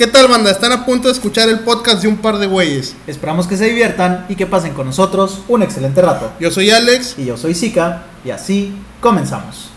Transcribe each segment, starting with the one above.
¿Qué tal, banda? Están a punto de escuchar el podcast de un par de güeyes. Esperamos que se diviertan y que pasen con nosotros un excelente rato. Yo soy Alex. Y yo soy Zika, y así comenzamos.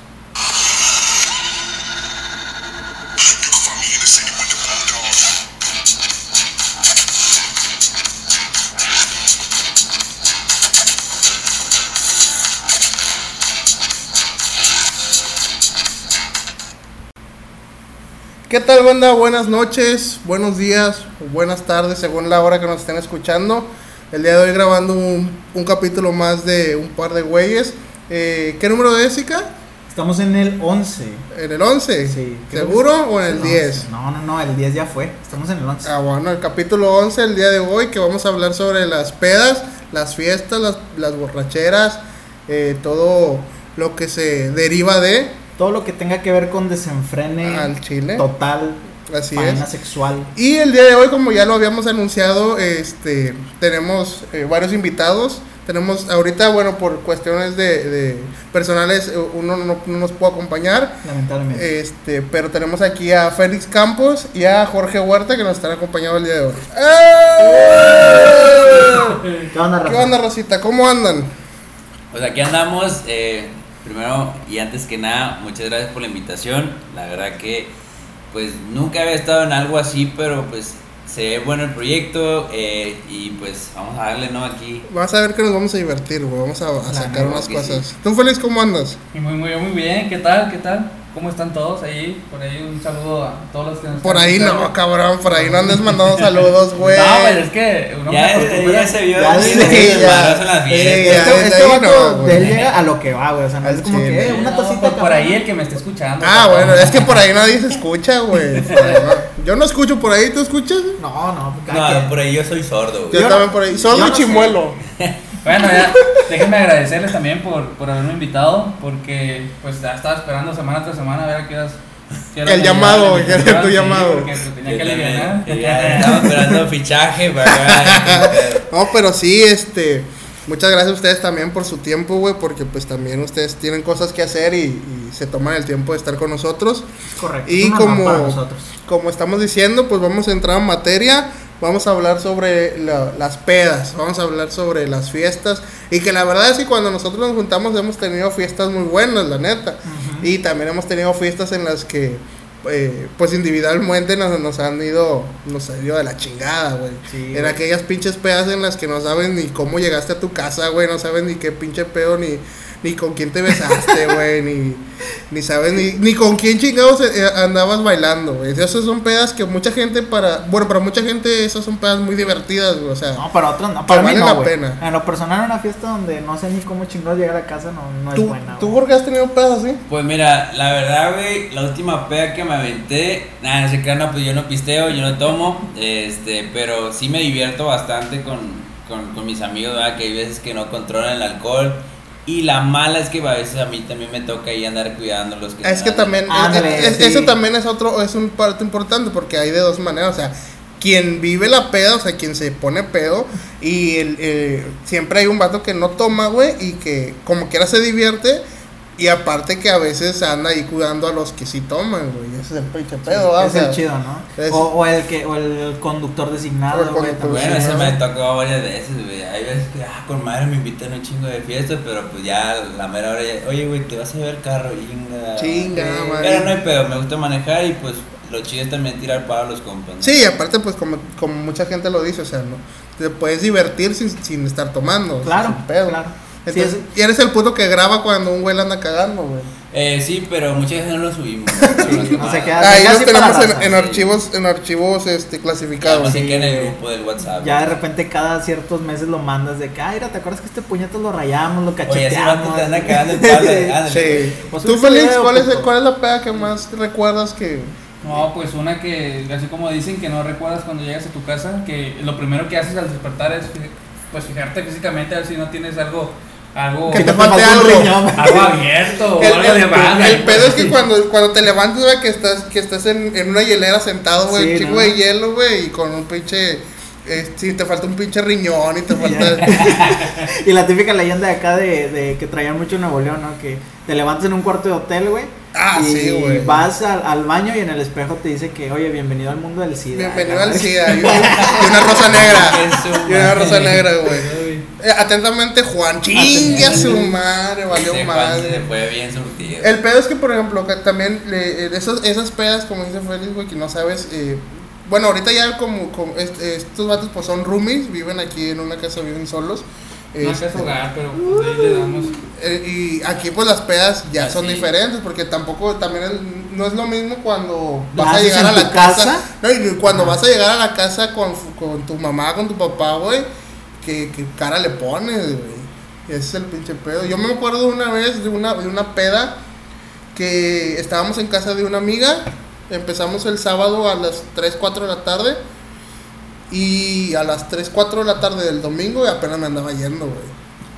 ¿Qué tal, banda? Buenas noches, buenos días, buenas tardes, según la hora que nos estén escuchando. El día de hoy grabando un, un capítulo más de un par de güeyes. Eh, ¿Qué número de Jessica? Estamos en el 11. ¿En el 11? Sí. ¿Seguro es- o en el es 10? No, no, no, el 10 ya fue. Estamos en el 11. Ah, bueno, el capítulo 11 el día de hoy que vamos a hablar sobre las pedas, las fiestas, las, las borracheras, eh, todo lo que se deriva de Todo lo que tenga que ver con desenfrene al chile. total, Así es. sexual. Y el día de hoy, como ya lo habíamos anunciado, este, tenemos eh, varios invitados. Tenemos ahorita, bueno, por cuestiones de, de personales, eh, uno no, no nos puede acompañar. Lamentablemente. Este, pero tenemos aquí a Félix Campos y a Jorge Huerta que nos están acompañando el día de hoy. ¡Eh! ¿Qué onda, ¿Qué onda, Rosita? ¿Cómo andan? Pues aquí andamos. eh, primero y antes que nada, muchas gracias por la invitación. La verdad que pues nunca había estado en algo así, pero pues se ve bueno el proyecto eh, y pues vamos a darle, ¿no? Aquí. Vas a ver que nos vamos a divertir, güey. Vamos a, a sacar unas cosas. ¿Tú, Félix, cómo andas? Muy, muy, muy bien, ¿qué tal? ¿Qué tal? ¿Cómo están todos ahí? Por ahí un saludo a todos los que nos Por ahí no, cabrón. Por ahí no andes mandando saludos, güey. No, pero es que uno Ya, me ya se vio Ya sí, sí, sí, ya. en las Sí, ya. Este, este ahí vato no, de él güey. llega a lo que va, güey. O sea, no es como chile. que eh, una No, tacita por, ahí el que me esté escuchando. Ah, bueno, es que por ahí nadie se escucha, güey. Yo no escucho por ahí, ¿tú escuchas? No, no, No, por ahí yo soy sordo, Yo, güey. Yo también no- por ahí. yo Solo no chimuelo. Bueno, ya, déjenme agradecerles también por, por haberme invitado, porque pues ya estaba esperando semana tras semana a ver a qué horas. El llamado, que era tu llamado. Porque pues, tenía que aliviar. estaba esperando fichaje para No, pero sí, este. Muchas gracias a ustedes también por su tiempo, güey, porque pues también ustedes tienen cosas que hacer y, y se toman el tiempo de estar con nosotros. Correcto. Y como-. Como estamos diciendo, pues vamos a entrar en materia. Vamos a hablar sobre la- las pedas, vamos a hablar sobre las fiestas. Y que la verdad es que cuando nosotros nos juntamos hemos tenido fiestas muy buenas, la neta. Y también hemos tenido fiestas en las que, eh, pues individualmente nos, nos han ido, nos ha ido de la chingada, güey. Sí, en güey. aquellas pinches pedas en las que no saben ni cómo llegaste a tu casa, güey. No saben ni qué pinche pedo, ni, ni con quién te besaste, güey. Ni, ni sabes ni, ni con quién chingados eh, andabas bailando, güey. Esas son pedas que mucha gente para... Bueno, para mucha gente esas son pedas muy divertidas, güey. O sea... No, para otros no. Para Que mí vale no, la güey. pena. En lo personal, una fiesta donde no sé ni cómo chingados llegar a casa no, no es ¿Tú, buena. ¿Tú. Jorge, has tenido pedas así? Pues mira, la verdad, güey, la última peda que me aventé, nada, no se crean, no, pues yo no pisteo, yo no tomo, este, pero sí me divierto bastante con, con, con mis amigos, ¿verdad? Que hay veces que no controlan el alcohol. Y la mala es que a veces a mí también me toca ahí andar cuidando los que Es que también, Ándale, es- es- sí. eso también es otro, es un parte importante porque hay de dos maneras, o sea, quien vive la peda, o sea, quien se pone pedo y el, eh, siempre hay un vato que no toma, güey, y que como quiera se divierte y aparte que a veces anda ahí cuidando a los que sí toman, güey, ese es el pinche pedo. O es el sea, chido, ¿no? es- O, o el que, o el conductor designado, O el güey. conductor también. Bueno, Sí, eso me tocó varias veces, güey. Hay veces que, ah, con madre me invitan a un chingo de fiestas, pero pues ya la mera hora ya, oye, güey, te vas a llevar el carro, chinga. Chinga, madre. Pero no hay pedo, me gusta manejar y pues lo chido es también tirar para los compas. ¿no? Sí, y aparte pues como, como mucha gente lo dice, o sea, no te puedes divertir sin, sin estar tomando, Claro, sin pedo. claro. Entonces, es- y eres el puto que graba cuando un güey la anda cagando, güey. Eh, sí, pero muchas veces no lo subimos. no se queda- Ahí los tenemos en, raza, en sí. archivos, en archivos este, clasificados. Así que en el grupo del WhatsApp. Ya de repente cada ciertos meses lo mandas de que, ay, ¿te acuerdas que este puñeto lo rayamos, lo Oye, ese cacheteamos? vato te anda cagando el palo. Sí. Pues Tú, Félix, ¿cuál es. ¿cuál es la peda que más recuerdas que... No, pues una que, así como dicen, que no recuerdas cuando llegas a tu casa, que lo primero que haces al despertar es pues fijarte físicamente a ver si no tienes algo, algo, Que te te falte falta un algo. riñón. algo abierto o El, algo de más. el pedo es que cuando, cuando te levantas, güey, que estás, que estás en, en una hielera sentado, güey, Sí, un chingo ¿no? de hielo, güey, y con un pinche... Eh, sí, te falta un pinche riñón y te falta... Y la típica leyenda de acá de, de que traían mucho en Nuevo León, ¿no? Que te levantas en un cuarto de hotel, güey, Ah, y sí, güey. Vas al, al baño y en el espejo te dice que, oye, bienvenido al mundo del SIDA. Bienvenido al. SIDA. Y una, rosa negra. Y una rosa negra, güey. Eh, Atentamente, Juan. Chingue a su madre, valió Juan se madre. fue bien surtido. El pedo es que, por ejemplo, que también le- eh, esas, esas pedas, como dice Félix, güey, que no sabes. eh, bueno, ahorita ya como, como est- estos vatos pues son roomies, viven aquí en una casa, viven solos. No Este, es hogar, pero pues, ahí le damos. eh, y aquí pues las pedas ya son diferentes porque tampoco también es- no es lo mismo cuando ¿Lo vas a llegar a la casa? no, y cuando vas a llegar a la casa con, con tu mamá, con tu papá, güey, que, que cara le pones, güey. Ese es el pinche pedo. Yo me acuerdo una vez de una, de una peda que estábamos en casa de una amiga, empezamos el sábado a las 3, 4 de la tarde y a las 3, 4 de la tarde del domingo apenas me andaba yendo, güey.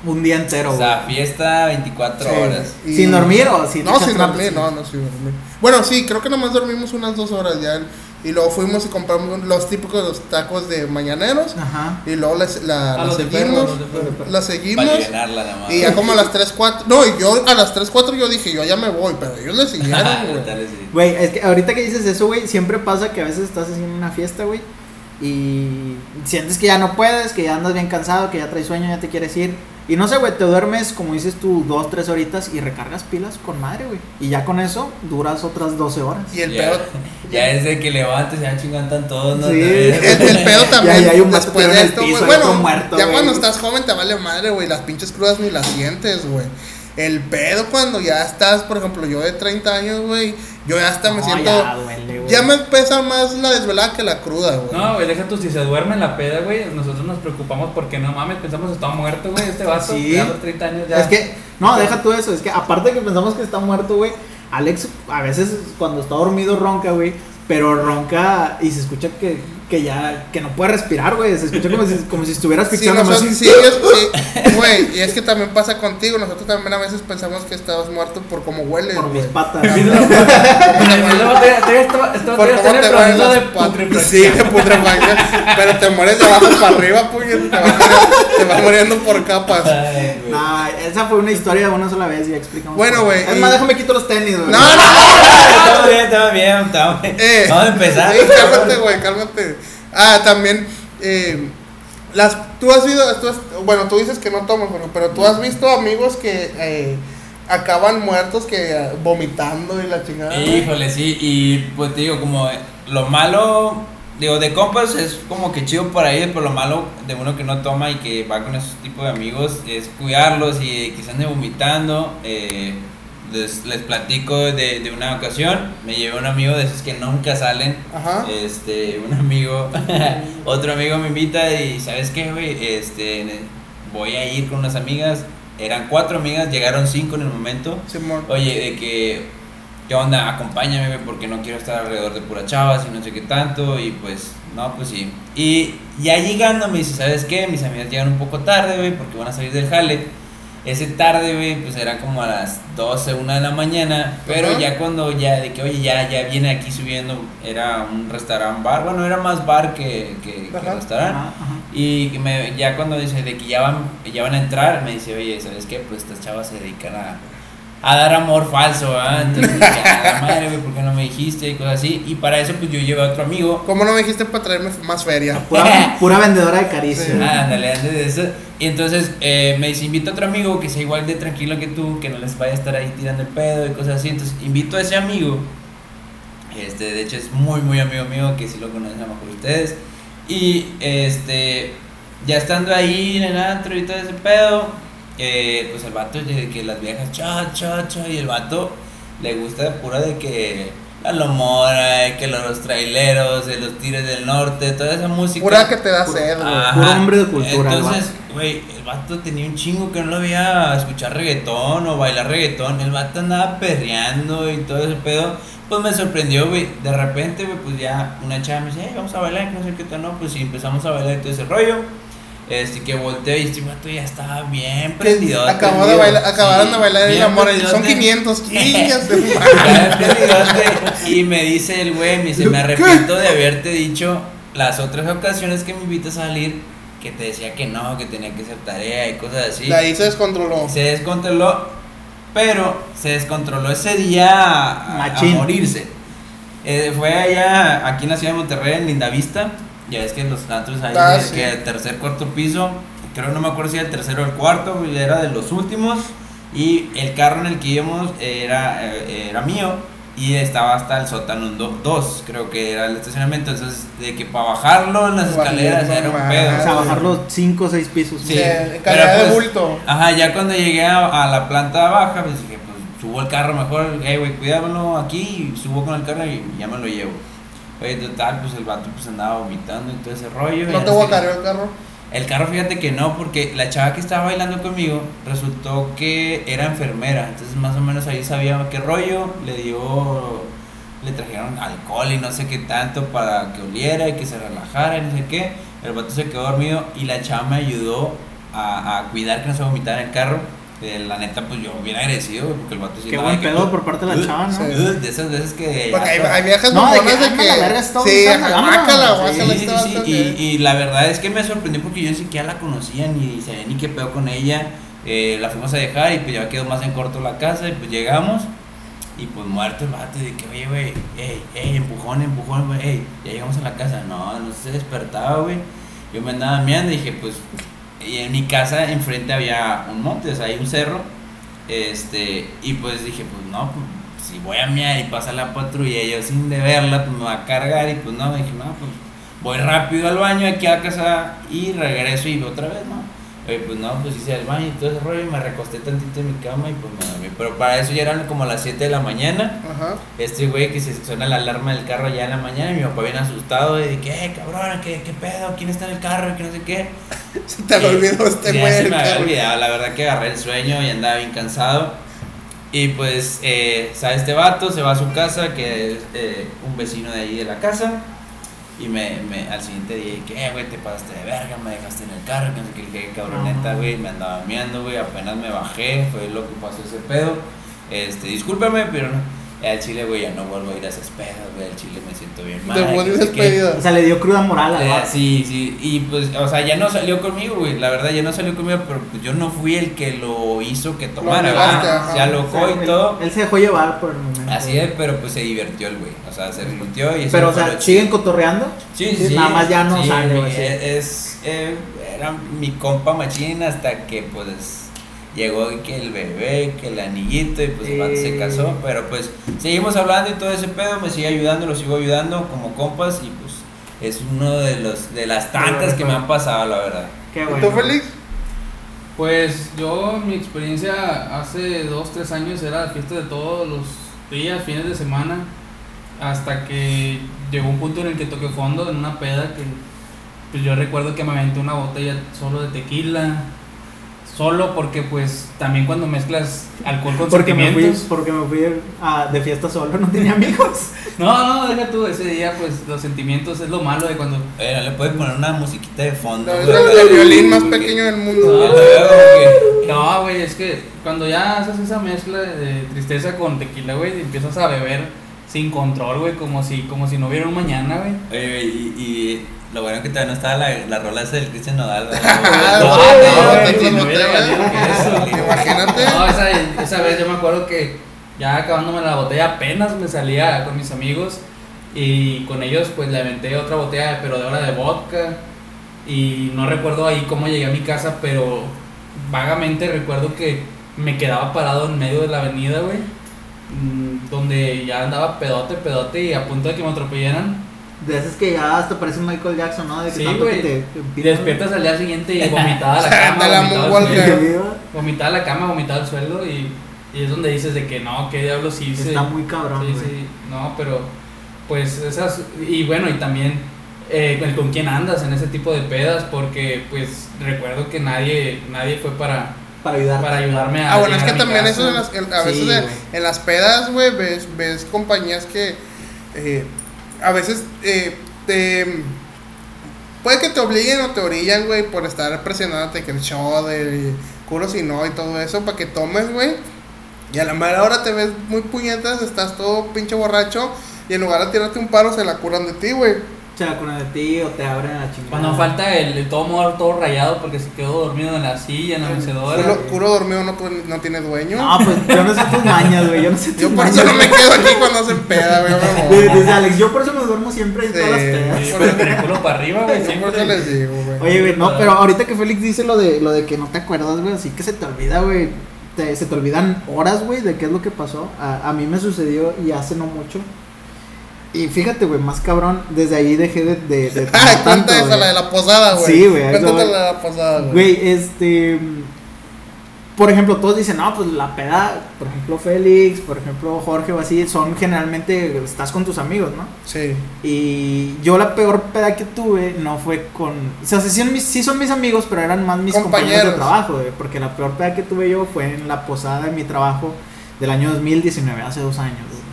Un día entero, O güey. sea, fiesta 24 Sí. horas. Y- ¿Sin dormir o sin No, sin dormir, no, no, sin dormir. Bueno, sí, creo que nomás dormimos unas dos horas ya. Y luego fuimos y compramos los típicos los tacos de mañaneros. Ajá. Y luego les- la, Ah, la los de perro, seguimos. los de perro. La seguimos. Para llenarla nada más. Y ya como a las 3, 4. No, y yo a las 3, 4 yo dije, yo ya me voy. Pero ellos le siguieron, güey. Güey, es que ahorita que dices eso, güey, siempre pasa que a veces estás haciendo una fiesta, güey, y sientes que ya no puedes, que ya andas bien cansado, que ya traes sueño, ya te quieres ir. Y no sé, güey, te duermes, como dices tú, dos, tres horitas y recargas pilas con madre, güey. Y ya con eso duras otras 12 horas. Y el ya, pedo. ya es de que levantes, ya chingan todos, ¿no? Sí. El, el pedo también. Ya- ya hay un vato después de esto, piso, güey. hay Bueno, muerto, ya cuando estás joven te vale madre, güey. Las pinches crudas ni las sientes, güey. El pedo cuando ya estás, por ejemplo, yo de 30 años, güey. Yo ya hasta me siento. ya duele, güey. Ya me pesa más la desvelada que la cruda, güey. No, güey, deja tú, si se duerme en la peda, güey, nosotros nos preocupamos porque no mames, pensamos que está muerto, güey, este vato, Sí. ya a los 30 años ya. Es que, no, deja tú eso, es que aparte de que pensamos que está muerto, güey, Alex a veces cuando está dormido ronca, güey, pero ronca y se escucha que, que ya, que no puede respirar, güey, se escucha como si, como si estuviera Sí, asfixiando más. sí, ellos- sí, güey, y es que también pasa contigo, nosotros también a veces pensamos que estabas muerto por cómo hueles, por mis patas. Por te- cómo te de las patas. Sí, de putrefacción, pero te mueres de abajo para arriba, puñet, te vas muriendo, por capas. Nah, esa fue una historia de una sola vez, ya explicamos. Bueno, güey, Es y- más, déjame quito los tenis, güey. No, no, Estamos bien, estamos bien, estamos bien. Eh, Vamos a empezar. Sí, cálmate, güey, cálmate. Ah, también, eh, las, tú has ido, bueno, tú dices que no tomas, pero, tú has visto amigos que eh, acaban muertos que eh, vomitando y la chingada. Híjole, sí, y pues te digo, como lo malo, digo, de compas es como que chido por ahí, pero lo malo de uno que no toma y que va con esos tipos de amigos es cuidarlos y que se ande vomitando. eh, les, les platico de, de una ocasión, me llevé un amigo de esos que nunca salen. Ajá. Este, un amigo, otro amigo me invita y ¿sabes qué, güey? Este, voy a ir con unas amigas. Eran cuatro amigas, llegaron cinco en el momento. Oye, de que, ¿qué onda? Acompáñame, güey, porque no quiero estar alrededor de pura chavas y no sé qué tanto. Y pues, no, pues sí. Y ya llegando me dice, ¿sabes qué? Mis amigas llegan un poco tarde, güey, porque van a salir del jale. Ese tarde, güey, pues era como a las 12, 1 de la mañana. Pero ya cuando ya, de que, oye, ya, ya viene aquí subiendo, era un restaurante bar. Bueno, era más bar que, que, restaurante. Ajá, ajá. Y me, ya cuando dice de que ya van, ya van a entrar, me dice, oye, ¿sabes qué? Pues estas chavas se dedican a, a dar amor falso, ¿ah? Entonces, ya, la madre, güey, ¿por qué no me dijiste? Y cosas así. Y para eso, pues yo llevé a otro amigo. ¿Cómo no me dijiste para traerme más feria? Pura, pura vendedora de caricias. Sí. Ah, ándale, antes de eso. Y entonces eh, me dice, invita a otro amigo que sea igual de tranquilo que tú, que no les vaya a estar ahí tirando el pedo y cosas así. Entonces invito a ese amigo. Este, de hecho es muy, muy amigo mío, que sí lo conocen a lo mejor ustedes. Y este, ya estando ahí en el antro y todo ese pedo, eh, pues el vato de que las viejas, cha, cha, cha, y el vato le gusta de pura de que la lomora, que los traileros, de los tigres del norte, toda esa música. Pura que te da sed, güey. Hombre de cultura, Entonces, güey, el vato tenía un chingo que no lo veía escuchar reggaetón o bailar reggaetón. El vato andaba perreando y todo ese pedo. Pues me sorprendió, güey. De repente, güey, pues ya una chava me dice, "Ey, vamos a bailar, que no sé qué tal, no. Pues sí, empezamos a bailar y todo ese rollo. Este, que volteé y este vato ya estaba bien prendido. Acabó de bailar, acabaron de bailar el amor. Son 500 chingas de madre. Ya prendidote, y me dice el güey, me dice, me arrepiento de haberte dicho las otras ocasiones que me invitas a salir, que te decía que no, que tenía que hacer tarea y cosas así. De ahí se descontroló. Se descontroló pero se descontroló ese día a, morirse. Eh, fue allá, aquí en la ciudad de Monterrey, en Lindavista. Ya ves que los antros ahí, Ah, de sí. que tercer, cuarto piso, creo no me acuerdo si era el tercero o el cuarto, era de los últimos. Y el carro en el que íbamos era, eh, era mío y estaba hasta el sótano 2, creo que era el estacionamiento. Entonces, de que para bajarlo en las Valiendo escaleras era un madre. pedo. O sea, bajar los 5 o 6 pisos. Sí, Sí, pero calidad de pues- bulto. Ajá, ya cuando llegué a, a la planta baja, pues dije, pues subo el carro mejor, eh, güey, cuídamelo aquí, y subo con el carro y ya me lo llevo. Oye, total, pues el vato pues andaba vomitando y todo ese rollo. ¿No te cargar el carro? El carro, fíjate que no, porque la chava que estaba bailando conmigo resultó que era enfermera, entonces más o menos ahí sabía qué rollo, le dio, le trajeron alcohol y no sé qué tanto para que oliera y que se relajara y no sé qué. El vato se quedó dormido y la chava me ayudó a, a cuidar que no se vomitara en el carro. Eh, la neta, pues yo bien agradecido, porque el vato sí Qué buen que, pedo "Uh, por parte de la uh, chava, ¿no? Sí. uh", de esas veces que... Porque hay, hasta- hay viejas No, de que, de "Anda, que. la verga, está sí, vomitando, ajá, vámonos". guácala, Sí, Sí, sí, que- Y, y la verdad es que me sorprendió porque yo ni siquiera la conocía ni sabía ni qué pedo con ella. Eh, la fuimos a dejar y pues ya quedó más en corto la casa y pues llegamos y pues muerto el vato y de que, oye, güey, ey, ey, empujón, empujón, güey, ey, ya llegamos a la casa. No, no se despertaba, güey. Yo me andaba mirando y dije, pues, y en mi casa enfrente había un monte, o sea, hay un cerro. Este, y pues dije, pues no, pues si voy a miar y pasa la patrulla yo sin de verla, pues me va a cargar y pues no, dije, no, pues voy rápido al baño aquí a casa y regreso y otra vez, ¿no? Oye, pues no, pues hice el baño y todo ese rollo y me recosté tantito en mi cama y pues me dormí. Pero para eso ya eran como las 7 de la mañana. Ajá. Este güey que se suena la alarma del carro ya en la mañana y mi papá bien asustado y de que, eh, cabrón, ¿qué, qué pedo? ¿Quién está en el carro? Que no sé qué. Se te Y- olvidó este güey. se me había olvidado, la verdad que agarré el sueño y andaba bien cansado. Y pues, eh, sale este vato, se va a su casa, que es eh, un vecino de ahí de la casa. Y me, me al siguiente día, que, eh, güey, te pasaste de verga, me dejaste en el carro, que no sé qué, dije, cabroneta, güey, me andaba meando, güey, apenas me bajé, fue lo que pasó ese pedo. Este, discúlpame, pero no. Al chile, güey, ya no vuelvo a ir a esas pedas, güey, al chile me siento bien mal. Y no sé. O sea, le dio cruda moral al Eh, vato. sí, sí, y pues, o sea, ya no salió conmigo, güey, la verdad, ya no salió conmigo, pero pues yo no fui el que lo hizo que tomara, ¿verdad? ajá. Se O alocó sea, y él- todo, Él se dejó llevar por el momento. así es, pero pues se divirtió el güey, o sea, se divirtió y Pero, o sea, ¿siguen cotorreando? Sí, sí, sí, nada más ya no sí, sale, güey, güey, sí. Es, eh, era mi compa machín hasta que, pues, llegó que el bebé, que el anillito y pues el vato se casó, pero pues seguimos hablando y todo ese pedo, me sigue ayudando, lo sigo ayudando como compas y pues es uno de los de las tantas que me han pasado, la verdad. Qué ¿Y bueno. tú, Félix? Pues yo, mi experiencia hace dos, tres años era fiesta de todos los días, fines de semana, hasta que llegó un punto en el que toqué fondo en una peda que pues yo recuerdo que me aventé una botella solo de tequila, solo porque pues también cuando mezclas alcohol con Porque me fui, sentimientos... porque me fui a- de fiesta solo, no tenía amigos. No, no, deja tú, ese día pues los sentimientos es lo malo de cuando... No le puedes poner una musiquita de fondo. No, el, violín más Porque- pequeño del mundo. que- No, güey, es que cuando ya haces esa mezcla de tristeza con tequila, güey, y empiezas a beber sin control, güey, como si, como si no hubiera un mañana, güey. Oye, y, y lo bueno que todavía no estaba la, la rola esa del Cristian Nodal. güey. Ah, Imagínate. No, esa, esa vez yo me acuerdo que ya acabándome la botella apenas me salía con mis amigos y con ellos pues le aventé otra botella, pero de ahora de vodka y no recuerdo ahí cómo llegué a mi casa, pero vagamente recuerdo que me quedaba parado en medio de la avenida, güey, donde ya andaba pedote, pedote y a punto de que me atropellaran. De esas que ya hasta parece Michael Jackson, ¿no? De que Sí, tanto güey. que te, Y despiertas al día siguiente y vomitada la cama, vomitada la cama, vomitado al suelo y, y es donde dices de que no, qué diablos hice. Está muy cabrón, Sí, güey. sí, no, pero pues esas, y bueno, y también eh, el con quién andas en ese tipo de pedas, porque pues recuerdo que nadie, nadie fue para, Para ayudar. para ayudarme a... Ah, bueno, es que también eso en las, en- a Sí, veces en, las pedas, güey, ves, ves compañías que eh, a veces eh, te... Puede que te obliguen o te orillan, güey, por estar presionándote que el show del culo si no y todo eso, para que tomes, güey. Y a la mera hora te ves muy puñetas, estás todo pinche borracho y en lugar de tirarte un paro se la curan de ti, güey. Se vacunan de ti o te abren a la chingada. Cuando falta el, el todo muerto, todo rayado porque se quedó dormido en la silla, en la mecedora. Culo, culo dormido no, no tiene dueño. No, pues yo no sé tus mañas, güey. Yo no sé tus Yo por mañas. eso no me quedo aquí cuando hacen peda, güey. Dice Alex, yo por eso me duermo siempre en todas las Sí. pedas. Sí, pero con el culo para arriba, güey, Yo por eso siempre. les digo, güey. Oye, güey, no, pero ahorita que Félix dice lo de lo de que no te acuerdas, güey, así que se te olvida, güey. te- se te olvidan horas, güey, de qué es lo que pasó. A, a mí me sucedió y hace no mucho. Y fíjate, güey, más cabrón, desde ahí dejé de, de, de Ay, tanto, esa, la de la posada, güey. Sí, güey, Cuéntate la de la posada, güey. Güey, este. Por ejemplo, todos dicen, no, pues la peda, por ejemplo, Félix, por ejemplo, Jorge o así, son generalmente, estás con tus amigos, ¿no? Sí. Y yo la peor peda que tuve no fue con. O sea, sí son mis, sí son mis amigos, pero eran más mis compañeros, de trabajo, güey. Porque la peor peda que tuve yo fue en la posada de mi trabajo del año 2019, hace dos años. güey.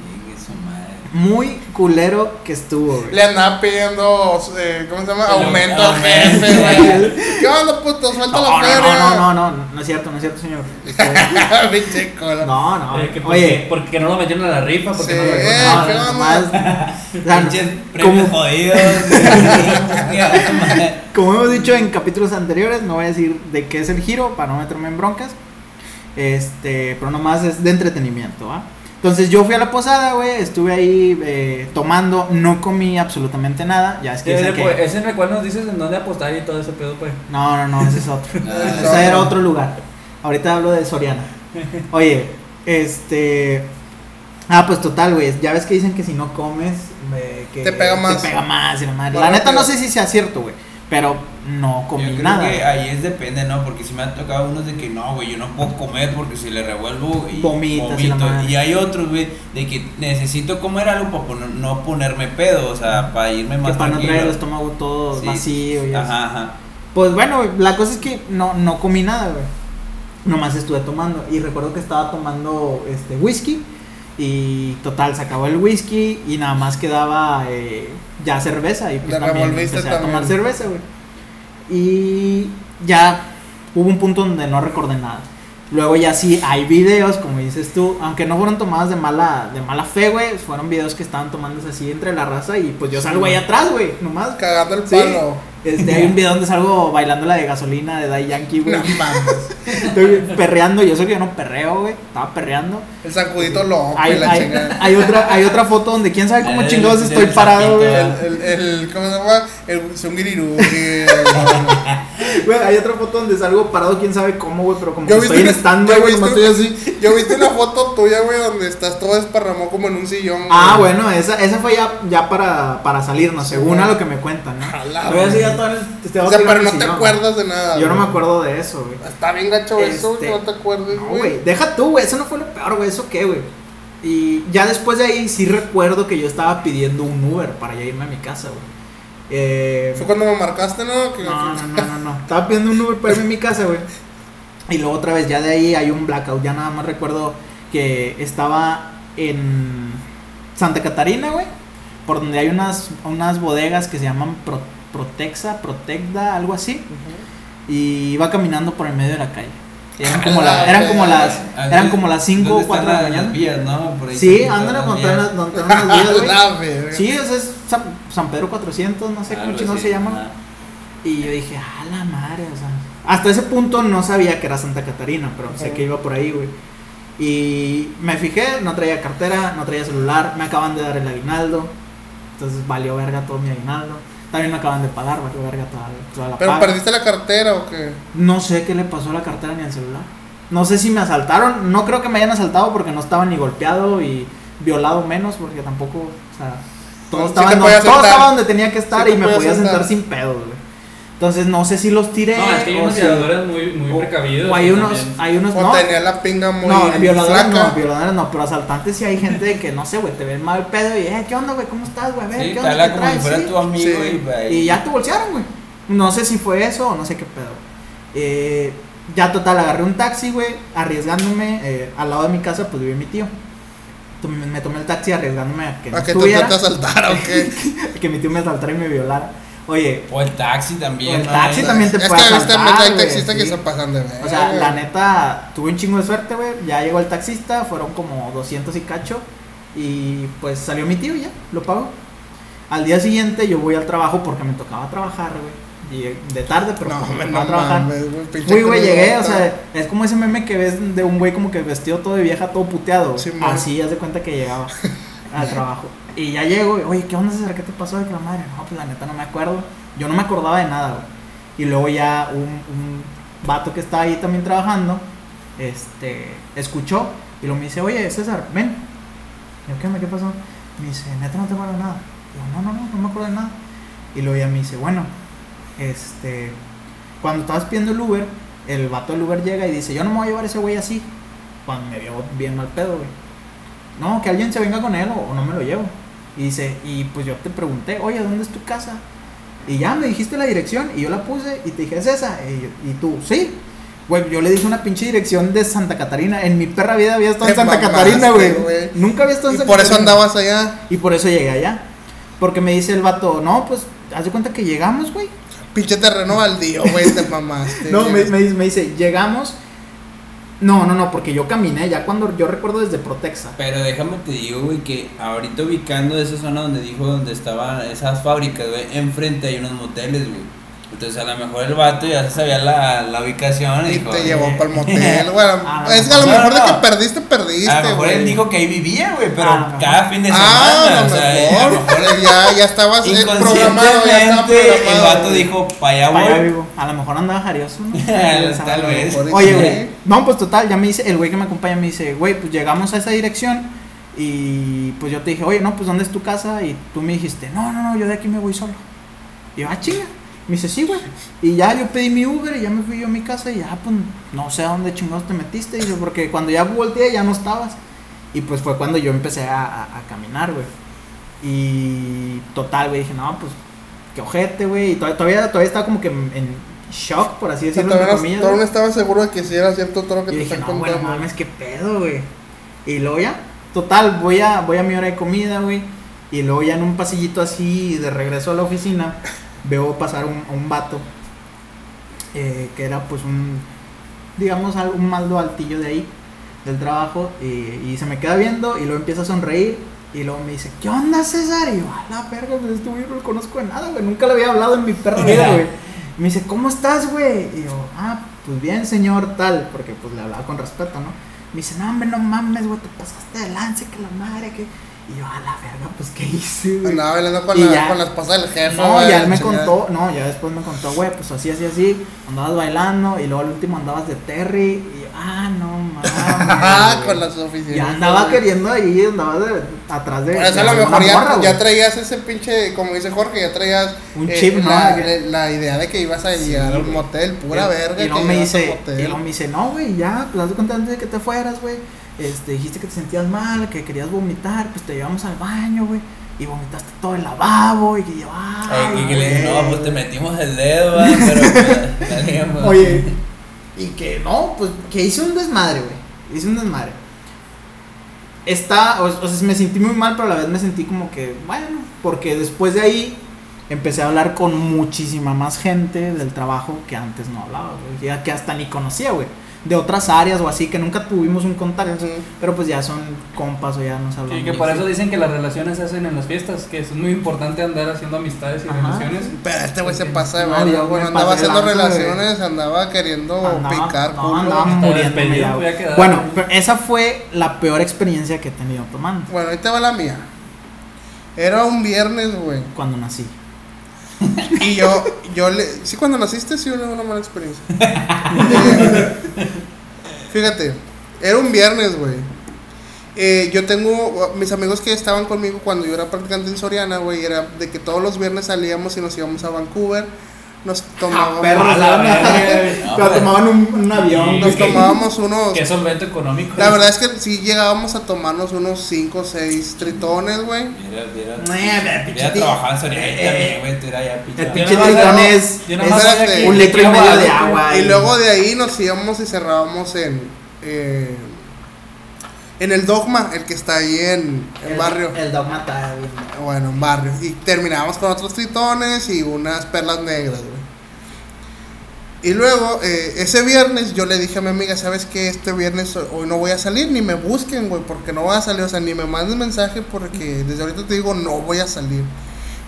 Muy culero que estuvo, güey. Le andaba pidiendo, eh, ¿cómo se llama? Aumento al jefe, güey. ¿Qué onda, puto? Suelta No, la no, feria. no, no, no, no, no es cierto, no es cierto, señor. Este, Pinche cola. no, no. Eh, que porque, Oye, porque no lo metieron a la rifa, porque Sí, no lo eh, no, Pinches premios como, jodidos. como hemos dicho en capítulos anteriores, no voy a decir de qué es el giro para no meterme en broncas. Este, pero nomás es de entretenimiento, ¿va? Entonces yo fui a la posada, güey, estuve ahí eh, tomando, no comí absolutamente nada, ya es que, Ese, dicen que- pues, ese en el cual nos dices en dónde apostar y todo ese pedo, pues. No, no, no, ese es otro. Ah, ese era otro lugar. Ahorita hablo de Soriana. Oye, este... Ah, pues total, güey, ya ves que dicen que si no comes... eh, que Te pega más. Te pega más y la madre. La neta no sé si sea cierto, güey, pero no comí Yo creo nada. que ahí es depende, ¿no? Porque si me han tocado unos de que no, güey, yo no puedo comer porque si le revuelvo y Vomitas la vomito. Y hay otros, güey, de que necesito comer algo para poner- no ponerme pedo, o sea, para irme que más para no traer el estómago todo Sí. vacío y así. Ajá, ajá. Pues bueno, la cosa es que no, no comí nada, güey. Nomás estuve tomando. Y recuerdo que estaba tomando este whisky. Y total, se acabó el whisky. Y nada más quedaba eh, ya cerveza. Y pues Le también empecé a tomar cerveza, güey. Y ya hubo un punto donde no recordé nada. Luego ya sí hay videos, como dices tú, aunque no fueron tomadas de mala, de mala fe, güey, fueron videos que estaban tomándose así entre la raza y pues yo salgo ahí atrás, güey, nomás. Cagando el Sí. Este, hay un video donde salgo bailando la de gasolina de Dai Yankee, güey. No. Estoy perreando, yo sé que yo no perreo, güey. Estaba perreando. El sacudito loco Hay, y la hay- chingada. hay otra, hay otra foto donde quién sabe cómo El- chingados el estoy parado, güey. El, el, el, ¿cómo se llama? El zunguiriru. Güey, hay otra foto donde salgo parado, quién sabe cómo, güey, pero como Yo que estoy en una- stand, yo güey, viste- nomás estoy así. yo viste una foto tuya, güey, donde estás todo desparramado como en un sillón. Ah, bueno, esa, esa fue ya, ya para, para salirnos, según a lo que me cuentan, ¿no? Ojalá. Ya todo te O sea, pero no te acuerdas de nada. Yo no me acuerdo de eso, güey. Está bien gacho eso, Este, que no te acuerdes, No, güey. deja tú, güey, eso no fue lo peor, güey, eso qué, güey. Y ya después de ahí sí recuerdo que yo estaba pidiendo un Uber para ya irme a mi casa, güey. Eh, Fue cuando me marcaste, ¿no? Que- no, no, no, no, no. Estaba pidiendo un Uber para irme a mi casa, güey. Y luego otra vez, ya de ahí hay un blackout. Ya nada más recuerdo que estaba en Santa Catarina, güey. Por donde hay unas, unas bodegas que se llaman Pro- Protexa, Protecda, algo así. Y iba caminando por el medio de la calle. Eran como, la- eran como las eran como las 5 o ¿Dónde 4 de están la las mañana. vías, ¿no? Por ahí Sí, las las donde están las vías, güey. La verga. Sí, o sea, es San, San Pedro 400, no sé cómo así, se llama. Y yo dije, a la madre, o sea. Hasta ese punto no sabía que era Santa Catarina, pero sé que iba por ahí, güey. Y me fijé, no traía cartera, no traía celular, me acaban de dar el aguinaldo. Entonces valió verga todo mi aguinaldo. También me acaban de pagar, valió verga toda, toda la ¿Pero paga. perdiste la cartera o qué? No sé qué le pasó a la cartera ni al celular. No sé si me asaltaron. No creo que me hayan asaltado porque no estaba ni golpeado y violado menos porque tampoco, o sea, todo, Sí estaba, no, todo estaba donde tenía que estar Sí y me podía sentar. sin güey. Entonces no sé si los tiré No, es que hay o unos si- violadores muy, muy o- precavidos. o hay unos, también- hay unos O no. tenía la pinga muy No, violadores flaca. no, violadores no, pero asaltantes sí hay gente de que no sé, güey, te ven mal pedo y, eh, ¿qué onda, güey? ¿Cómo estás, güey? A ver, Sí, ¿qué te onda? ¿Qué como si traes? fuera Sí. tu amigo Sí. y, Y ya te bolsearon, güey. No sé si fue eso o no sé qué pedo. Eh, ya total, agarré un taxi, güey, arriesgándome. eh, al lado de mi casa, pues vive mi tío. Me tomé el taxi arriesgándome a que no ¿A que tú estuviera, te asaltara o qué? que mi tío me asaltara y me violara. Oye, O el taxi también. El ¿no? taxi también te es puede que asaltar, hay taxistas que se pasan de ver. o sea, la neta, tuve un chingo de suerte, güey. Ya llegó el taxista, fueron como 200 y cacho. Y pues salió mi tío y ya, lo pagó. Al día siguiente yo voy al trabajo porque me tocaba trabajar, güey. Llegué de tarde, pero No, me tocaba no trabajar. Fui, güey, llegué, o sea, es como ese meme que ves de un güey como que vestido todo de vieja, todo puteado. Sí. Así, haz de cuenta que llegaba al trabajo. Y ya llego, y, oye, ¿qué onda, César? ¿Qué te pasó de que la madre? No, pues la neta no me acuerdo. Yo no me acordaba de nada, güey. Y luego ya un, un vato que estaba ahí también trabajando, este, escuchó y luego me dice, oye, César, ven. Yo, ¿qué onda? ¿Qué pasó? Me dice, neta no te acuerdas de nada. Y yo, no, no, no, no me acuerdo de nada. Y luego ya me dice, bueno, este, cuando estabas pidiendo el Uber, el vato del Uber llega y dice, yo no me voy a llevar ese güey así. Cuando me vio bien mal pedo, güey. No, que alguien se venga con él o no me lo llevo. Y dice, y pues yo te pregunté, oye, ¿dónde es tu casa? Y ya me dijiste la dirección y yo la puse y te dije, ¿es esa? Y, yo- y tú, sí. Güey, yo le dije una pinche dirección de Santa Catarina. En mi perra vida había estado en Santa mamaste, Catarina, güey. Nunca había estado en Y Santa por eso Catarina. andabas allá. Y por eso llegué allá. Porque me dice el vato, no, pues, haz de cuenta que llegamos, güey. Pinche terreno baldío, güey, te mamaste. No, me, me dice- me dice, llegamos. No, no, no, porque yo caminé ya cuando yo recuerdo desde Protexa. Pero déjame te digo, güey, que ahorita ubicando esa zona donde dijo donde estaban esas fábricas, güey, enfrente hay unos moteles, güey. Entonces a lo mejor el vato ya sabía la, la ubicación y, Y dijo, te "Eh". llevó para el motel, güey. Ah, Es que a lo no, mejor de no. que perdiste, A lo perdiste, mejor él dijo que ahí vivía, güey, pero A lo mejor. cada fin de Ah, semana, a o lo sea, eh, a lo mejor. Ya, ya estabas eh, programado, ya estaba inconscientemente el programado. vato dijo, para allá Pa' allá voy. vivo. A lo mejor andaba jarioso, ¿no? Tal vez. Oye, güey. No, pues total, ya me dice, el güey que me acompaña me dice, güey, pues llegamos a esa dirección. Y pues yo te dije, oye, no, pues ¿dónde es tu casa? Y tú me dijiste, no, no, no, yo de aquí me voy solo. Y yo, ah, chinga. Me dice, sí, güey. Y ya yo pedí mi Uber y ya me fui yo a mi casa y ya, pues, no sé a dónde chingados te metiste. Dice, porque cuando ya volteé ya no estabas. Y pues fue cuando yo empecé a, a- a caminar, güey. Y total, güey, dije, no, pues, qué ojete, güey. Y todavía, todavía, todavía estaba como que en, shock, por así decirlo, entre comillas. todavía no estaba seguro de que si era cierto todo lo que Y te dije, están no, bueno, contando. mames, qué pedo, güey. Y luego ya, total, voy a, voy a mi hora de comida, güey. Y luego ya en un pasillito así, de regreso a la oficina, veo pasar un, a un vato. eh, que era pues un, digamos, un maldo altillo de ahí, del trabajo. Y, y se me queda viendo y luego empieza a sonreír. Y luego me dice, ¿qué onda, César? Y yo, a la verga, pues este güey no lo conozco de nada, güey. Nunca le había hablado en mi perra vida, güey. Y me dice, ¿cómo estás, güey? Y yo, ah, pues bien, señor, tal. Porque pues le hablaba con respeto, ¿no? Me dice, no, hombre, no mames, güey, te pasaste de lance, que la madre, que. Y yo, a la verga, pues, ¿qué hice, güey? Andaba bailando con Y la, ya. con la esposa del jefe. No, güey, ya él me chingada. contó, no, ya después me contó, güey, pues así, así, así, andabas bailando y luego al último andabas de Terry y yo, ah, no Ah, mames. con las oficinas. Ya andaba queriendo ahí, andaba de, atrás de. Por eso a lo mejor ya, morra, ya güey. traías ese pinche, como dice Jorge, ya traías eh, Un chip, ¿no? la, Que- la idea de que ibas a Sí, llegar a un motel, pura Y- verga. Y luego que me dice, y luego me dice, no, güey, ya, pues haz de cuenta antes de que te fueras, güey. Este, dijiste que te sentías mal, que querías vomitar, pues te llevamos al baño, güey. Y vomitaste todo el lavabo y que yo, ay, Ay, que, que le dije, güey". no, pues te metimos el dedo, va, pero pues, salíamos. Oye, y que no, pues que hice un desmadre, güey. Hice un desmadre. Está, o, o sea, me sentí muy mal, pero a la vez me sentí como que, bueno, porque después de ahí empecé a hablar con muchísima más gente del trabajo que antes no hablaba, güey. Que hasta ni conocía, güey. De otras áreas o así, que nunca tuvimos un contacto. Pero pues ya son compas o ya nos hablamos. Sí, que por eso dicen que las relaciones se hacen en las fiestas, que es muy importante andar haciendo amistades y Ajá. relaciones. Pero este güey se pasa de No, verga, güey. me Andaba haciendo relaciones, andaba queriendo Andaba- picar no, culo. andaba muriéndome ya. Bueno, pero esa fue la peor experiencia que he tenido tomando. Bueno, ahí te va la mía. Era un viernes, güey. Cuando nací. Y yo, yo le. Sí, cuando naciste, sí, una, una mala experiencia. Eh, Fíjate, era un viernes, güey. Eh, yo tengo mis amigos que estaban conmigo cuando yo era practicante en Soriana, güey. Era de que todos los viernes salíamos y nos íbamos a Vancouver. Nos tomábamos. Ah, perro, a la verga, Pero tomaban un, un avión. Nos güey. tomábamos unos. Qué solvente económico. La verdad es que sí llegábamos a tomarnos unos 5 o 6 tritones, güey. Mira, mira. Eh, Hubiera tío. trabajado en Soriana Eh, también, güey, tú eras ya El pinche. tritón es, es un litro y medio de agua. Y luego de ahí nos íbamos y cerrábamos en. eh, en el Dogma, el que está ahí en, el, barrio. El dogma está bien. Bueno, en barrio. Y terminábamos con otros tritones y unas perlas negras, güey. Y luego, eh, ese viernes yo le dije a mi amiga, ¿sabes qué? Este viernes hoy no voy a salir, ni me busquen, güey, porque no voy a salir, o sea, ni me manden mensaje porque desde ahorita te digo, no voy a salir.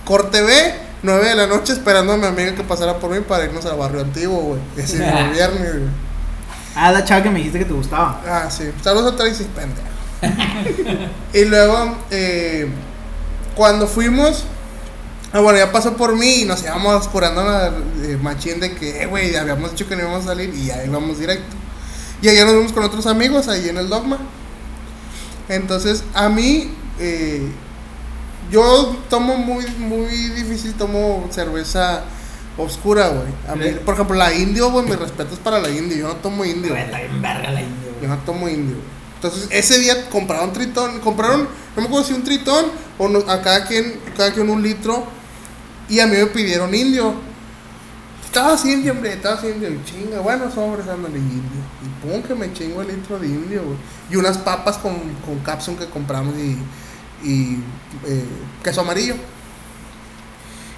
Corte B, 9 de la noche esperando a mi amiga que pasara por mí para irnos al barrio antiguo, güey. Ese viernes, güey. Ah, la chava que me dijiste que te gustaba. Ah, sí. Saludos a Tracy, pendejo. y luego, eh, cuando fuimos, ah, bueno, ya pasó por mí y nos íbamos curando la eh, machín de que, eh, güey, habíamos dicho que no íbamos a salir y ya íbamos directo. Y allá nos vimos con otros amigos ahí en el Dogma. Entonces, a mí, eh, yo tomo muy, muy difícil, tomo cerveza oscura, güey. Sí. por ejemplo, la indio, güey, mi respeto es para la indio. Yo no tomo indio. Güey, güey. está bien verga la indio, Yo no tomo indio. Entonces, ese día compraron tritón, compraron, no me acuerdo si un tritón o no- a cada quien, cada quien un litro. Y a mí me pidieron indio. Estaba así indio, hombre, estaba así indio. Y chinga, bueno, sobres, ándale, indio. Y pum, que me chingo el litro de indio, güey. Y unas papas con, con capsun que compramos y, y eh, queso amarillo.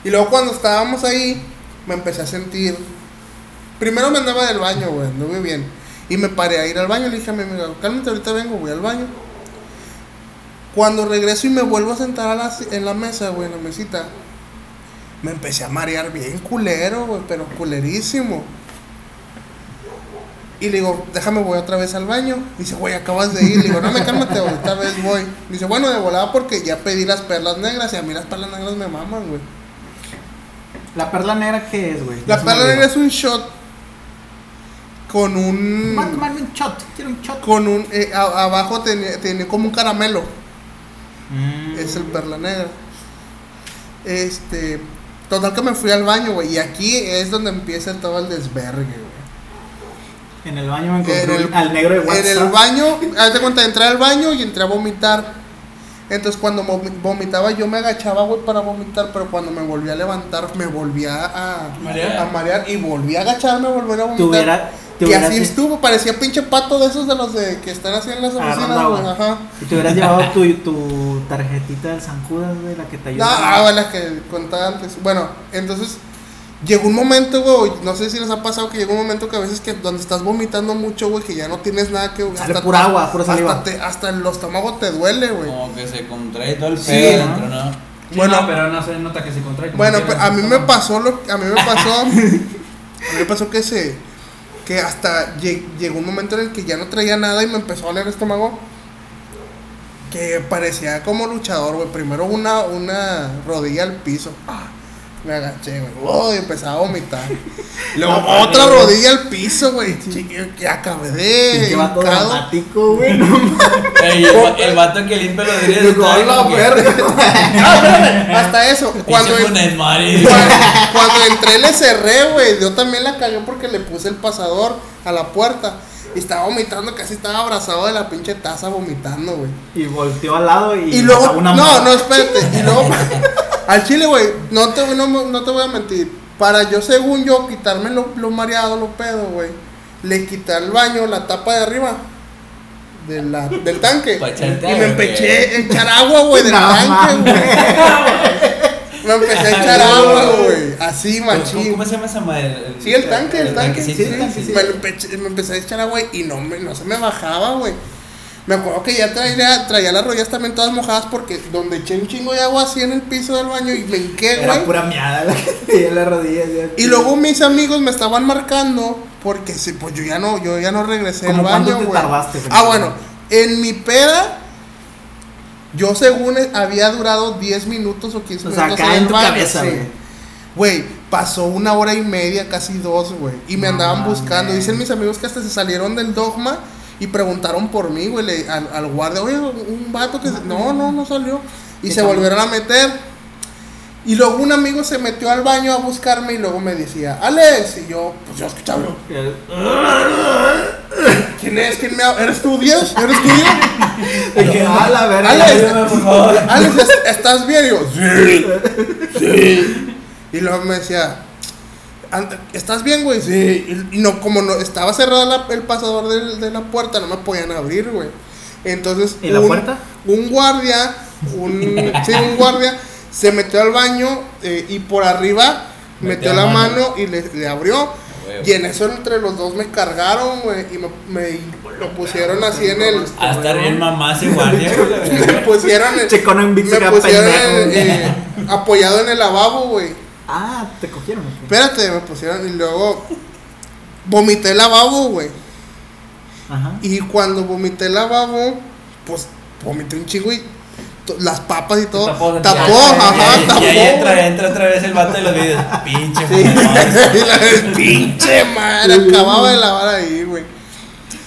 Y luego cuando estábamos ahí, me empecé a sentir. Primero me andaba del baño, güey, anduve bien. Y me paré a ir al baño, le dije a mi amiga, cálmate, ahorita vengo, voy al baño. Cuando regreso y me vuelvo a sentar en la mesa, güey, en la mesita, me empecé a marear bien culero, güey, pero culerísimo. Y le digo, déjame, voy otra vez al baño. Dice, güey, acabas de ir. Le digo, no me cálmate, esta vez voy. Dice, bueno, de volada porque ya pedí las perlas negras y a mí las perlas negras me maman, güey. ¿La perla negra qué es, güey? La perla negra es un shot con un... Voy a tomarme un shot. Quiero un shot. Con un... eh, a- abajo tenía, tenía como un caramelo. Mm. Es el perla negra. Este... Total que me fui al baño, güey. Y aquí es donde empieza todo el desvergue, güey. En el baño me encontré En el- al negro de WhatsApp. En el baño, haz de cuenta, entré al baño y entré a vomitar. Entonces cuando vomi- vomitaba yo me agachaba, güey, para vomitar, pero cuando me volví a levantar me volvía a Marear. a marear y volví a agacharme, volver a vomitar. Y así estuvo, parecía pinche pato de esos de los de que están así en las oficinas, güey, ajá. Y te hubieras llevado tu, tu tarjetita del San Judas, güey, la que te No, ayuda. ah, bueno, la que contaba antes. Bueno, entonces llegó un momento, güey, no sé si les ha pasado que llegó un momento que a veces que donde estás vomitando mucho, güey, que ya no tienes nada que... Sale pura agua, pura saliva. Hasta, te- hasta el estómago te duele, güey. Como que se contrae todo el Sí, pedo ¿no? dentro, ¿no? Sí, Bueno. no, pero no se nota que se contrae. como Bueno, quiera, pero a mí me pasó lo a mí me pasó a mí me pasó que se que hasta lle- llegó un momento en el que ya no traía nada y me empezó a doler el estómago que parecía como luchador, güey. Primero una una rodilla al piso. Ah, me agaché, güey. Oh, y empezaba a vomitar. Luego No, otra rodilla al piso, güey. Que acabé de Pinche vato dramático, güey. No el, el vato que limpia los está con la verga. Ah, hasta eso. Cuando Mari. Cuando, cuando entré le cerré, güey. Yo también la cagué porque le puse el pasador a la puerta. Y estaba vomitando, casi estaba abrazado de la pinche taza vomitando, güey. Y volteó al lado y. Y luego, una no, mano. no, espérate. Y luego, al chile, güey, no te, no, no te voy a mentir. Para yo, según yo, quitarme lo, lo mareado, lo pedo, güey. Le quité al baño la tapa de arriba de la, del tanque. Y me empeché a echar agua, güey, del No tanque, güey. Me empecé a echar agua, güey. Así, ¿Cómo, machín. ¿Cómo se llama esa madre? Sí, el tanque, el tanque. sí, Sí, sí, sí, sí, sí. Me, lo empeché- me empecé a echar agua y no, me, no se me bajaba, güey. Me acuerdo que ya traía, traía las rodillas también todas mojadas porque donde eché un chingo de agua así en el piso del baño y me hinqué, Era güey. pura miada la que tenía las rodillas. ya. Y luego mis amigos me estaban marcando porque sí, pues yo ya no, yo ya no regresé al ¿Cómo cuánto baño, güey. tardaste, Ah, bueno, en mi peda yo según había durado 10 minutos o 15 O sea, minutos acá el en tu baño, cabeza, sí. güey. Güey, pasó una hora y media, casi dos, güey. Y me No andaban buscando. Dicen mis amigos que hasta se salieron del dogma y preguntaron por mí, güey, le- al, al guardia. Oye, un vato que... se-". No, no, no salió. Y ¿Qué se volvieron a meter. Y luego un amigo se metió al baño a buscarme y luego me decía, Alex. Y yo, pues yo escuchaba. ¿Quién es? ¿Quién me habla? ¿Eres tú, Dios? ¿Eres tú, Dios? De que, ah, la verga. Alex. ayúdame, por favor. Alex, ¿est- ¿estás bien? Y yo, sí, sí. Y luego me decía, "Anda, ¿estás bien, güey? Sí. Y no, como no, estaba cerrado la- el pasador de la puerta, no me podían abrir, güey. Entonces, ¿Y la un, puerta? un guardia, un, sí, un guardia, se metió al baño eh, y por arriba metió, Metió la mano, mano. y le, le abrió. Huevo. Y en eso entre los dos me cargaron, güey, y me, me lo pusieron así en el... Hasta bien mamá ese guardia. Me pusieron en, en me en, eh, apoyado en el lavabo, güey. Ah, te cogieron. ¿o qué? Espérate, me pusieron y luego vomité el lavabo, güey. Ajá. Y cuando vomité el lavabo, pues vomité un chingo y las papas y todo. Tapó, Tapó, ya, ajá, y, tapó. ahí entra, entra otra vez el vato de los videos. Pinche. Y la- pinche madre, acababa de lavar ahí, güey.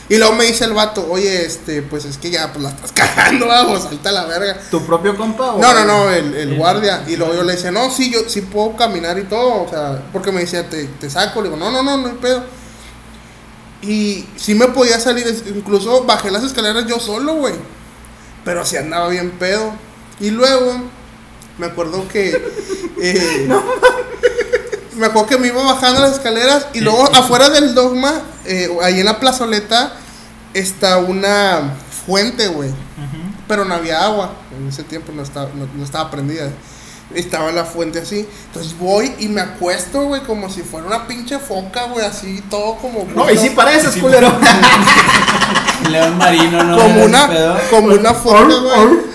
Y luego me dice el vato, oye, este, pues es que ya, pues la estás cagando, vamos, salta la verga. ¿Tu propio compa o.? No, no, no, el, el guardia. Y luego yo le decía, no, sí, yo sí puedo caminar y todo. O sea, porque me decía, te, te saco. Le digo, no, no, no, no hay pedo. Y sí me podía salir, incluso bajé las escaleras yo solo, güey. Pero sí andaba bien pedo. Y luego, me acuerdo que. eh, me acuerdo que me iba bajando las escaleras. Y luego, afuera del dogma, eh, ahí en la plazoleta, está una fuente, güey pero no había agua. En ese tiempo no estaba, no, no estaba prendida. Estaba la fuente así. Entonces voy y me acuesto, güey, como si fuera una pinche foca, güey, así, todo como. No, y sí pareces, Sí. culero. León marino, ¿no? como una, como una foca,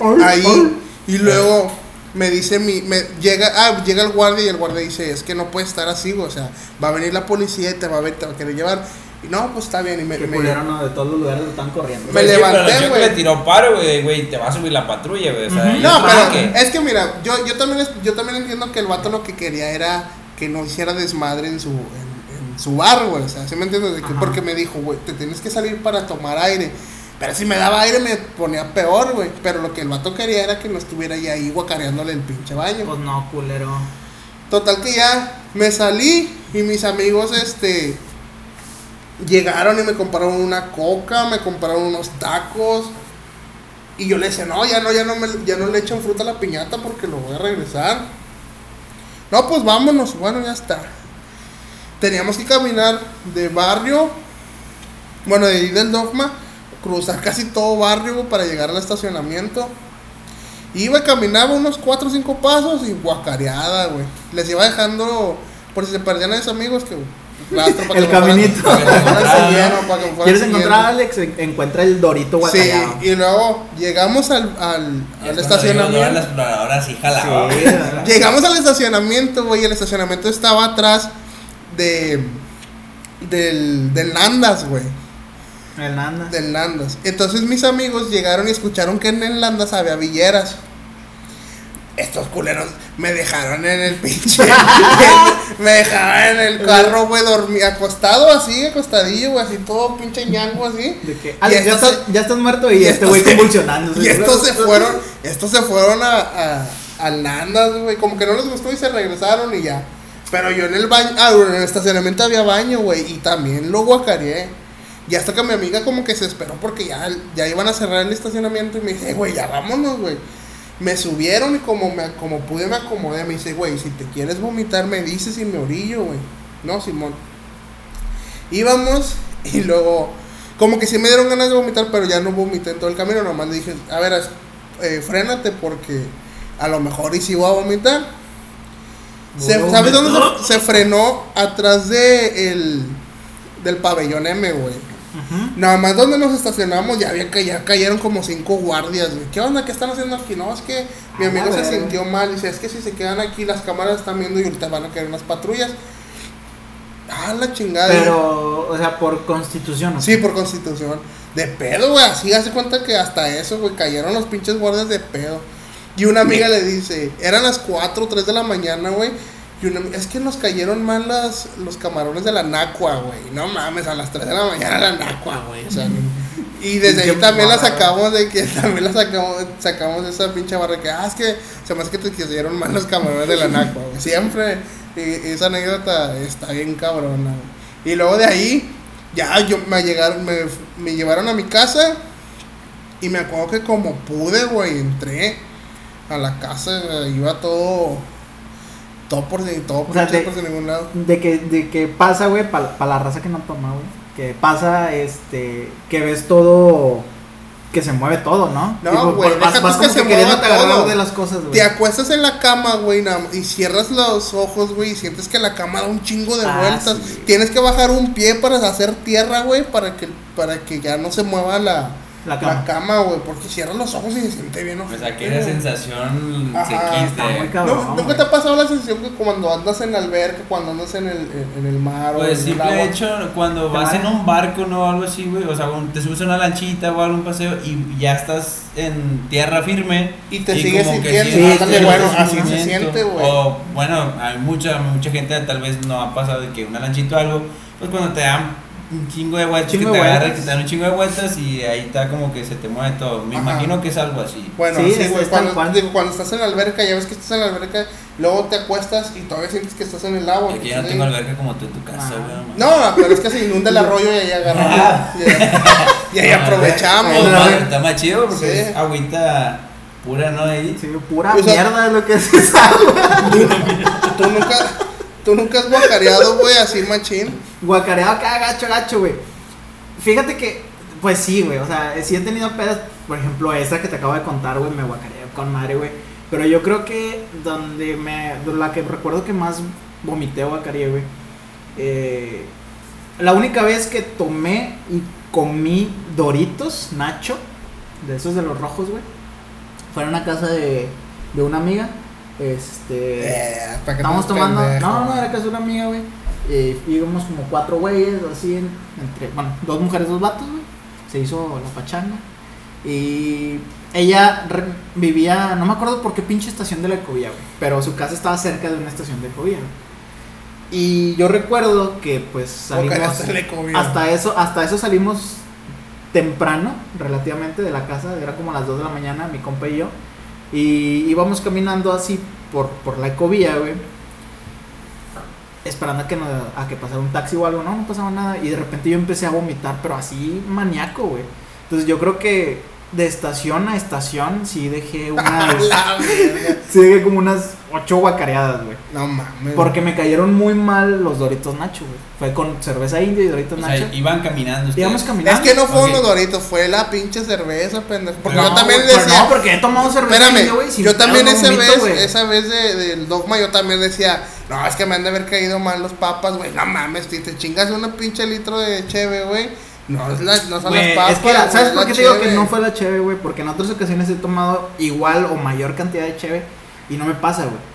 güey. Ahí. Y luego me dice mi, me llega, ah, llega el guardia y el guardia dice, es que no puede estar así, güey, o sea, va a venir la policía y te va a ver, te va a querer llevar. Y no, pues está bien. Y me, Qué me- culero, no, de todos los lugares lo están corriendo. Me Pues sí, levanté, güey. le tiró paro, güey, güey, te va a subir la patrulla, güey. O sea, yo No, pero que- es que mira, yo, yo, también, es- yo también entiendo que el vato lo que quería era que no hiciera desmadre en su, en, en su bar, güey. O sea, ¿sí me entiendes? De que- Ajá. porque me dijo, güey, te tienes que salir para tomar aire. Pero si me daba aire me ponía peor, güey. Pero lo que el vato quería era que no estuviera ya ahí guacareándole el pinche baño. Pues no, culero. Total que ya me salí y mis amigos, este, llegaron y me compraron una coca, me compraron unos tacos. Y yo le decía, no, ya no, ya no, me, ya no le echan fruta a la piñata porque lo voy a regresar. No, pues vámonos, bueno, ya está. Teníamos que caminar de barrio, bueno, de ahí del dogma, cruzar casi todo barrio para llegar al estacionamiento. Iba, caminaba unos 4 o 5 pasos y guacareada, güey. Les iba dejando, por si se perdían a esos amigos, que El caminito. ¿Quieres encontrar a Alex? En- Encuentra el Dorito Sí, guacayado. y luego llegamos al, al, estacionamiento. exploradora sí jalaba. Sí. Llegamos al estacionamiento, güey. y El estacionamiento estaba atrás de. Del, del Nandas, güey. El Nanda. Del Nandas. Entonces mis amigos llegaron y escucharon que en el Nandas había villeras. Estos culeros me dejaron en el pinche. me dejaron en el carro, güey, dormí acostado así, acostadillo, güey, así todo pinche ñango así. De Y Alex, ya, estás, ya estás muerto y, y este güey convulsionando. Y estos se fueron, estos se fueron a, a, al Nandas, güey. Como que no les gustó y se regresaron y ya. Pero yo en el baño, ah, bueno, en el estacionamiento había baño, güey. Y también lo guacareé. Y hasta que mi amiga como que se esperó porque ya, ya iban a cerrar el estacionamiento y me dice, "Eh, güey, ya vámonos, güey. Me subieron y como, me, como pude me acomodé. Me dice, güey, si te quieres vomitar me dices y me orillo, güey. No, Simón. Íbamos y luego, como que sí me dieron ganas de vomitar, pero ya no vomité en todo el camino. Nomás le dije, a ver, eh, frénate porque a lo mejor y si voy a vomitar. Se- ¿Sabes dónde se, se frenó? Atrás de el, del pabellón M, güey. Nada más donde nos estacionamos ya había que ya cayeron como cinco guardias, güey. ¿Qué onda? ¿Qué están haciendo aquí? No, es que mi A amigo se sintió mal. Dice, es que si se quedan aquí, las cámaras están viendo y ahorita van a caer unas patrullas. Ah, la chingada. Pero, o sea, por constitución. Sí, por constitución. De pedo, güey. Así hace cuenta que hasta eso, güey. Cayeron los pinches guardias de pedo. Y una amiga le dice, eran las 4 o 3 de la mañana, güey. Y una, es que nos cayeron mal las, los camarones de la Nacua, güey. No mames, a las 3 de la mañana la Nacua, güey. O sea, y desde ahí también la sacamos de que también la sacamos, sacamos esa pinche barra que, ah, es que se me hace que te cayeron mal los camarones de la Nacua, güey. Siempre y esa anécdota está bien cabrona, güey. Y luego de ahí, ya yo me llegaron, me, me llevaron a mi casa y me acuerdo que como pude, güey, entré a la casa, iba todo, todo por, todo O sea, de- por ningún lado. De que, de que pasa, güey, para la raza que no toma, güey. Que pasa, este, que ves todo, que se mueve todo, ¿no? No, güey, vas, que se mueva todo. de las cosas, güey. Te acuestas en la cama, güey, y cierras los ojos, güey, y sientes que la cama da un chingo de Ah, vueltas. sí. Tienes que bajar un pie para hacer tierra, güey, para que, para que ya no se mueva la, La la cama. cama, güey, porque cierras los ojos y se siente bien, O sea, que esa güey. sensación Ajá, se está muy quite. cabrón. ¿No- ¿Nunca te ha pasado la sensación que cuando andas en la alberca, cuando andas en el, en, en el mar o Pues en el simple agua? hecho, cuando vas en un barco, ¿no? Algo así, güey. O sea, cuando te subes a una lanchita o algún paseo y ya estás en tierra firme. Y te sigues como que sintiendo, sí, ándale, sí, bueno, así se siente, güey. O, bueno, hay mucha, mucha gente tal vez no ha pasado de que una lanchita o algo, pues cuando te dan un chingo de vueltas, Chingo que te agarra, que te dan un chingo de vueltas y ahí está como que se te mueve todo. Me Ajá. imagino que es algo así. Bueno, Sí, sí, es- güey. Cuando, cual. digo, cuando estás en la alberca, ya ves que estás en la alberca, luego te acuestas y todavía sientes que estás en el agua. Aquí que ya no tengo ahí. alberca como tú en tu casa, Ah. güey. No, pero es que se inunda el arroyo y ahí agarramos. y, ahí- y ahí Ah, aprovechamos. Ma- no. está más chido porque Sí. es agüita pura, ¿no? Ahí. Sí, pura O sea- mierda es lo que es esa agua. Tú nunca, tú nunca has guacareado, güey, así machín. Guacareado acá, gacho, gacho, güey. Fíjate que, pues sí, güey. O sea, sí he tenido pedas, por ejemplo, esa que te acabo de contar, güey, me guacareé con madre, güey. Pero yo creo que donde me. La que recuerdo que más vomité guacareé, güey. eh, la única vez que tomé y comí Doritos, Nacho, de esos de los rojos, güey. Fue en una casa de, de una amiga. Este. Eh, estés tomando. pendejo, No, no, era casa de una amiga, güey. Eh, íbamos como cuatro güeyes, así, en- entre. Bueno, dos mujeres, dos vatos, güey. Se hizo la pachanga. Y ella re- vivía, no me acuerdo por qué pinche estación de la Ecovía, güey. Pero su casa estaba cerca de una estación de Ecovía. Y yo recuerdo que, pues, salimos. Hasta eso, hasta eso salimos temprano, relativamente, de la casa. Era como a las 2 de la mañana, mi compa y yo. Y íbamos caminando así por, por la ecovía, güey. Esperando a que, a que pasara un taxi o algo. No, no pasaba nada. Y de repente yo empecé a vomitar, pero así maníaco, güey. Entonces yo creo que de estación a estación sí dejé unas... Sí dejé como unas ocho guacareadas, güey. No mames. Porque me cayeron muy mal los Doritos Nacho, güey. Fue con cerveza india y Doritos O sea, Nacho. iban caminando ustedes. Íbamos caminando. Es que no fue Ok. unos doritos, fue la pinche cerveza, pendejo. Porque No, yo también güey, pero decía. No, porque he tomado cerveza Espérame, india, güey. yo también esa vomito, vez, esa vez de, del dogma, yo también decía, no, es que me han de haber caído mal los papas, güey, no mames, si te chingas una pinche litro de cheve, güey, no, es la, no son las papas, es que, la- ¿sabes es por qué te digo que no fue la cheve, güey? Porque en otras ocasiones he tomado igual o mayor cantidad de cheve y no me pasa, güey.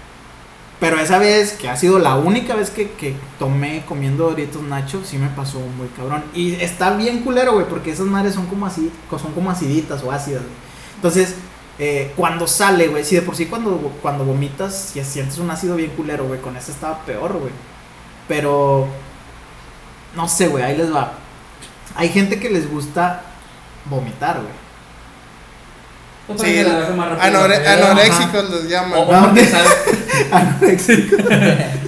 Pero esa vez, que ha sido la única vez que, que tomé comiendo Doritos Nacho, sí me pasó muy cabrón. Y está bien culero, güey, porque esas madres son como así, son como aciditas o ácidas, güey. Entonces, eh, cuando sale, güey, si de por sí cuando, cuando vomitas, si sientes un ácido bien culero, güey, con esa estaba peor, güey. Pero, no sé, güey, ahí les va. Hay gente que les gusta vomitar, güey. Pues Sí, anoréxicos les llaman, O, o No, porque Anoréxico.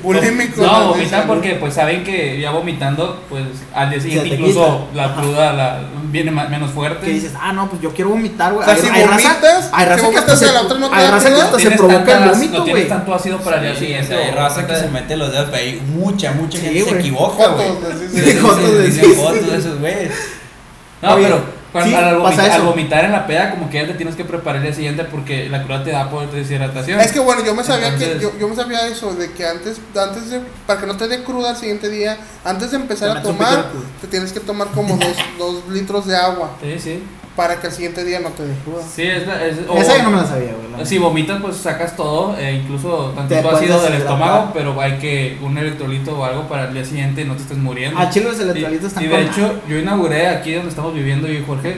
bulímicos. No, les vomitan porque pues saben que ya vomitando, pues al día siguiente te incluso quita. la Ajá. cruda la, viene más, menos fuerte. que dices, ah, no, pues yo quiero vomitar, güey. O sea, si raza- vomitas, hay si raza que vomitas hasta se, la otra no te hay raza que hasta se provoca el vómito, no tienes güey. tanto ácido para el día siguiente. hay raza que se mete los dedos, pero hay mucha, mucha Sí, gente se güey. equivoca, güey. Jotos, de esos güeyes. No, pero cuando, sí, al, pasa vomitar, eso. al vomitar en la peda, como que ya te tienes que preparar el día siguiente porque la cruda te da por deshidratación. Es que bueno, yo me sabía Entonces- que yo, yo me sabía eso de que antes antes de para que no te dé cruda al siguiente día, antes de empezar a tomar, te tienes que tomar como dos, dos litros de agua Sí, sí. Para que al siguiente día no te dé cruda. Sí, es, la- es o- Esa yo no me la sabía, güey. Si vomitas, pues sacas todo, e incluso tantito ácido del estómago, pero hay que un electrolito o algo para el día siguiente y no te estés muriendo. Ah, chile, los electrolitos están y de hecho, yo inauguré aquí donde estamos viviendo yo y Jorge,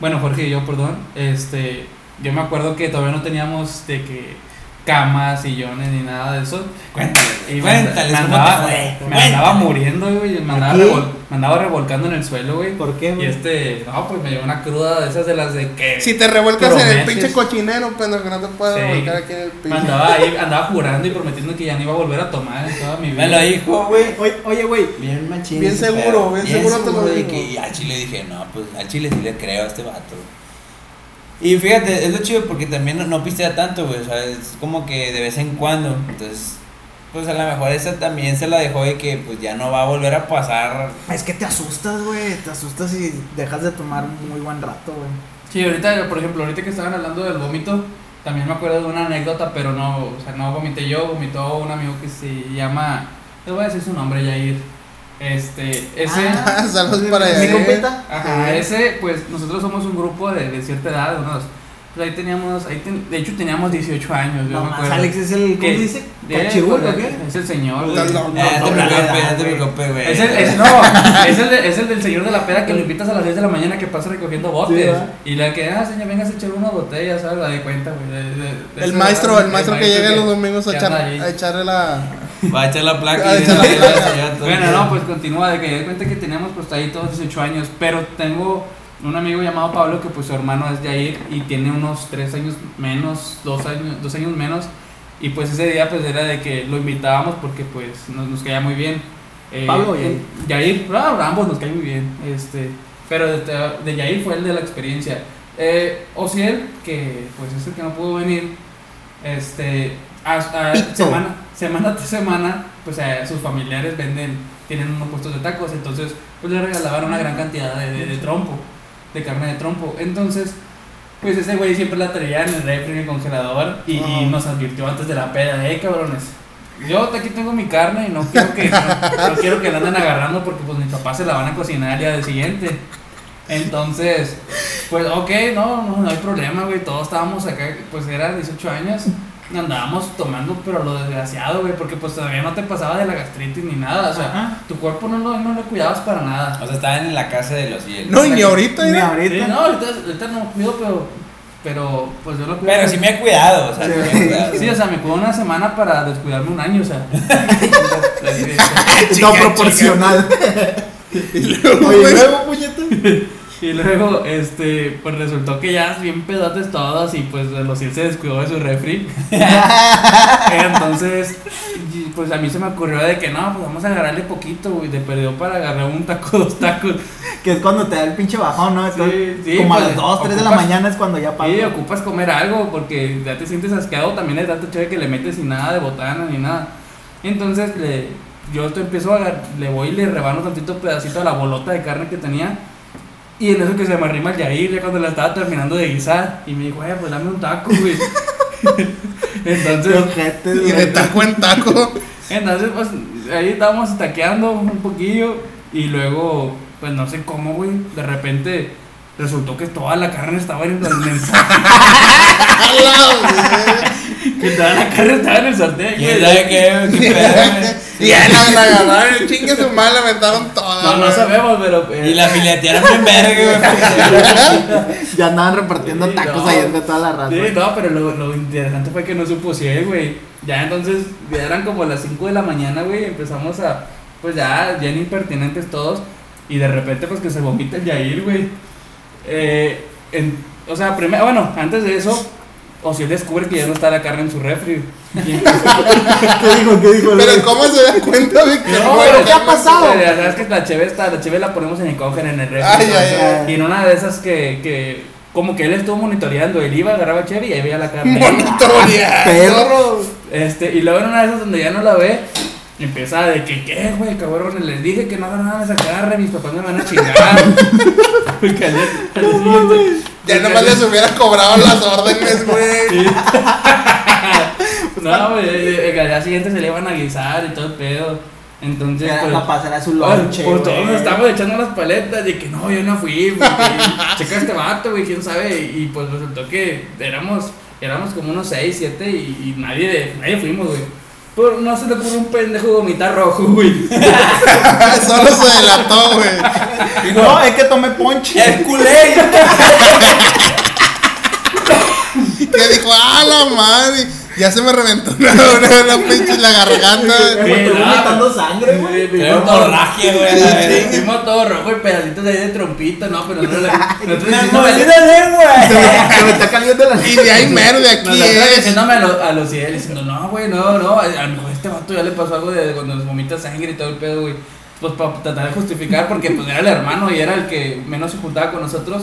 bueno, Jorge y yo, perdón, este, yo me acuerdo que todavía no teníamos de que camas, sillones ni nada de eso. Cuéntales, Y me, cuéntales me cómo andaba, te fue. me Cuéntales. andaba muriendo, güey, me andaba, revol- me andaba revolcando en el suelo, güey. ¿Por qué, Y güey? este, no, pues me llevó una cruda de esas de las de que... Si te revuelcas en el pinche cochinero, pendejo, que no te puedes Sí. revolcar aquí en el Me pinche. andaba ahí, andaba jurando y prometiendo que ya no iba a volver a tomar en toda mi vida. Me lo dijo, güey. Oye, güey. Bien machín. Bien seguro, bien seguro te lo que- y al chile dije, no, pues al chile sí le creo a este vato. Y fíjate, es lo chido porque también no, no pistea tanto, güey. O sea, es como que de vez en cuando. Entonces, pues a lo mejor esa también se la dejó de que pues ya no va a volver a pasar. Es que te asustas, güey. Te asustas y dejas de tomar un muy buen rato, güey. Sí, ahorita, por ejemplo, ahorita que estaban hablando del vómito, también me acuerdo de una anécdota, pero no, o sea, no vomité yo, vomitó un amigo que se llama, les voy a decir su nombre, Yair. Este, ese. Ah, Saludos para Mi allá. compita. Ajá, Sí. ese, pues nosotros somos un grupo de, de cierta edad, unos. Pues ahí teníamos, ahí ten- de hecho teníamos 18 años, yo No me acuerdo. Alex es el, ¿cómo dice? ¿Cachirulo pues, o qué? Es el señor, güey. No, no, no. Eh. Es el, es, no, es el, es el del señor de la peda que lo invitas a las 10 de la mañana que pasa recogiendo botes. Y la que, ah, señor, venga a echar una botella, ¿sabes? La de cuenta, güey. El maestro, el maestro que llega los domingos a, echar, a echarle la. Va a echar la placa y la placa. Bueno, no, pues continúa, de que di cuenta que teníamos pues ahí todos 18 años, pero tengo un amigo llamado Pablo que pues su hermano es Jair y tiene unos 3 años menos, 2 años, dos años menos, y pues ese día pues era de que lo invitábamos porque pues nos, nos caía muy bien. Eh, ¿Pablo o Yair? Yair, ah, ambos nos caen muy bien, este, pero de, de Yair fue el de la experiencia. Eh, Ociel, que pues es el que no pudo venir, este, a, a- Pito. semana, semana tras semana, pues a sus familiares venden, tienen unos puestos de tacos, entonces pues le regalaban una gran cantidad de, de- de trompo, de carne de trompo. Entonces, pues ese güey siempre la traía en el refri, en el congelador, y, nos advirtió antes de la peda, eh cabrones. Yo aquí tengo mi carne y no quiero que no, no quiero que la anden agarrando porque pues mis papás se la van a cocinar el día del siguiente. Entonces, pues ok, no, no, no hay problema, güey. Todos estábamos acá, pues era 18 años. Andábamos tomando, pero lo desgraciado, güey, porque pues todavía no te pasaba de la gastritis ni nada. O sea, Ajá. tu cuerpo no lo, no lo cuidabas para nada. O sea, estaban en la casa de los cielos. No, y ni ahorita, Ni. Sí, ahorita. no, ahorita, ahorita no cuido, pero, pero pues yo lo cuido. Pero sí me he cuidado, o sea, sí me he cuidado. Sí, o sea, me cuido una semana para descuidarme un año, o sea. No proporcional. Oye, luego, puñeta. Y luego, este, pues resultó que ya bien pedotes todos y pues los se descuidó de su refri. Entonces, pues a mí se me ocurrió de que no, pues vamos a agarrarle poquito, güey, de perdió para agarrar un taco, dos tacos. Que es cuando te da el pinche bajón, ¿no? Sí, Entonces, sí, como a pues, las 2, 3 de la mañana es cuando ya pasa. Y ocupas comer algo porque ya te sientes asqueado, también es dato chévere que le metes sin nada de botana ni nada. Entonces, le, yo te empiezo a le voy y le rebano tantito pedacito a la bolota de carne que tenía. Y en eso que se me arrima el Yair, ya cuando la estaba terminando de guisar, y me dijo, eh, pues dame un taco, güey. entonces, Ojete, Y de taco en taco. entonces, pues ahí estábamos taqueando un poquillo, y luego, pues no sé cómo, güey, de repente resultó que toda la carne estaba en el mensaje. Que toda la carne estaba en el sartén. ¿Quién sabe qué? ¿Qué pedo, güey? Y ya la, la agarraron, chingue su madre, la aventaron toda. No, no sabemos, pero. eh, Y la filetearon bien verga, güey. Ya andaban repartiendo Sí, tacos no. ahí entre toda la raza. Sí, no, pero lo, lo interesante fue que no supo si él, güey. Ya entonces, ya eran como las 5 de la mañana, güey. Empezamos a. Pues ya, bien impertinentes todos. Y de repente, pues que se vomita el Yair, güey. Eh, en- o sea, primero, bueno, antes de eso, o si él descubre que ya no está la carne en su refri. ¿Qué dijo? ¿Qué dijo? Pero ¿cómo se da cuenta de que No, no, pero güey, ¿qué ha pasado? La verdad es que la cheve está, la cheve la ponemos en el coger en el refri. Ay, ¿no? ay, ay. Y en una de esas que, que como que él estuvo monitoreando, él iba, agarraba cheve y ahí veía la carne. Monitorear. Perro. Este, y luego en una de esas donde ya no la ve, empieza de que, ¿qué, güey, cabrón? Les dije que no agarraran esa carne, mis papás me van a chingar. Porque al día- al día siguiente- Ya nomás les hubiera cobrado las órdenes, güey. No, güey, al día siguiente se le iban a guisar y todo el pedo. Entonces, Ya pues, para pasar a su Pues, lonche. pues todos güey. nos estábamos echando las paletas de que no, yo no fui, porque checa este vato, güey, quién sabe. Y, y, pues resultó que éramos, éramos como unos 6, 7 y, y nadie, nadie fuimos, güey. Pero no se le ocurrió un pendejo vomitar rojo, güey. Solo se delató, güey. No, es que tomé ponche. ¡Es culé! Que dijo, ah, la madre. Ya se me reventó una, una, una pinche la garganta. Me estoy vomitando sangre, güey. Torraje, güey. Fuimos todo rojo y pedacitos ahí de trompita, no, pero no le. Nosotros ¡Me diciéndole- morí de lengua! Se me, se me está caliente la Y de ahí mero de aquí diciéndome a, lo- a los cielos, diciendo, no, güey, no, no, a lo mejor este vato ya le pasó algo de cuando nos vomita sangre y todo el pedo, güey. Pues para tratar de justificar, porque pues era el hermano y era el que menos se juntaba con nosotros.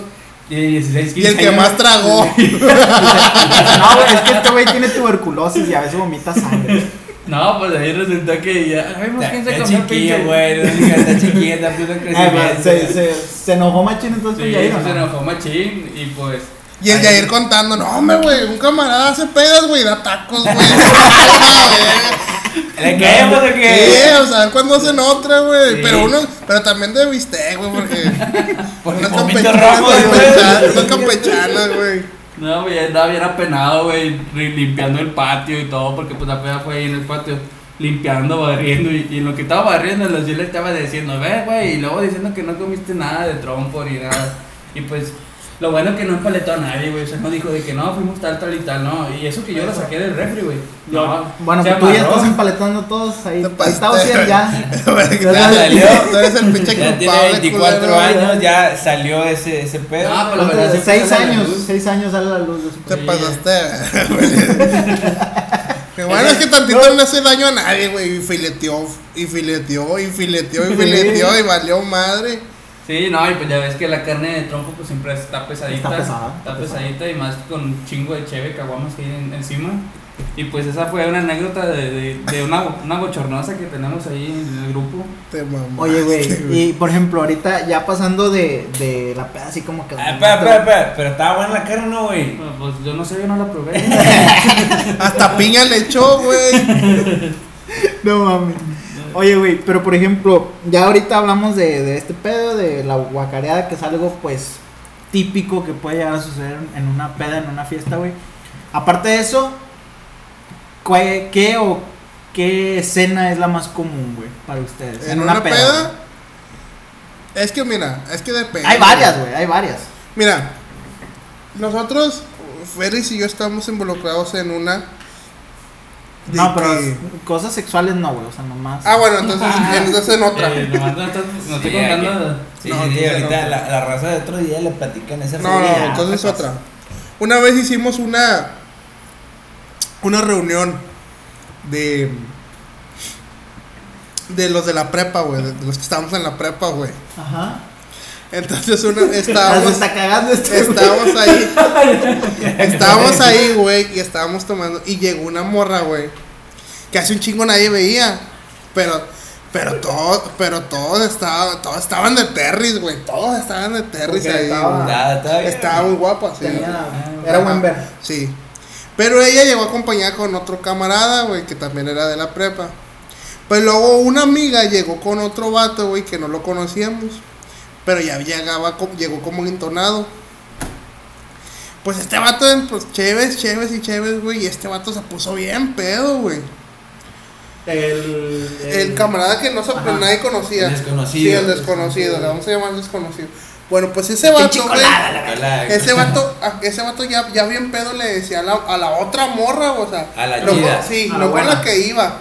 Y 16, 15 Y el que años. más tragó. No, güey, es que este güey tiene tuberculosis y a veces vomita sangre. No, pues ahí resultó que ya. Ay, pues quién se Está comió chiquillo, pinche. güey. no digas, Está chiquillo, está puto Eh, crecimiento. se, se, se enojó machín entonces Sí, con Yair, ¿o se no? enojó machín y pues. Y el Jair contando, no, hombre, güey, un camarada hace pedas, güey, da tacos, güey. ¿Le caemos de Sí, que? o sea, a ver cuándo hacen otra, güey. Sí. Pero uno, pero también de bistec, güey, porque. Porque unas campechanas, campechanas, unas campechanas, güey. No, güey, andaba bien apenado, güey, limpiando el patio y todo, porque pues la peda fue ahí en el patio, limpiando, barriendo, y, y en lo que estaba barriendo, los yo le estaba diciendo, ve, güey, y luego diciendo que no comiste nada de trompo ni nada, y pues, lo bueno que no empaletó a nadie, güey, o sea, no dijo de que no, fuimos tal, tal y tal, no, y eso que yo lo saqué del refri, güey, no, Bueno, pues tú ya estás empaletando todos ahí. Ahí está. Ociel ya. Ya salió. Tú eres el pinche Ya tiene culpable, 24 culero. años, ya salió ese, ese pedo. Ah, pero la verdad sí Seis sale a la años, luz. seis años sale la luz de su Te pasaste, güey. Que bueno, es que tantito no le hace daño a nadie, güey. Y fileteó, y fileteó, y fileteó, y fileteó, y valió madre. Sí, no, y pues ya ves que la carne de trompo pues siempre está pesadita. Está pesada, Está está pesadita y más con un chingo de cheve, caguamas que hay en- encima. Y pues esa fue una anécdota de, de, de una, una bochornosa que tenemos ahí en el grupo. Te mamaste, Oye, güey, y por ejemplo, ahorita ya pasando de, de la peda así como que. Ah, espera, espera, espera, pero estaba buena la carne, ¿no, güey? Bueno, Pues yo no sé, yo no la probé. Hasta piña le echó, güey. No mames. Oye, güey, pero por ejemplo, ya ahorita hablamos de, de este pedo, de la guacareada, que es algo pues típico que puede llegar a suceder en una peda, en una fiesta, güey. Aparte de eso, ¿cuál- ¿qué o qué escena es la más común, güey, para ustedes? En una peda. güey? Es que mira, es que depende. Hay varias, güey, hay varias. Mira, nosotros, Ferris y yo estamos involucrados en una. De No, pero que- cosas sexuales no, güey, o sea, nomás. Ah, bueno, entonces, entonces en otra. Eh, nomás no, estás- no estoy Sí, contando. Sí, No, sí, sí, ahorita no. la, la raza de otro día le platican esa No, no, entonces otra. Una vez hicimos una una reunión de de los de la prepa, güey, de los que estábamos en la prepa, güey. Ajá. Entonces una se estábamos está cagando este. estábamos ahí. estábamos ahí, güey, y estábamos tomando y llegó una morra, güey, que hace un chingo nadie veía, pero pero todos, pero todos estaban, todos estaban de terris, güey, todos estaban de terris Porque ahí. estaba-. Nada. Estaba muy guapa, sí. Tenía- era buen ver. Sí. Pero ella llegó acompañada con otro camarada, güey, que también era de la prepa. Pues luego una amiga llegó con otro vato, güey, que no lo conocíamos. Pero ya llegaba, llegó como entonado. Pues este vato, pues, chéves, chéves y chéves, güey. Y este vato se puso bien pedo, güey. El, El camarada que no se, Ajá. nadie conocía. El desconocido. Sí, el desconocido, le vamos a llamar desconocido. Bueno, pues ese vato, güey. Ese vato, a- ese vato ya, ya bien pedo le decía a la, a la otra morra, o sea. A la no, chida. Sí, A la no con buena. la que iba.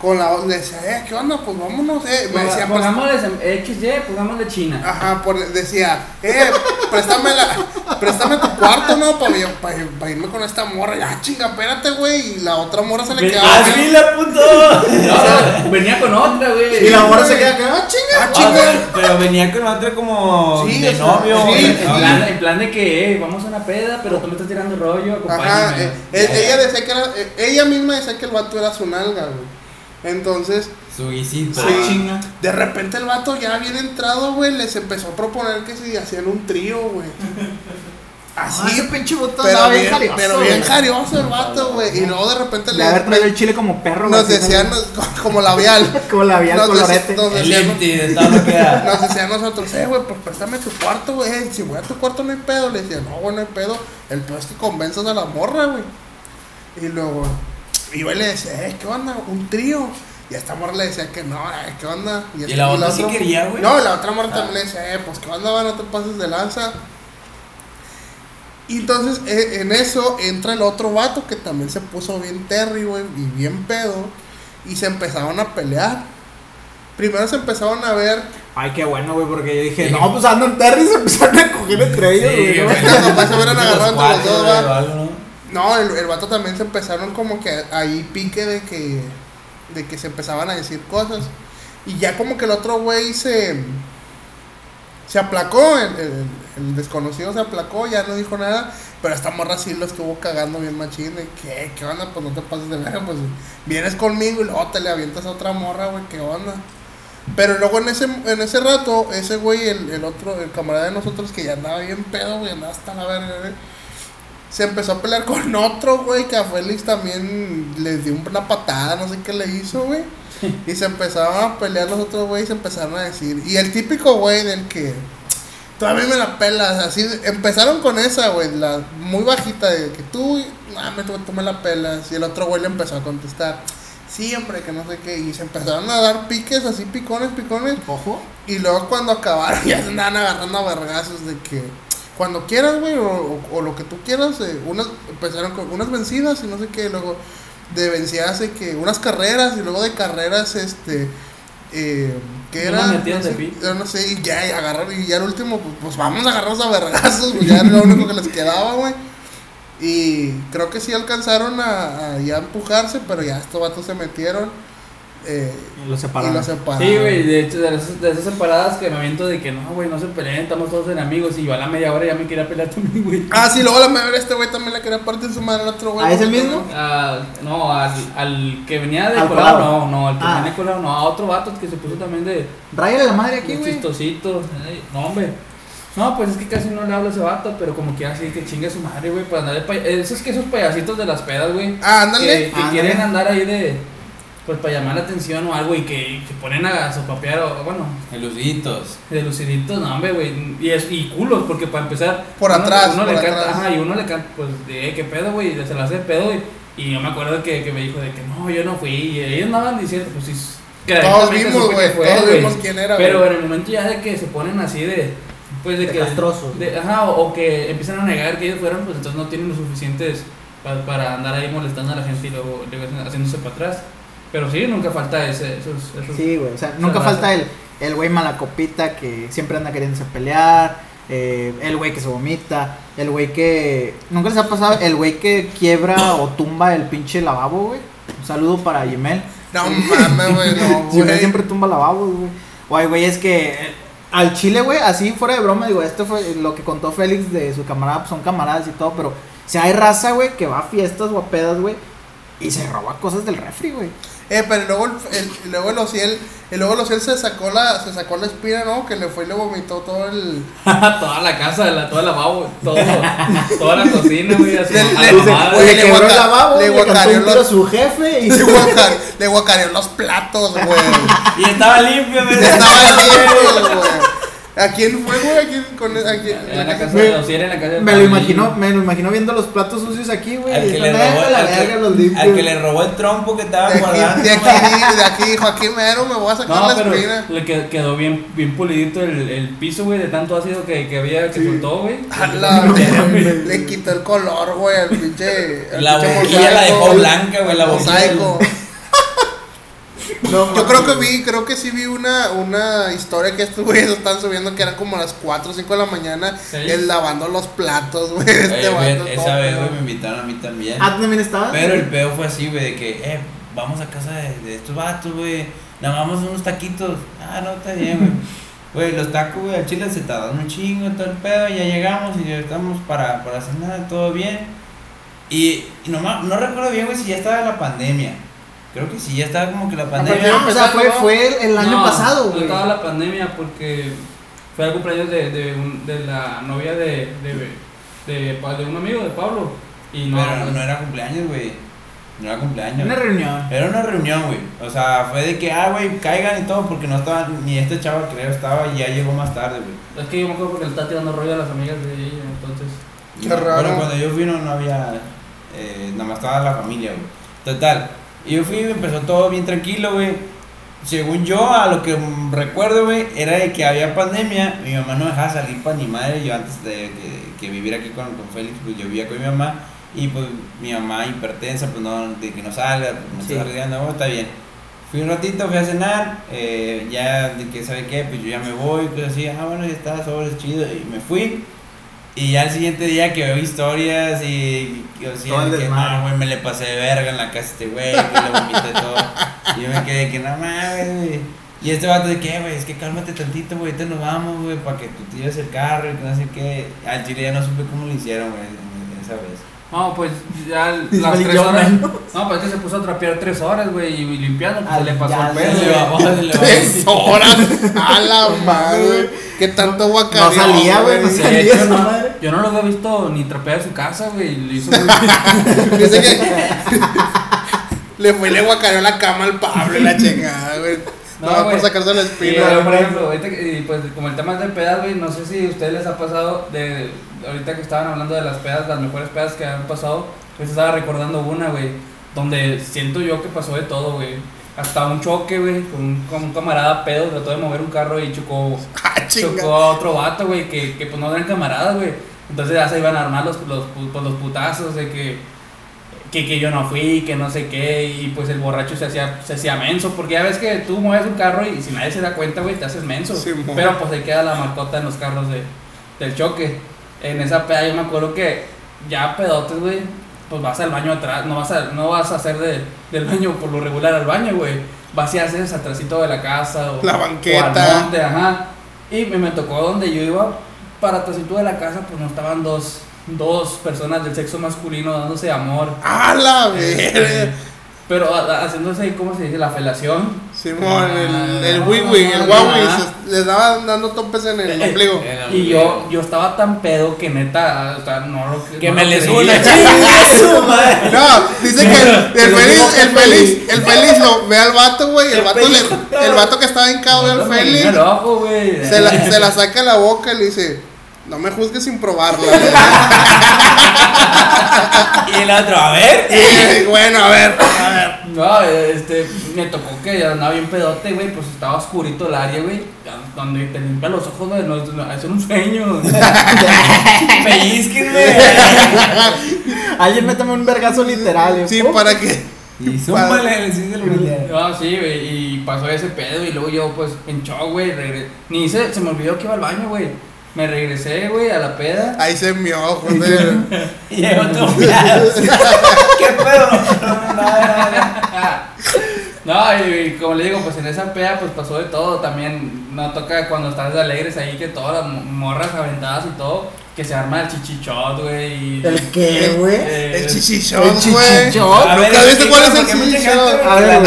Con la le decía, eh, ¿qué onda? Pues vámonos, eh. Me decía, pues, Pongámosle XY, pongámosle China. ajá, por- decía, eh, préstame la, préstame tu cuarto, ¿no? Para irme con esta morra. Ya, chinga, espérate, güey. Y la otra morra se le quedaba. ¡Así bien- la puto! No, venía con otra, güey. Y la morra se queda que, ah, chinga. Ah, Ah, chinga. pero, venía con otro como Sí, de o sea, novio. sí. En Ah, plan, en plan de que, eh, vamos a una peda, pero tú me estás tirando rollo, Ajá, acompáñame. eh, eh, ella decía que era, eh, ella misma decía que el vato era su nalga, güey. Entonces, Su guisito. Sí. Ah, chinga. De repente el vato ya bien entrado, güey, les empezó a proponer que si hacían un trío, güey. Ah, Así, ese pinche botón pero bien, bien jarioso. pero bien jarioso el vato, güey. Y luego de repente le haber traído el chile como perro, nos decían como labial. Como la vía Nos colorete. nos El decían, nos decían nosotros, eh, güey, pues préstame tu cuarto, güey. Eh, Si voy a tu cuarto no hay pedo. Le decía, no, güey, no hay pedo. El pedo es que convenzas a la morra, güey. Y luego, y le decía, eh, ¿qué onda? Un trío. Y a esta morra le decía que no, eh, ¿qué onda? Y esta- la otra sí quería, güey. No, la otra morra Ah. también le decía, eh, pues, ¿qué onda? va? No te pases de lanza. Y entonces eh, en eso entra el otro vato que también se puso bien terry, güey, y bien pedo. Y se empezaron a pelear. Primero se empezaron a ver. Ay, qué bueno, güey, porque yo dije, no, pues andan Terry y se empezaron a coger entre ellos, Sí, güey. papás se hubieran agarrado entre los dos, ¿no? El, el vato también se empezaron como que ahí pique de que. De que se empezaban a decir cosas. Y ya como que el otro güey se. Se aplacó, el, el- el desconocido se aplacó, ya no dijo nada. Pero esta morra sí lo estuvo cagando bien machín. De que, ¿qué onda? Pues no te pases de verga, pues vienes conmigo y luego te le avientas a otra morra, güey, ¿qué onda? Pero luego en ese, en ese rato, ese güey, el, el otro, el camarada de nosotros que ya andaba bien pedo, güey, andaba hasta la verga, güey, se empezó a pelear con otro, güey, que a Félix también le dio una patada, no sé qué le hizo, güey. Y se empezaron a pelear los otros, güey, y se empezaron a decir. Y el típico, güey, del que. Tú a mí me la pelas, así. Empezaron con esa, güey, la muy bajita, de que tú, ah, me, tú, tú me la pelas. Y el otro, güey, le empezó a contestar. Sí, hombre, que no sé qué. Y se empezaron a dar piques, así, picones, picones. Ojo. Y luego cuando acabaron ya se andaban agarrando a vergazos de que cuando quieras, güey, o, o- o lo que tú quieras, eh, unas empezaron con unas vencidas y no sé qué, luego de vencidas de que unas carreras y luego de carreras este eh, ¿qué Unas era? no sé, yo no sé, y ya y agarraron y ya el último pues, pues vamos a agarrarnos a vergazos, pues ya era lo único que les quedaba, güey. Y creo que sí alcanzaron a, a ya empujarse, pero ya estos vatos se metieron eh, Y lo y separaron. lo separaron. Sí, güey, de hecho, de esas, de esas separadas que me aviento de que no, güey, no se peleen, estamos todos en amigos. Y yo a la media hora ya me quería pelear también, güey. Ah, sí, luego la mayoría este güey también le quería partir su madre al otro güey. ¿Ah, es el mismo? Ah, no, al, al que venía de Al colado, colado. no, no, al que Ah. venía de colado, no, a otro vato que se puso también de, Ráyale la madre aquí, de güey. chistosito. Ay, No, hombre. No, pues es que casi no le hablo a ese vato, pero como que así que chingue su madre, güey, para andar de pay- Esos que esos payasitos de las pedas, güey. Ah, ándale. que, que Ándale. quieren andar ahí de. Pues para llamar la atención o algo y que, que ponen a sopapear o, bueno, Eluditos. de luciditos, no, hombre, güey. Y, es, y culos, porque para empezar. Por uno- atrás, Uno por le canta, atrás. ajá, y uno le canta, pues, de, eh, ¿qué pedo, güey? Se la hace de pedo, y, y yo me acuerdo que, que me dijo de que no, yo no fui. Y ellos andaban diciendo, pues sí. que Todos vimos, güey. Todos vimos quién era, Pero en el momento ya de que se ponen así de. Pues de, De que. castrosos. de- ajá, o, o que empiezan a negar que ellos fueron, pues entonces no tienen lo suficientes pa- para andar ahí molestando a la gente y luego, luego haciéndose para atrás. Pero sí, nunca falta ese, esos, esos Sí, güey. O sea, nunca raza. falta el el güey malacopita que siempre anda queriéndose pelear. eh, el güey que se vomita. El güey que. ¿Nunca les ha pasado? El güey que quiebra o tumba el pinche lavabo, güey. Un saludo para Yemel. No mames, güey, no, Yemel siempre tumba lavabos, güey. O hay güeyes que. eh, Al chile, güey, así fuera de broma, digo, esto fue lo que contó Félix de su camarada, pues son camaradas y todo, pero si hay raza, güey, que va a fiestas o a pedas, güey, y se roba cosas del refri, güey. Eh, pero luego el, el- luego el Ociel, y luego el Ociel se sacó la, se sacó la espina, ¿no? Que le fue y le vomitó todo el. toda la casa, la, toda el lavabo, todo, toda la cocina, güey, así. Le- le- le le el guaca- lavabo, le guacareó los- su jefe y Le guacareó, le guacareó los platos, güey. Y estaba limpio, güey. Estaba limpio, güey. ¿A quién fue, güey? ¿A quién? Con, a quién? En la casa de los en la casa de me lo imagino, me lo imagino viendo los platos sucios aquí, güey. Al que, le robó, "Ah, la al, que, verga, los limpio". al que le robó el trompo que estaba De aquí, guardando. de aquí, de aquí dijo, aquí mero me voy a sacar No, la pero espina. le qued- quedó bien, bien pulidito el, el piso, güey, de tanto ácido que, que había, que soltó, güey. Verga, le quitó el color, güey, al pinche. La boquilla la dejó blanca, güey, la boquilla. No, Yo creo que vi, creo que sí vi una, una historia que estos güeyes están subiendo que eran como las 4 o 5 de la mañana, Sí. él lavando los platos, güey. Este esa vez, güey, me invitaron a mí también. Ah, ¿tú también estabas? Pero el pedo fue así, güey, de que, eh, vamos a casa de, de estos vatos, güey. Nada más vamos unos taquitos. Ah, no, está bien, güey. Güey, los tacos, güey, a Chile se tardan un chingo, todo el pedo. Ya llegamos y ya estamos para, para cenar, todo bien. Y, y nomás, no recuerdo bien, güey, si ya estaba la pandemia. Creo que sí, ya estaba como que la pandemia. Ah, o sea, fue, fue el, año No, pasado, no güey. estaba la pandemia porque fue el cumpleaños de, de, un- de la novia de, de, de, un amigo de Pablo. Y no, Pero no era cumpleaños, güey. No era cumpleaños. Una reunión. Era una reunión, güey. O sea, fue de que, ah, güey, caigan y todo, porque no estaba, ni este chavo creo estaba y ya llegó más tarde, güey. Es que yo me acuerdo porque le estaba tirando rollo a las amigas de ella, entonces. Qué no- raro. Bueno, cuando yo fui no, no había, eh, nada más estaba la familia, güey. Total, y yo fui y empezó todo bien tranquilo, güey. Según yo, a lo que recuerdo, güey, era de que había pandemia, mi mamá no dejaba salir para ni madre, yo antes de que, que vivir aquí con, con Félix, pues yo vivía con mi mamá, y pues mi mamá hipertensa, pues no, de que no salga, pues me Sí. está no, está bien. Fui un ratito, fui a cenar, eh, ya de que, ¿sabe qué? Pues yo ya me voy, pues así, ah, bueno, ya está, sobres chido, y me fui. Y ya el siguiente día que veo historias y o sea, que no, güey, me le pasé de verga en la casa a este güey, que le vomité todo. Y yo me quedé que no mames, güey. Y este vato de que, güey, es que cálmate tantito, güey, te nos vamos, güey, para que tú lleves el carro y que no sé qué. Al chile ya no supe cómo lo hicieron, güey, esa vez. No, pues ya las yo tres horas. No, pues es que se puso a trapear tres horas, güey, y, limpiando, pues se le pasó el pedo. Se le güey. bajó, se le bajó. Tres horas. A la madre. Que tanto No guacareó, salía, güey, no salía hecho, esa no, madre. yo no lo había visto ni trapear su casa, güey. y Lo hizo muy Dice que le fue y le guacareó la cama al Pablo y la chingada, güey. No, No, por sacarse la Y, espina. güey, por ejemplo, ahorita que- y, pues como el tema es de pedas, güey, no sé si a ustedes les ha pasado de ahorita que estaban hablando de las pedas, las mejores pedas que han pasado, pues estaba recordando una, güey, donde siento yo que pasó de todo, güey. Hasta un choque, güey, con, un- con un camarada pedo, trató de mover un carro y chocó, Ah, chocó a otro vato, güey, que, que pues no eran camaradas, güey. Entonces ya se iban a armar los, los, pu- pues, los putazos de que, que, que yo no fui, que no sé qué, y pues el borracho se hacía, se hacía menso, porque ya ves que tú mueves un carro y si nadie se da cuenta, güey, te haces menso. Simón. Pero pues se queda la marcota en los carros de, del choque. En esa peda yo me acuerdo que ya pedotes, güey, pues vas al baño atrás, no vas a, no vas a hacer de, del baño por lo regular al baño, güey. Vas y haces atrásito de la casa o, La o banqueta. al monte, ajá. Y me, me tocó donde yo iba para atrásito de la casa, pues no estaban dos, dos personas del sexo masculino dándose amor. ¡A la Este, verga! pero a- a- haciéndose, ¿cómo se dice? La felación. Simón, el, el Ah, wiwi, el ah, wawi, ah. les daban dando topes en el Eh, ombligo. Y yo, yo estaba tan pedo que neta, o sea, no lo Que no me lo les una. No, dice que el, el feliz, el feliz, el feliz lo ve al vato, güey, el El vato el vato que estaba hincado ve al feliz, el se la, se la saca de la boca y le dice, no me juzgues sin probarla. Y el otro, a ver. y bueno, a ver, a ver. No, este, me tocó que andaba bien pedote, güey, pues estaba oscurito el área, güey, donde te limpia los ojos, güey, no, no, es un sueño. Pellizquenme. Alguien métame un vergazo literal. eh. Sí, para que. Y súmale, hice el humilde. No, sí, güey, y pasó ese pedo y luego yo, pues, en shock, güey, ni hice, se me olvidó que iba al baño, güey. Me regresé, güey, a la peda. Ahí se mió, joder. Y llegó tu ¿Qué pedo? No, no, y, como le digo, pues en esa peda pues pasó de todo. También no toca cuando estás de alegres ahí que todas las mo- morras aventadas y todo, que se arma el chichichot, güey. ¿El qué, güey? El chichichón, El güey. chichichón. A ver, ¿Nunca viste cuál es el gente, A ver.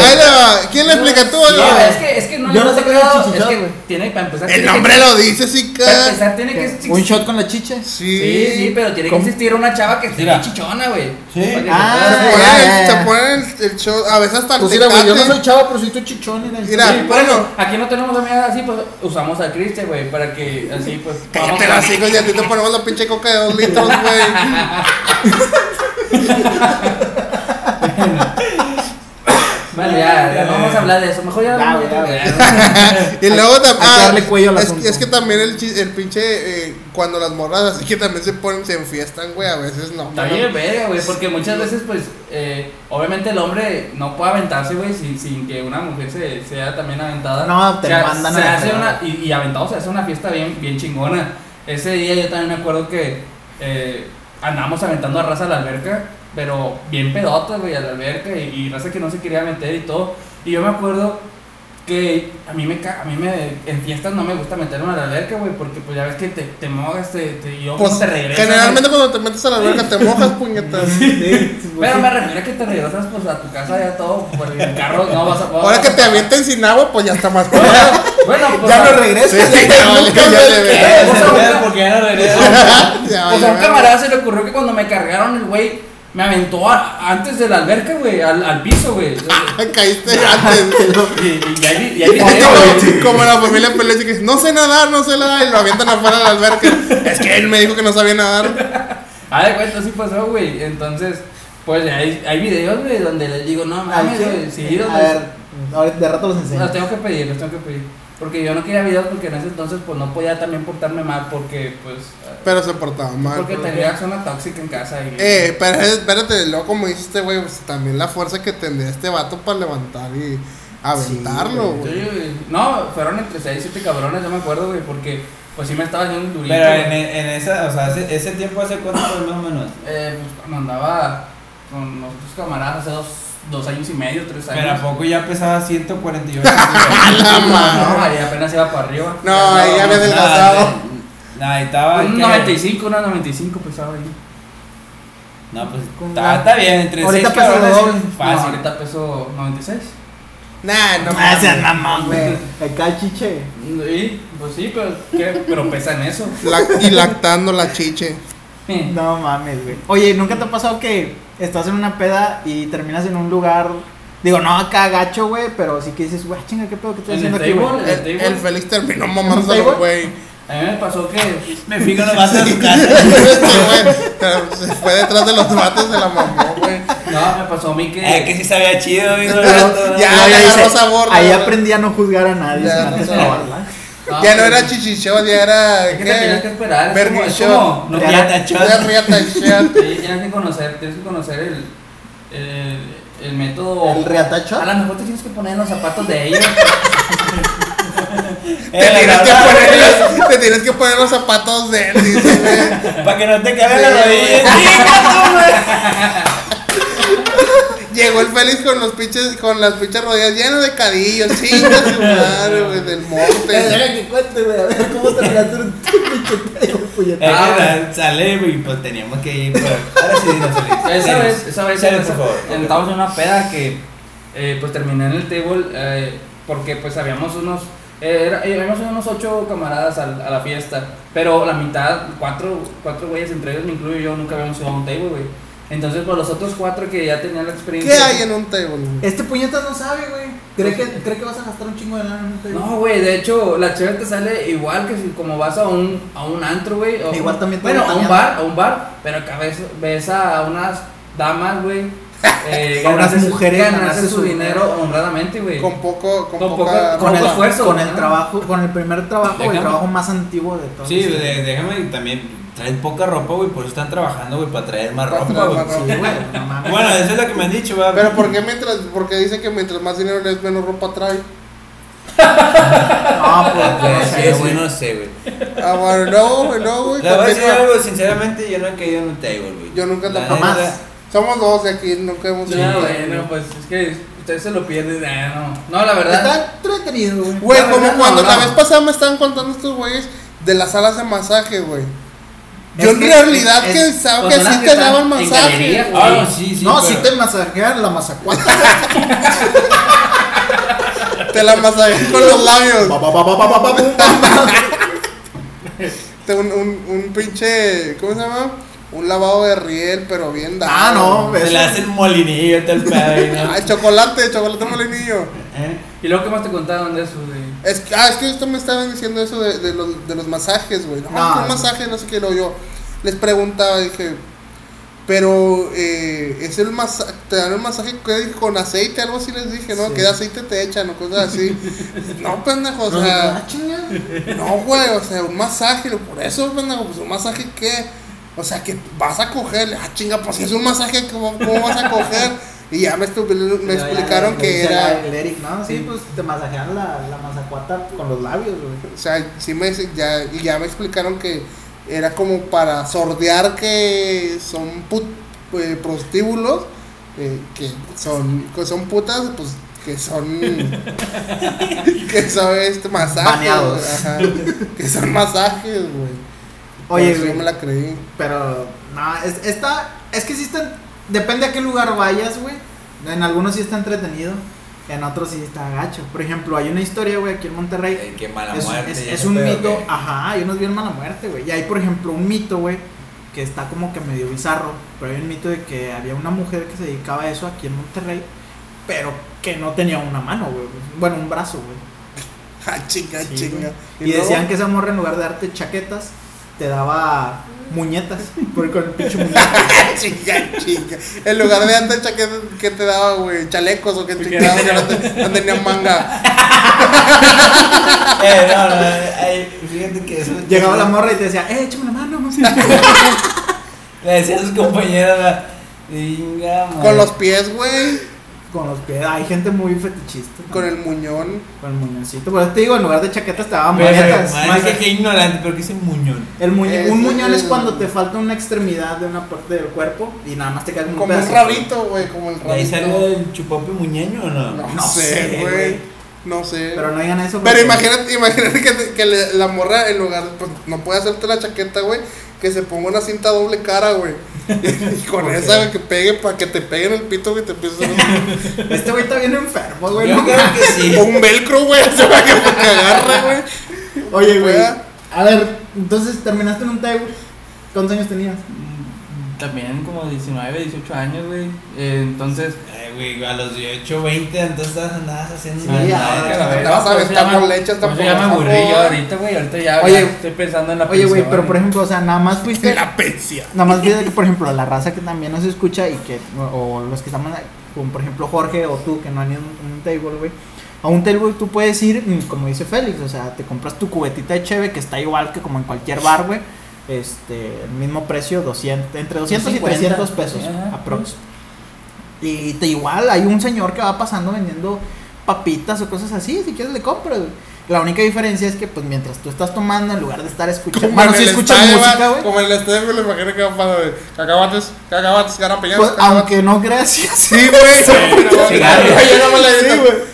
¿Quién le explica tú? No, güey? es que, es que no Yo no le sé qué es el es chichichón, que güey. tiene para empezar. El nombre que, lo dice, sí, Para empezar tiene que ¿Un shot con la chicha? Sí. Sí, sí, pero tiene que existir una chava que esté Mira. chichona, güey. Sí. Ah, se ponen, el, el, el show, a veces hasta el Pues mira, güey, yo no soy chavo, pero soy tu chichón. Mira. Mira, Sí, por bueno. aquí no tenemos amigas así, pues usamos a Cristian, güey, para que así, pues. Cállate vamos las hijos y a ti te ponemos pinche coca de dos litros, güey. Bueno, ya, ya no vamos a hablar de eso. Mejor ya. Y luego también. darle cuello es, que también el, el pinche. eh, cuando las morras así que también se ponen, se enfiestan, güey. A veces no. Bien verga, güey, porque muchas veces, pues, eh, obviamente el hombre no puede aventarse, güey, sin, sin que una mujer se, sea también aventada. No, te mandan se a hace una, y, y aventado se hace una fiesta bien, bien chingona. Ese día yo también me acuerdo que eh, andamos aventando a raza a la alberca, pero bien pedotas, güey, a la alberca, y, y raza que no se quería meter y todo. Y yo me acuerdo que a mí me a mí me en fiestas no me gusta meterme a la alberca, güey, porque pues ya ves que te, te mojas, te, te, y yo Pues, te regresas. generalmente cuando te metes a la alberca te mojas, puñetas. Pero me refiero a que te regresas pues a tu casa ya todo por el carro, no vas a poder. Ahora que te avienten sin agua, pues ya está más Bueno, bueno, pues. Ya no regresas. Sí, ya ya porque ya no regreso. Ya Pues a un camarada se le ocurrió que cuando me cargaron el güey, me aventó a- antes de la alberca, güey, al, al piso, güey. Vale. Caíste antes. Y, y y Es video, güey. como, como la familia Peluche que no sé nadar, no sé nadar y lo avientan afuera de la alberca. Es que él me dijo que no sabía nadar. Ah, de cuenta, así pasó, güey. Entonces, pues hay, hay videos, güey, donde les digo, no mames, güey. Sí, A donde. ver, ahorita de rato los enseño. Los tengo que pedir, los tengo que pedir. Porque yo no quería videos porque en ese entonces, pues no podía también portarme mal porque, pues. Pero se portaba mal. Porque tenía zona tóxica en casa y. Eh, pero espérate, luego como dice este güey, pues también la fuerza que tendría este vato para levantar y aventarlo, Sí, güey. Sí. No, fueron entre 6 y 7 cabrones, yo me acuerdo, güey, porque pues sí me estaba haciendo un durito. Pero en, güey. en esa, o sea, ese, ese tiempo hace cuánto más o menos. Eh, pues cuando andaba con los otros camaradas hace dos, dos años y medio, tres años. Pero a poco ya pesaba 148. No, ahí apenas iba para arriba. No, ahí ya había adelgazado. No, ahí estaba. Un ¿qué? 95, una 95 pesaba ahí. No, pues está, la- está bien, entre Ahorita 6 pesa lo cabrones. doble. No, Fácil. ahorita peso 96. Nah, no Ah, seas mamón, güey. Acá chiche. Sí, pues sí, pero, ¿qué? pero pesa en eso. La- y lactando la chiche. No mames, güey. Oye, ¿nunca te ha pasado que estás en una peda y terminas en un lugar, digo, no acá gacho, güey, pero sí que dices, güey, chinga, ¿qué pedo que estoy ¿En haciendo el aquí, table? güey? El, table? el Félix terminó ¿En mamándolo, güey. A mí me pasó que Me fijo nomás en su casa. Este güey se fue detrás de los vatos de la mamó, güey. No, me pasó a mí que. Eh, que sí sabía chido, güey. ¿no? ya, agarró dice, sabor, Ahí aprendí a no juzgar a nadie Ya, sin no probarla. Ya no era chichichón, ya era. Es que te tienes que esperar. Es como, es Vermichón. como, no, riata shot. Sí, tienes que conocer, tienes que conocer el, el, el método. ¿El riatacho? A lo mejor te tienes que poner en los zapatos de ellos. Te tienes, que poner, los- te tienes que poner los zapatos de él, dice. Para que no te caigan las Sí, rodillas. güey. Chinga tú, güey. Llegó el Félix con los pinches, con las pinches rodillas llenas de cadillos, chinga su madre, güey, del monte. que cuente, güey, a ver cómo terminaste un pinche puñetazo. Eh, Ah, era- sale, güey, pues teníamos que ir. Pero... Ahora sí, dinos, Félix. Esa vez, esa vez, Sale, esa- por favor. estábamos en una peda que eh, pues terminé en el table eh, porque pues habíamos unos, eh, era- eh, habíamos unos ocho camaradas al- a, la fiesta, pero la mitad, cuatro, cuatro güeyes, entre ellos me incluyo yo, nunca habíamos ido a un table, güey. Entonces, pues los otros cuatro que ya tenían la experiencia. ¿Qué hay en un table? güey? Este puñetas no sabe, güey. ¿Cree que, ¿Cree que vas a gastar un chingo de lana en un table? No, güey, de hecho, la chévere te sale igual que si como vas a un, a un antro, güey. o- Igual también te Bueno, a un bar, a un bar, pero acá ves, ves a unas damas, güey. Eh, A unas ganarse su- mujeres ganarse su su dinero honradamente, güey. Con poco, con, Con poca poco- con el esfuerzo, con el trabajo, con el primer trabajo, el Déjame- trabajo más antiguo de todos. Sí, de- déjame también. Traen poca ropa, güey, por eso están trabajando, güey, para traer más Para ropa, traer güey. más ropa. Sí, güey, no mames. Bueno, eso es lo que me han dicho, güey. Pero ¿por qué mientras, porque dice que mientras más dinero le des, menos ropa trae? No, pues, no Sí, sé, eso güey. no sé, güey. Ah, bueno, no, güey, no, güey. Le voy a decir continúa. algo, sinceramente, yo no he caído en un table, güey. Yo nunca La tampoco. Jamás. neta, Somos dos de aquí, nunca hemos No, un table. bueno, pues es que ustedes se lo pierden. ah, no. no, la verdad. Está entretenido, güey. Güey, La como verdad, cuando no, la no. vez pasada me estaban contando estos güeyes de las salas de masaje, güey. Yo en que realidad es- que pues que sí te daban masaje. Ah, no, sí, sí. no, pero- si te masajean la mazacuata. Te la masajean con los labios. Te un, un, un pinche, ¿cómo se llama? Un lavado de riel, pero bien dado. Ah, no, Se eso- le hacen molinillo, tal pedo, ¿no? Ah, chocolate, chocolate molinillo. ¿Eh? ¿Y luego qué más te contaban de eso? De... Es que, ah, es que esto me estaban diciendo eso de, de los, de los masajes, güey. No, No, que un masaje, no sé qué, lo yo les preguntaba, dije, pero eh, es el masaje, te dan el masaje con aceite, algo así les dije, ¿no? Sí. Que de aceite te echan o cosas así. no, pendejo, o Ah, sea, chinga. no, güey, o sea, un masaje, por eso, pendejo, pues un masaje qué, o sea, que vas a coger, ah, chinga, pues si es un masaje, ¿cómo, cómo vas a coger? Y ya me, me explicaron que era... El Eric, no, sí, pues te masajean la, la mazacuata con los labios, güey. O sea, sí me, ya, y ya me explicaron que era como para sordear que son put, eh, prostíbulos, eh, que son, que son putas, pues que son, que son este, masajes. Ajá, que son masajes, güey. Oye, güey. yo me la creí. Pero, no, es, está, es que está, depende a qué lugar vayas, güey. En algunos sí está entretenido, en otros sí está gacho. Por ejemplo, hay una historia, güey, aquí en Monterrey. Ay, Qué mala es, muerte. es- un pedo, mito, ¿qué? ajá, hay unos bien mala muerte, güey. Y hay, por ejemplo, un mito, güey, que está como que medio bizarro. Pero hay un mito de que había una mujer que se dedicaba a eso aquí en Monterrey, pero que no tenía una mano, güey. Bueno, un brazo, güey. Ah, chinga, Sí, chinga. Y decían que esa morra en lugar de darte chaquetas, te daba muñetas. Porque con el pinche muñeca. chinga, chinga. En lugar de antes chaqueta que te daba, güey, chalecos o que te daban, no no, te- no tenían manga. Eh, no, no, ay, fíjate que eso. Llegaba la morra y te decía, eh, échame la mano. Le decía a sus compañeros, la. Venga, Con los pies, güey. Con los pies. Hay gente muy fetichista. Con el muñón. Con el muñoncito. Por eso te digo, en lugar de chaquetas te daban muñecas. Más que ignorante, pero que es el muñón. El muñe- Es- un muñón es es- cuando te falta una extremidad de una parte del cuerpo y nada más te cae como un Como un pedacito. rabito, güey, como el ¿De ahí rabito. salió el chupapi muñeño o no? No, No sé, güey. No sé. Pero no digan eso. Pero imagínate, imagínate que, te- que la morra en lugar, pues no puede hacerte la chaqueta, güey. Que se ponga una cinta doble cara, güey. Y con ¿Por esa, güey, que pegue, para que te pegue en el pito, güey, te empieces a... Este güey está bien enfermo, güey. Yo no creo que sí. O un velcro, güey, se va que te agarra, güey. Oye, güey. A ver, entonces terminaste en un table. ¿Cuántos años tenías? También como 19, 18 años, güey. Eh, entonces. Ay, güey, a los 18, 20, entonces andabas haciendo Sí, ya, pues, con leche pues, por me aburrí yo güey. ahorita, güey. Ahorita ya, Oye, ya estoy pensando en la Oye, güey, pero por ejemplo, o sea, nada más fuiste. La pensia. Nada más fíjate que, por ejemplo, la raza que también nos escucha y que, o, o los que estamos, como por ejemplo Jorge o tú que no han ido a un, un table, güey. A un table tú puedes ir, mm, como dice Félix, o sea, te compras tu cubetita de cheve que está igual que como en cualquier bar, güey. Este, el mismo precio, 200, entre 200 y 50, 300 pesos, aprox. Y te igual, hay un señor que va pasando vendiendo papitas o cosas así, si quieres le compras. La única diferencia es que, pues, mientras tú estás tomando, en lugar de estar escuchando, Como bueno, en si el escuchas estadio, música, güey. Como en el estadio, me lo imagino que va a pasar, güey. Cacahuates, cacahuates, garapeñanos, Pues, aunque no gracias. Sí, güey.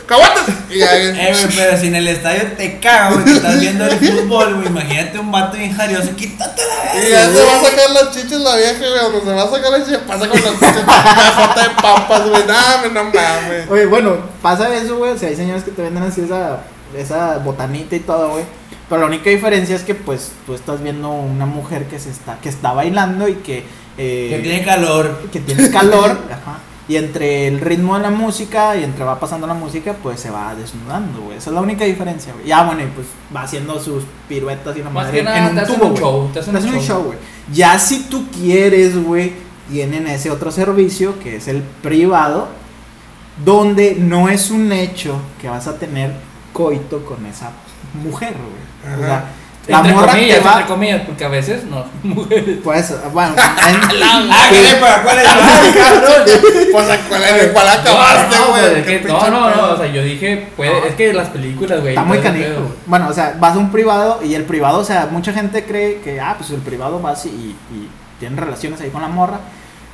¡Cacahuates! Y ya, Eh, güey, pero si en el estadio te cago, güey, que estás viendo el fútbol, güey, imagínate un vato bien jarioso, quítate la Y verga. ya se va a sacar las chiches la vieja, güey. Donde se va a sacar las chiches, pasa con las chiches. Una jota de papas, güey. Dame, no mames. Oye, bueno, pasa eso, güey. O sea, hay señores que te venden así esa, esa botanita y todo, güey. Pero la única diferencia es que, pues, tú estás viendo una mujer que se está, que está bailando y que, eh, Que tiene calor. que tiene calor, ajá. Y entre el ritmo de la música y entre va pasando la música, pues se va desnudando, güey. Esa es la única diferencia, güey. Ya, bueno, y pues va haciendo sus piruetas y una Más madre que en un te hacen tubo, un güey. show. Te hacen Te hacen un show, güey. Ya si tú quieres, güey, tienen ese otro servicio que es el privado, donde no es un hecho que vas a tener coito con esa mujer, güey. O sea, Ajá. la entre morra comillas, que va, entre comillas, porque a veces no. Mujeres. pues, bueno, en- Ah, ¿qué? ¿Para cuál es? Cabrón. Pues, ¿a cuál, en cuál acabaste, güey? es no, no, no, o sea, yo dije, puede, No. es que las películas, güey. Está muy canijo. Bueno, o sea, vas a un privado y el privado, o sea, mucha gente cree que, ah, pues el privado vas y, y tienen relaciones ahí con la morra.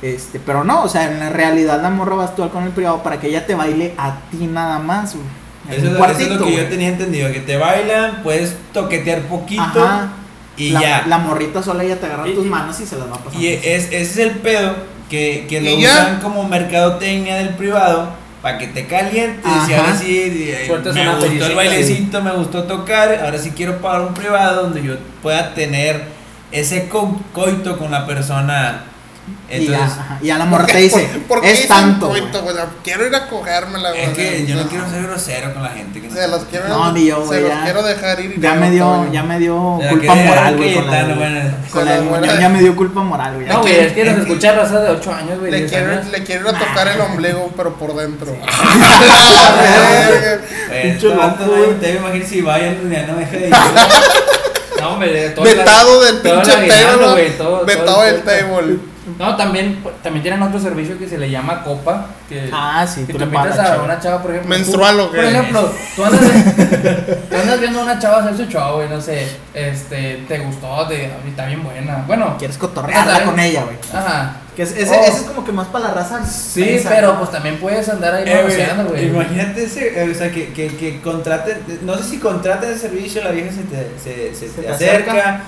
Este, pero no, o sea, en la realidad la morra vas tú con el privado para que ella te baile a ti nada más, güey. Eso, un es lo- eso es cuartito, lo que yo tenía entendido, que te bailan, puedes toquetear poquito Ajá. y la, ya. La morrita sola ella te agarra Y- tus manos y se las va pasando. Y es, ese es el pedo que, que lo Y ya. usan como mercadotecnia del privado para que te calientes y Ajá. ahora sí eh, me gustó el bailecito, me gustó tocar, ahora sí quiero pagar un privado donde yo pueda tener ese co- coito con la persona. Y, ya, Entonces, y ya la morra te dice, ¿Por- por qué es tanto. güey. coito, güey? Quiero ir a cogérmela, güey. es que yo no O sea, quiero ser grosero con la gente. Que no Se los quiero, No, ni yo, se güey, los ya. quiero dejar ir. y Ya no, me dio, ya me dio culpa moral, güey. Con la, ya me dio culpa moral, güey. No, güey, es que nos escucha raza de 8 años, güey. Le 10 quiero, le quiero ir a tocar el ombligo, pero por dentro. Este. Te imagino si vayan, ya no me deje de ir. No, hombre, de todo Vetado del pinche table. Vetado el del table. No, también, también tienen otro servicio que se le llama copa. Que, Ah, sí, que tú tú le pagas invitas la a chava. una chava, por ejemplo. ¿Menstrual tú- o qué? Por ejemplo, tú andas, tú andas viendo a una chava hacer su show, güey, no sé. Este, te gustó, te, está bien buena. Bueno, Quieres cotorrearla con ella, güey. ajá. Que es, ese, Oh. ese es como que más para la raza. Sí, pero ¿no? pues también puedes andar ahí Eh, negociando, güey, güey. Imagínate ese, eh, o sea, que, que, que contraten, no sé si contraten el servicio, la vieja se te, se, se Se te te acerca, acerca.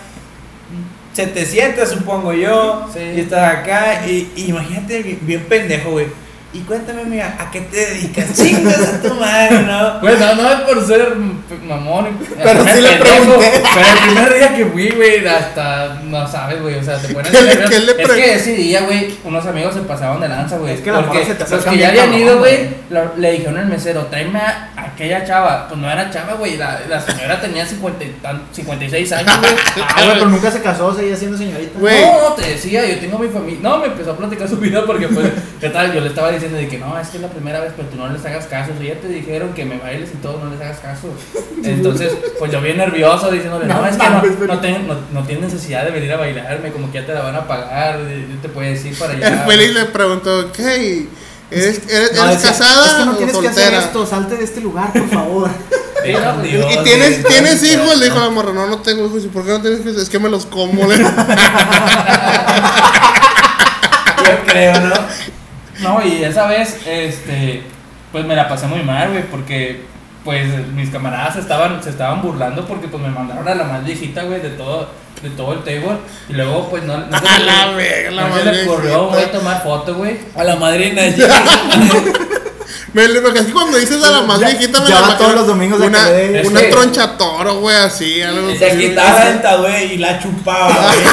Se te sienta, supongo yo, Sí. y estás acá, y, y imagínate bien- bien pendejo, güey. Y cuéntame, amiga, ¿a qué te dedicas? Chingas a tu madre, ¿no? Pues no, no es por ser mm, mamón. Pero sí le pregunté. Pero el primer día que fui, güey, hasta no sabes, güey. O sea, te pones ¿Qué le- nervioso. qué le Es que ese día, güey, unos amigos se pasaban de lanza, güey. Es que la porque se te los que ya habían ido, güey. le dijeron al mesero, tráeme a aquella chava. Pues no era chava, güey. La, la señora tenía 50 y tan- 56 años, güey. Ah, güey, pero nunca se casó, seguía siendo señorita. Güey. No, no, te decía, yo tengo mi familia. No, me empezó a platicar su vida porque, pues, ¿qué tal? Yo le estaba diciendo de que no, es que es la primera vez, pero tú no les hagas caso. Si ya te dijeron que me bailes y todo, no les hagas caso. Entonces, pues yo bien nervioso diciéndole, no, No es que no, no, ten- no, no tienes necesidad de venir a bailarme, como que ya te la van a pagar, yo te puedes ir para allá. El Félix le preguntó, ¿qué? ¿Eres, eres, No, eres decía, casada Es que no o tienes que hacer esto, salte de este lugar, por favor. Dios, ¿Y tienes, está tienes hijos? Le dijo la morra, no, no tengo hijos. ¿Y por qué no tienes hijos? Es que me los como. le- Yo creo, ¿no? No, y esa vez, este, pues me la pasé muy mal, güey, porque pues mis camaradas estaban, se estaban burlando porque pues me mandaron a la más viejita, güey, de todo, de todo el table. Y luego, pues no, no se, A la le- la no se le ocurrió, güey, tomar foto, güey. A la madrina. Me lo imagino cuando dices a la más Ya- viejita me ya la va imagino todos los domingos a una, una Es que- troncha toro, güey, así, algo Se así. quitaba la dentadura y la chupaba, güey.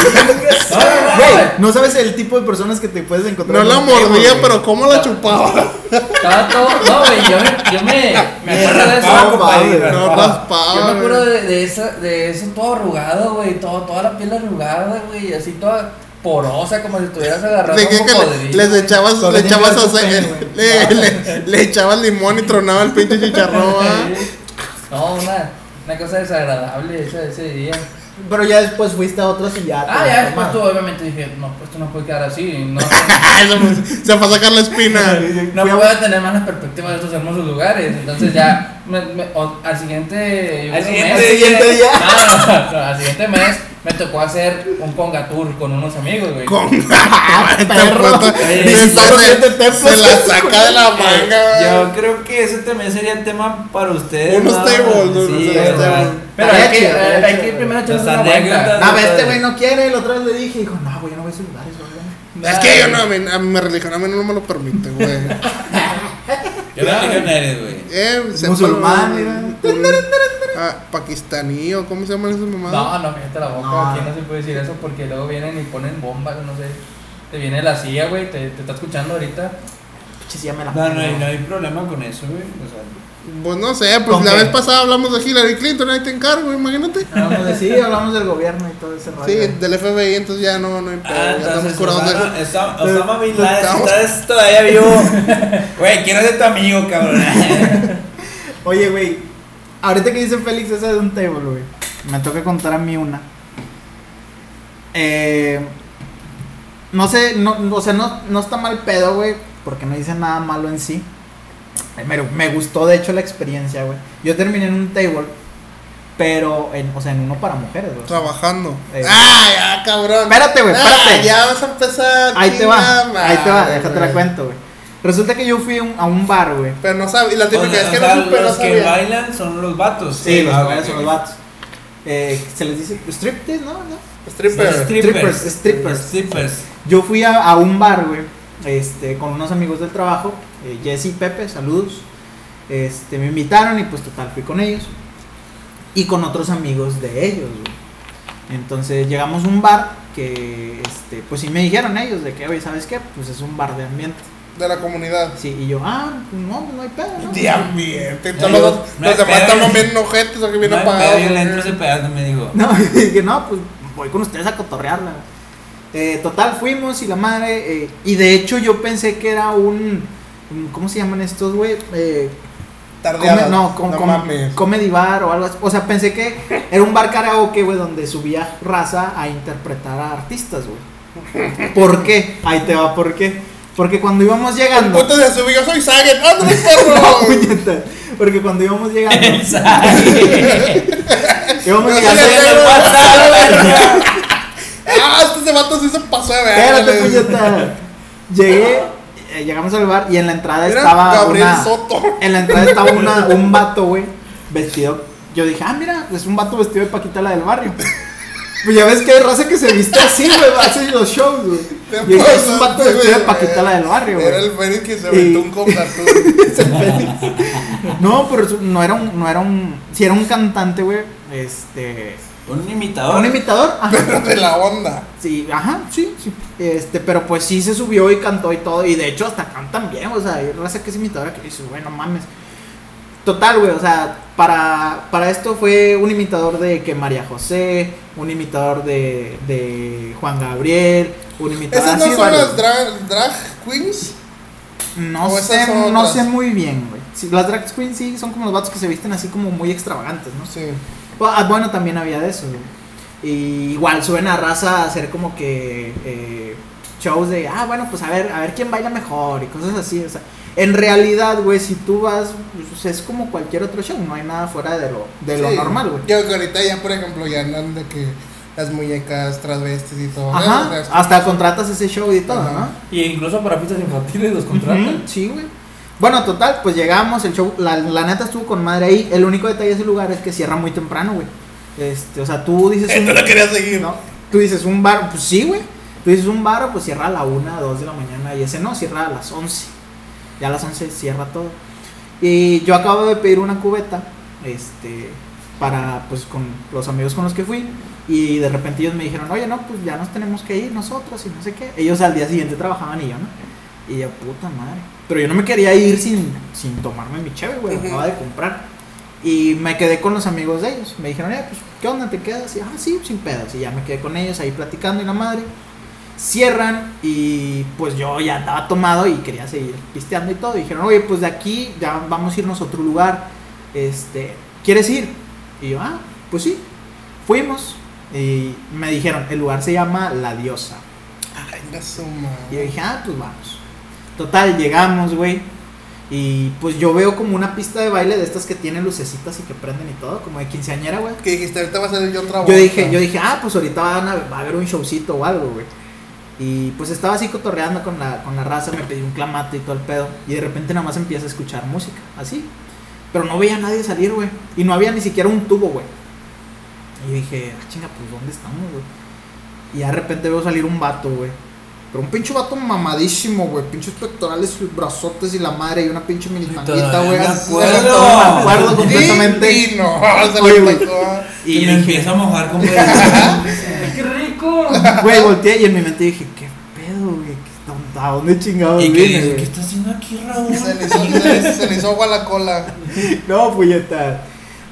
No, Güey, sabes el tipo de personas que te puedes encontrar. No la mordía, güey. pero ¿cómo la chupaba? Estaba todo. No, güey, yo me, yo me, me acuerdo de eso. No, raspaba. Yo me acuerdo güey. de, de, esa, de eso todo arrugado, güey. Todo, toda la piel arrugada, güey. Así toda porosa, como si estuvieras agarrando un cocodrilo. les echabas, le echabas le, le, le echabas limón y tronaba el pinche chicharrón, ¿va? No, una, una cosa desagradable esa, ese día. Pero ya después fuiste a otros y ya. Ah, ya la después tú obviamente dije, no, pues esto no puede quedar así. No, Se- Se fue a sacar la espina. no puedo tener malas perspectivas de estos hermosos lugares. Entonces ya, me- me- o- al siguiente... Al siguiente mes- siguiente día. No, no, no, al siguiente mes me tocó hacer un conga tour con unos amigos, güey. Con perro. Templos. se la saca de la manga, Yo güey. creo que ese también sería el tema para ustedes. Unos ¿no? tables, ¿no? Sí. Pero hay que, hay que primero echarnos Las una vuelta. anécdotas. No, este güey no quiere. La otra vez le dije. Dijo, no, güey, yo no voy a esos lugares, güey. Es que yo no, a mí, a mí mi religión a mí no me lo permite, güey. ¿Qué religión eres, güey? Eh, Musulmán, ah, pakistaní o cómo se llaman esas mamadas. No, no, cállate la boca, No. aquí no se puede decir eso porque luego vienen y ponen bombas, no sé. Te viene la CIA, güey, te, te está escuchando ahorita. Ya me la No, no hay, no hay problema con eso, güey. O sea, Pues no sé, pues ¿Con la qué? vez pasada hablamos de Hillary Clinton, ahí te encargo, imagínate. Hablamos de sí, hablamos del gobierno y todo ese rollo. Sí, del FBI, entonces ya no, no hay pedo, ah, ya estamos curados de eso. Osama, Bin Laden, estás todavía vivo. Güey, quiero ser tu amigo, cabrón. Oye, güey, ahorita que dice Félix esa de un table, güey, me toca contar a mí una. Eh, no sé, no, o sea, no, no está mal pedo, güey, porque no hice nada malo en sí. Me, me gustó, de hecho, la experiencia, güey. Yo terminé en un table, pero, en, o sea, en uno para mujeres, güey. Trabajando. Eh. Ah, ya, cabrón. Espérate, güey, Ah, espérate. ya vas a empezar. Ahí te va, ahí te va, déjate la güey. cuento, güey. Resulta que yo fui a un- a un bar, güey. Pero no sabes, y la O típica sea, es que o sea, no supe, no los que sabía. bailan son los vatos. Sí, los Ah, cuales ok, son los vatos. Eh, se les dice striptease, ¿no? ¿no? Strippers, Strippers. strippers. Strippers. Yo fui a, a un bar, güey, este, con unos amigos del trabajo, eh, Jesse y Pepe, saludos. Este, me invitaron y pues total fui con ellos. Y con otros amigos de ellos, güey. Entonces llegamos a un bar que, este, pues sí me dijeron ellos de que, oye, ¿sabes qué? Pues es un bar de ambiente. De la comunidad. Sí, y yo, ah, pues no, pues no hay pedo, ¿no? De ambiente. Todos los, no los demás estamos bien ojetes o que bien No apagados. yo le entro ese pedazo, me digo. No, y dije, no, pues voy con ustedes a cotorrearla. Eh, total, fuimos y la madre. eh, y de hecho, yo pensé que era un. ¿Cómo se llaman estos, güey? Eh, Tardeadas. come- no, com- no com- mames. comedy bar o algo así. O sea, pensé que era un bar karaoke, güey, donde subía raza a interpretar a artistas, güey. ¿Por qué? Ahí te va, ¿por qué? Porque cuando íbamos llegando. puto de subir, yo soy Saget. ¡Ándale, No, perro! puñeta. Porque cuando íbamos llegando. íbamos llegando. ¡Ah! Este ese vato sí se pasó de ver. Espérate, puñeta. Llegué, eh, llegamos al bar y en la entrada Era estaba Gabriel una, Soto. En la entrada estaba una, un vato, güey, vestido. Yo dije, ah, mira, es un vato vestido de Paquita la del barrio. Pues ya ves que hay raza que se viste así, güey, hace los shows, güey. Y dije, es un vato vestido de. Paquita la del barrio, Era güey. el Fénix que se Y- aventó un. Es el Félix. No, pero no era un, no era un, si era un cantante, güey, este, Un imitador. un imitador, ajá. Pero de la onda. Sí, ajá, sí, sí. Este, pero pues sí se subió y cantó y todo. Y de hecho hasta cantan bien, o sea, hay raza que es imitadora que dice, bueno, mames. Total, güey, o sea, para, para esto fue un imitador de que María José, un imitador de, de Juan Gabriel, un imitador ¿Esas no así, son las drag, drag queens? No sé, no sé muy bien, güey. Sí, las drag queens sí son como los vatos que se visten así como muy extravagantes, ¿no? Sí. Ah, Bueno, también había de eso, güey. Y igual suben a raza a hacer como que eh, shows de, ah, bueno, pues a ver, a ver quién baila mejor y cosas así. O sea, en realidad, güey, si tú vas, pues, es como cualquier otro show, no hay nada fuera de lo, de lo normal, güey. Yo que ahorita ya, por ejemplo, ya andan de que las muñecas transvestis y todo. Ajá. O sea, hasta contratas ese show y todo, Ajá. ¿no? Y incluso para fiestas infantiles los contratan. Ujú, Sí, güey. Bueno, total, pues llegamos, el show, la, la neta estuvo con madre ahí. El único detalle de ese lugar es que cierra muy temprano, güey. Este, o sea, tú dices Eh, no quería seguir. ¿no? Tú dices un bar, pues sí, güey. Tú dices un bar, pues cierra a la 1, 2 de la mañana. Y ese no, cierra a las 11. Ya a las 11 cierra todo. Y yo acabo de pedir una cubeta, este, para, pues, con los amigos con los que fui. Y de repente ellos me dijeron, oye, no, pues ya nos tenemos que ir nosotros y no sé qué. Ellos al día siguiente trabajaban y yo, ¿no? Y yo, puta madre. Pero yo no me quería ir sin, sin tomarme mi cheve, güey. Ujú. Acababa de comprar. Y me quedé con los amigos de ellos. Me dijeron, eh, pues, ¿qué onda? ¿Te quedas? Y, ah, sí, sin pedos. Y ya me quedé con ellos ahí platicando y la madre. Cierran y pues yo ya estaba tomado y quería seguir pisteando y todo. Y dijeron, oye, pues de aquí ya vamos a irnos a otro lugar. Este, ¿quieres ir? Y yo, ah, pues sí. Fuimos y me dijeron, el lugar se llama La Diosa. Ay, la suma. Y yo dije, ah, pues vamos. Total, llegamos, güey. Y pues yo veo como una pista de baile de estas que tienen lucecitas y que prenden y todo, como de quinceañera, güey. Que dijiste, ahorita va a salir yo otra Yo dije, yo dije, ah, pues ahorita van a, va a haber un showcito o algo, güey. Y pues estaba así cotorreando con la, con la raza, me pedí un clamato y todo el pedo. Y de repente nada más empieza a escuchar música, así. Pero no veía a nadie salir, güey. Y no había ni siquiera un tubo, güey. Y yo dije, ah, chinga, pues ¿dónde estamos, güey? Y de repente veo salir un vato, güey. Pero un pinche vato mamadísimo, güey. Pinches pectorales, brazotes y la madre. Y una pinche mini tanguita, Todavía güey. me acuerdo. me acuerdo completamente. Y, no, se Oye. Y, me dije, empieza a mojar como ¡Qué rico! Güey, volteé y en mi mente dije, ¿qué pedo, güey? ¿Qué- ¿A dónde chingados Y güey? ¿qué está haciendo aquí, Raúl? Se le hizo, se le- se le hizo agua la cola. No, puñeta.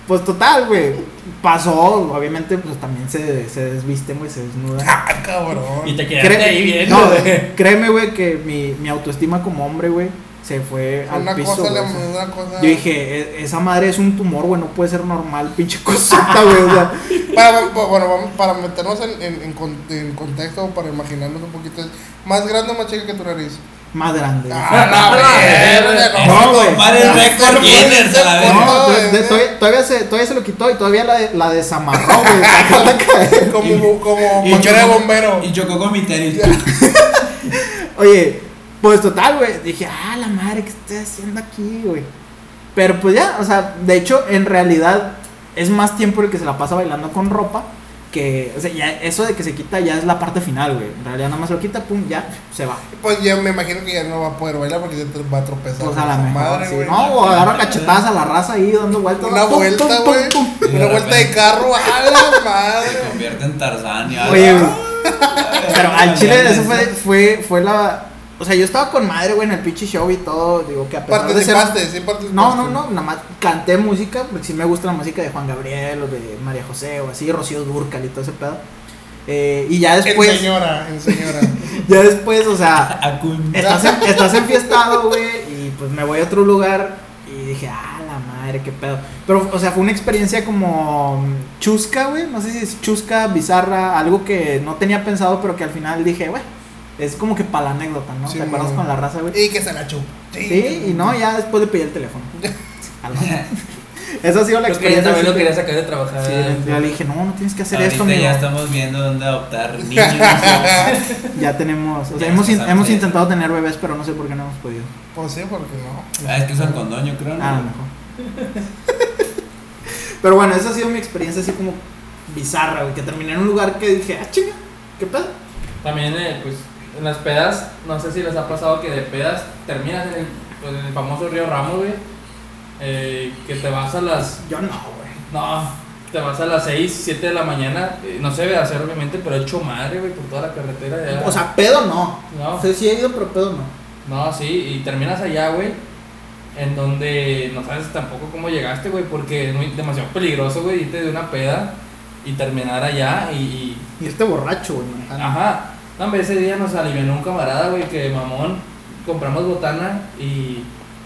Pues total, güey. Pasó, obviamente, pues también se, se desvisten, güey, se desnudan. Ah, cabrón. Y te quedaste Cré- ahí viendo. no, créeme, güey, que mi, mi autoestima como hombre, güey, se fue al Una piso. cosa, sea. una cosa. Yo dije, "E- esa madre es un tumor, güey, no puede ser normal, pinche cosita, güey. O sea, Para, pa- bueno, vamos, para meternos en, en, en con- en contexto, para imaginarnos un poquito. ¿Más grande o más chica que tu nariz? más grande. Ah, la verga, No, güey. La No, de- de- no. todavía, se, todavía se lo quitó y todavía la, de- la desamarró, güey. La. Como, como Y manguera de chocó- bombero. Y chocó con mi tenis. Oye, pues total, güey. Dije, ah, la madre, ¿qué estoy haciendo aquí, güey? Pero pues ya, o sea, de hecho, en realidad es más tiempo el que se la pasa bailando con ropa que, o sea, ya eso de que se quita ya es la parte final, güey. En realidad nada más lo quita, pum, ya, se va. Pues ya me imagino que ya no va a poder bailar porque ya te va a tropezar. Pues a la mejor, madre, sí. güey. No, o agarra cachetadas a la raza ahí dando vueltas. Una vuelta, güey. de Una vuelta de carro, a la Se madre. convierte en Tarzán y Oye, algo. güey. Pero al chile eso fue, fue, fue la... O sea, yo estaba con madre, güey, en el pinche show y todo. Digo que a pesar de ser... Sí participaste. No, no, no, nada más canté música, porque sí me gusta la música de Juan Gabriel o de María José o así, Rocío Durcal y todo ese pedo. Eh, y ya En después, señora, en señora. ya después, o sea, estás, en- estás enfiestado, güey, y pues me voy a otro lugar y dije, ah, la madre, qué pedo. Pero, o sea, fue una experiencia como chusca, güey, no sé si es chusca, bizarra, algo que no tenía pensado, pero que al final dije, güey, es como que para la anécdota, ¿no? Sí, ¿Te acuerdas con la raza, güey? Y que se la chupa. Sí, y no, ya después le pedí el teléfono. Esa ha sido la experiencia. también lo quería que- sacar de trabajar. Sí, ya le dije, no, no tienes que hacer esto, Ahorita amigo. ya estamos viendo dónde adoptar niños. Ya tenemos, o sea, Ya hemos, in- hemos intentado tener bebés, pero no sé por qué no hemos podido. Pues sí, porque no. Ah, es que usan condón, yo creo. ¿no? Ah, a lo mejor. pero bueno, esa ha sido mi experiencia así como bizarra, güey, que terminé en un lugar que dije, ah, chinga, ¿qué pedo? También, eh, pues, en las pedas, no sé si les ha pasado que de pedas terminas en el, pues, en el famoso río Ramos, güey. eh, que te vas a las. Yo no, güey. No, te vas a las 6, 7 de la mañana. eh, no se debe hacer, obviamente, pero hecho madre, güey, por toda la carretera. ya. O sea, pedo no. no, sea, sí he ido, pero pedo no. no, sí, y terminas allá, güey. En donde no sabes tampoco cómo llegaste, güey, porque es muy, demasiado peligroso, güey, irte de una peda y terminar allá y- y Y este borracho, güey. Ajá. No, hombre, ese día nos alivianó un camarada, güey, que mamón. Compramos botana y,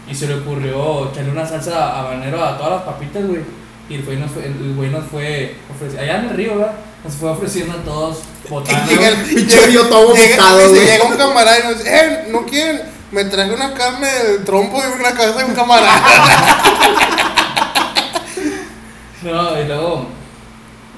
y se le ocurrió echarle una salsa habanero a todas las papitas, güey. Y el güey nos fue, el güey nos fue ofreci- allá en el río, ¿verdad? Nos fue ofreciendo a todos botana. Llega el. Pinche río todo vomitado, güey. llega un camarada y nos dice, eh, ¿no quieren? Me traje una carne de trompo y una cabeza de un camarada. No, y luego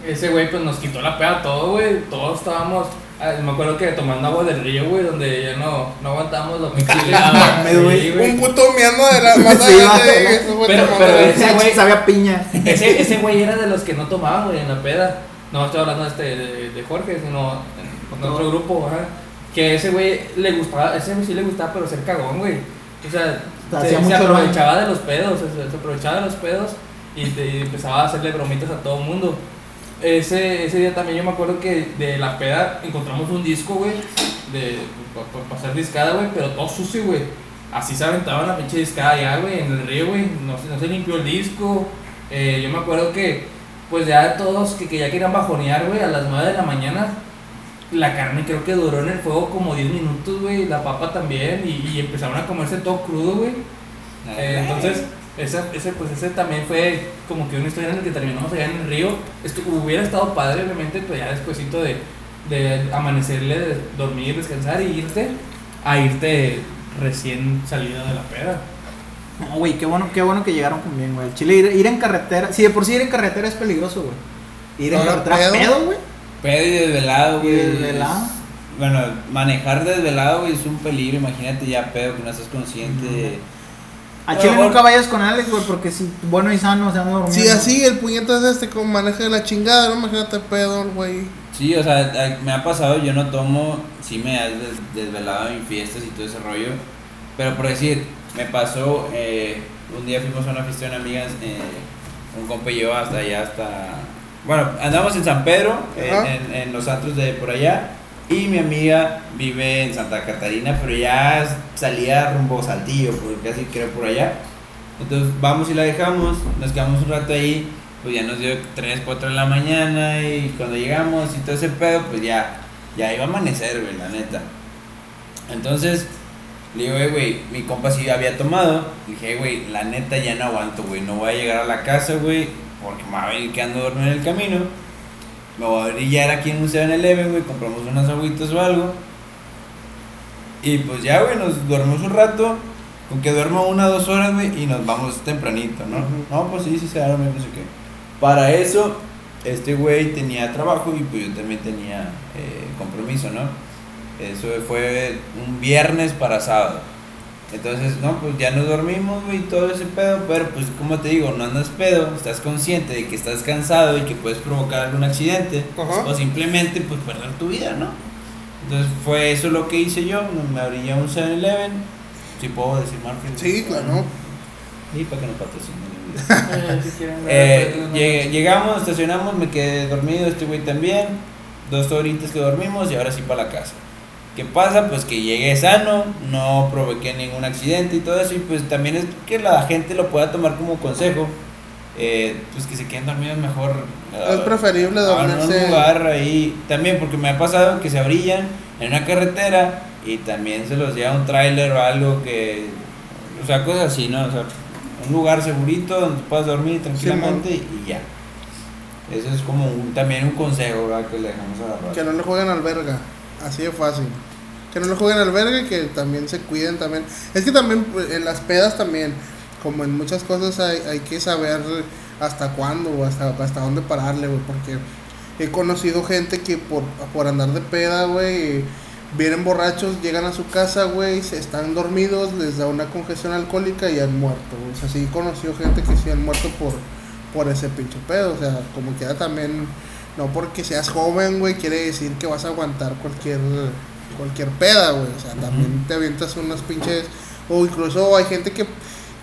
ese güey pues nos quitó la peda a todo, güey. Todos estábamos Ah, me acuerdo que tomando agua del río, güey, donde ya no, no aguantamos lo que mames, güey. Un puto miando de la más Sí, va, eso fue pero- pero de- ese güey- sabía piña. Ese, ese güey era de los que no tomaban, güey, en la peda. No estoy hablando este, de, de Jorge, sino en- con otro grupo, ajá. Que ese güey le gustaba, ese güey sí le gustaba, pero ser cagón, güey. O sea, se, aprovechaba de los pedos, se, se aprovechaba de los pedos y, te- y empezaba a hacerle bromitas a todo el mundo. Ese, ese día también yo me acuerdo que de la peda encontramos un disco, güey, de para hacer discada, güey, pero todo sucio, güey. Así se aventaba la pinche discada ya, güey, en el río, güey. No, se- no se limpió el disco. Eh, yo me acuerdo que, pues ya todos que, que ya querían bajonear, güey, a las 9 de la mañana. La carne creo que duró en el fuego como 10 minutos, güey. La papa también. Y, y empezaron a comerse todo crudo, güey. Eh, entonces, ese, ese, pues ese también fue como que una historia en la que terminamos allá en el río. Esto, hubiera estado padre, obviamente, pero ya despuésito de, de amanecerle, de dormir, descansar y irte, a irte recién salida de la peda. No, güey, qué bueno, qué bueno que llegaron con bien, güey. Chile, ir, ir en carretera. Si de por sí ir en carretera es peligroso, güey. Ir en carretera pedo. pedo, güey. Pedo y desvelado, Y güey. desvelado. es- Bueno, manejar desvelado, güey, es un peligro. Imagínate ya pedo que no estás consciente. de- A Chile bueno. nunca vayas con Alex, güey, porque si bueno y sano se anda durmiendo. Sí, así el puñetazo es este como maneja de la chingada, ¿no? Imagínate pedo, güey. Sí, o sea, me ha pasado, yo no tomo, sí me des- desvelado en fiestas y todo ese rollo. Pero por decir, me pasó, eh, un día fuimos a una fiesta de una amiga, eh, un compa y yo hasta allá, hasta... Bueno, andamos en San Pedro, en, en- en los antros de por allá. Y mi amiga vive en Santa Catarina, pero ya salía rumbo Saltillo, porque casi creo por allá. Entonces vamos y la dejamos, nos quedamos un rato ahí, pues ya nos dio 3, 4 de la mañana y cuando llegamos y todo ese pedo, pues ya, ya iba a amanecer, güey, la neta. Entonces, le digo, "Eh, güey, mi compa sí había tomado. Dije, "Eh, güey, la neta ya no aguanto, güey, no voy a llegar a la casa, güey, porque me va a venir quedando dormido en el camino. Me voy a brillar aquí en un 7-Eleven, güey, compramos unas agüitas o algo. Y pues ya, güey, nos dormimos un rato. Con que duermo una o dos horas, güey, y nos vamos tempranito, ¿no? No, pues sí, sí se duerme, no sé qué. Para eso, este güey tenía trabajo y pues yo también tenía eh, compromiso, ¿no? Eso fue un viernes para sábado. Entonces, no, pues ya nos dormimos, güey, y todo ese pedo, pero pues como te digo, no andas pedo, estás consciente de que estás cansado y que puedes provocar algún accidente, Ajá. o simplemente pues perder tu vida, ¿no? Entonces fue eso lo que hice yo, me abrí a un 7-Eleven, si puedo decir marca. Sí, claro. Y para que no patrocinen. Eh, pues, no- llegué- llegamos, estacionamos, me quedé dormido, este güey también. Dos horitas que dormimos y ahora sí para la casa. ¿Qué pasa? Pues que llegué sano, no provoqué ningún accidente y todo eso. Y pues también es que la gente lo pueda tomar como consejo. eh, pues que se queden dormidos mejor. Es ah, preferible ah, en un dormirse. lugar ahí. También porque me ha pasado que se abrillan en una carretera y también se los lleva un tráiler o algo que. O sea, cosas así, ¿no? O sea, un lugar segurito donde puedas dormir tranquilamente y ya. Eso es como un- también un consejo ¿verdad? que le dejamos a la raza. Que no le jueguen al verga. Así de fácil. Que no le jueguen al verga y que también se cuiden también. Es que también pues, en las pedas también, como en muchas cosas hay, hay que saber hasta cuándo hasta, hasta dónde pararle, güey. Porque he conocido gente que por, por andar de peda, güey, vienen borrachos, llegan a su casa, güey, están dormidos, les da una congestión alcohólica y han muerto. O sea, sí he conocido gente que sí han muerto por, por ese pinche pedo. O sea, como quiera también, no porque seas joven, güey, quiere decir que vas a aguantar cualquier, cualquier peda, güey. O sea, también te avientas unas pinches. O incluso hay gente que,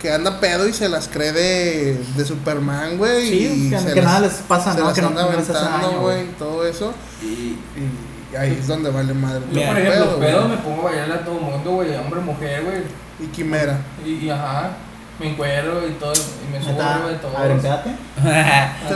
que anda pedo y se las cree de, de Superman, güey. Sí, y que- se que las- nada les pasa, se ¿no? las Que anda no aventando, güey, todo eso. Y, Y ahí es donde vale madre. Yo, por ejemplo, pedo me pongo a bailarle a todo el mundo, güey, hombre, mujer, güey. Y quimera. Y, y ajá, me encuero y todo, y me subo, güey, todo. A ver, espérate. Este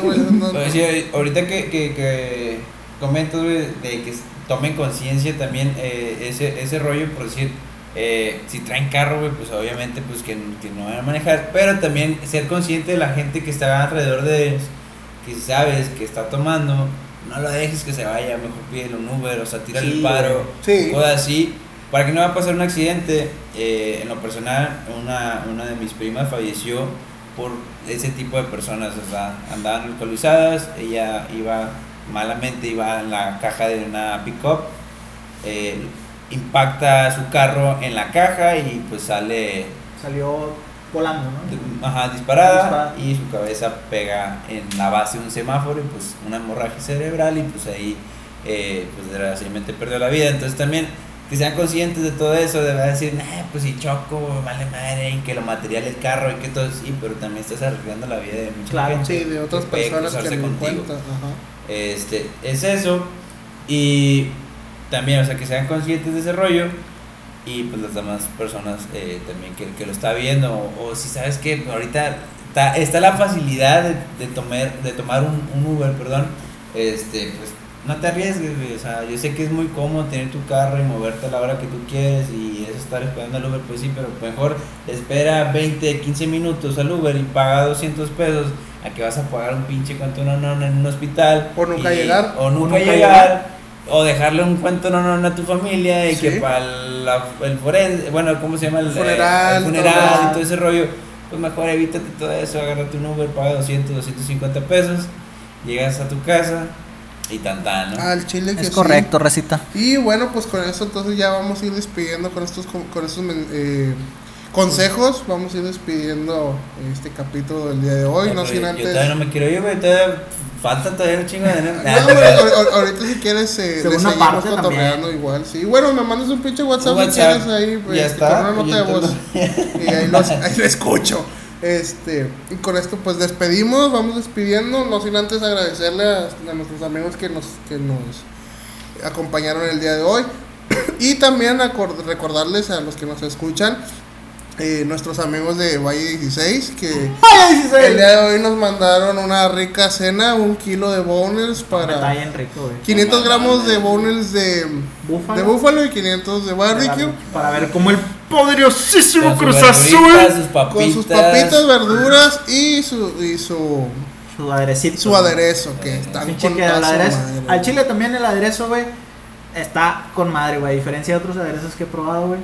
Pero sí, ahorita que, que, que comentas, güey, de que tomen conciencia también eh, ese, ese rollo, por decir, eh, si traen carro, güey, pues obviamente pues que, que no van a manejar, pero también ser consciente de la gente que está alrededor de ellos, que si sabes que está tomando, no lo dejes que se vaya, mejor pídele un Uber, o sea, tírale Sí, el paro, Sí. cosas así, para que no va a pasar un accidente. Eh, en lo personal, una, una de mis primas falleció por ese tipo de personas, o sea, andaban alcoholizadas, ella iba malamente, iba en la caja de una pick-up eh, impacta su carro en la caja y pues sale Salió volando, ¿no? ajá, disparada, Disparada. y su cabeza pega en la base de un semáforo y pues una hemorragia cerebral y pues ahí eh, pues desgraciadamente perdió la vida. Entonces también que sean conscientes de todo eso, de verdad decir, nah, pues si choco, vale madre, y que lo material del carro y que todo, sí, pero también estás arriesgando la vida de mucha Claro, gente. Sí, de otras que personas que no cuentan. Este, es eso. Y también, o sea, que sean conscientes de ese rollo. Y pues las demás personas eh, también que, que lo está viendo. O, o si sabes que ahorita está, está la facilidad de, de tomar, de tomar un, un Uber, perdón. Este, pues no te arriesgues, güey, O sea, yo sé que es muy cómodo tener tu carro y moverte a la hora que tú quieres. Y eso estar esperando al Uber, pues sí, pero mejor espera 20, 15 minutos al Uber y paga 200 pesos. A que vas a pagar un pinche cuento no, no, en un hospital. O nunca y- llegar. O nunca, nunca llegar. llegar. O dejarle un cuento no, no, no a tu familia y Sí. que para el forense, bueno, ¿cómo se llama? El, Funeral, el funeral todo. y todo ese rollo. Pues mejor evítate todo eso, agárrate un Uber, paga 200, 250 pesos, llegas a tu casa y tan tan, ¿no? Al chile que Es sí. correcto, Recita. Y bueno, pues con eso entonces ya vamos a ir despidiendo con estos con, con estos eh, consejos. Vamos a ir despidiendo este capítulo del día de hoy. No pero sin yo antes. todavía no me quiero ir, güey, todavía falta todavía un chingo de No, creas. ahor- ahor- ahorita si quieres eh, le seguimos parte cotorreando igual, sí. Bueno, me mandas un pinche WhatsApp, si quieres ahí, pues, ya este, está, con una nota y de voz. entonces- Y ahí, ahí lo escucho. Este, y con esto pues despedimos, vamos despidiendo, no sin antes agradecerle a, a nuestros amigos que nos, que nos acompañaron el día de hoy. Y también recordarles a los que nos escuchan, eh, nuestros amigos de Valle 16, que el día de hoy nos mandaron una rica cena, un kilo de boners Está para bien rico, güey. 500 gramos de boners de, Búfalo. de búfalo y 500 de barbecue. Para ver cómo el poderosísimo Con sus Cruz Azul. Con sus papitas, verduras y su, y su, Su aderecito. su aderezo, que están Pinche con que el toda su aderezo. madre, Al chile también el aderezo, güey, está con madre, güey. A diferencia de otros aderezos que he probado, güey.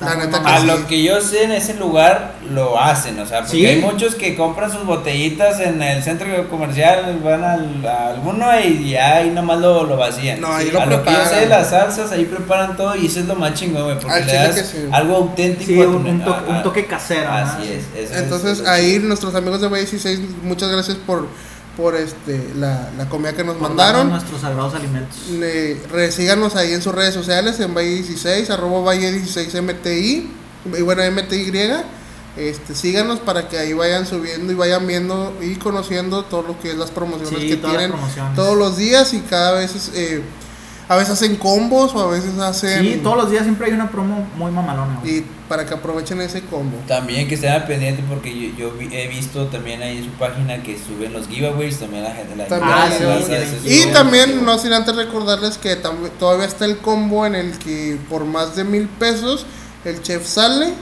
Está La muy neta que A sí. lo que yo sé en ese lugar lo hacen, o sea, porque Sí. hay muchos que compran sus botellitas en el centro comercial, van al, a alguno y ya ahí nomás lo, lo vacían. No, ahí Sí. lo a lo que yo sé, las salsas ahí preparan todo y eso es lo más chingón, güey, porque Al le das algo auténtico Sí, a tu un, un toque, a- un toque casero. ¿no? Así es. eso es- Entonces es ahí nuestros amigos de Valle 16, muchas gracias por, por este, la, la comida que nos Por mandaron. nuestros sagrados alimentos. Le, re- síganos ahí en sus redes sociales, en Valle 16, arroba Valle 16 MTI, y bueno, MTY. Este, síganos para que ahí vayan subiendo y vayan viendo y conociendo todo lo que es las promociones Sí, que tienen todos los días y cada vez es, eh, a veces hacen combos o a veces hacen Sí, todos los días siempre hay una promo muy mamalona, güey. y para que aprovechen ese combo. También que estén al pendiente porque yo, yo vi- he visto también ahí en su página que suben los giveaways, también la gente la También Ah, sí, sí. Y también, no sin antes recordarles que todavía está el combo en el que por más de mil pesos el chef sale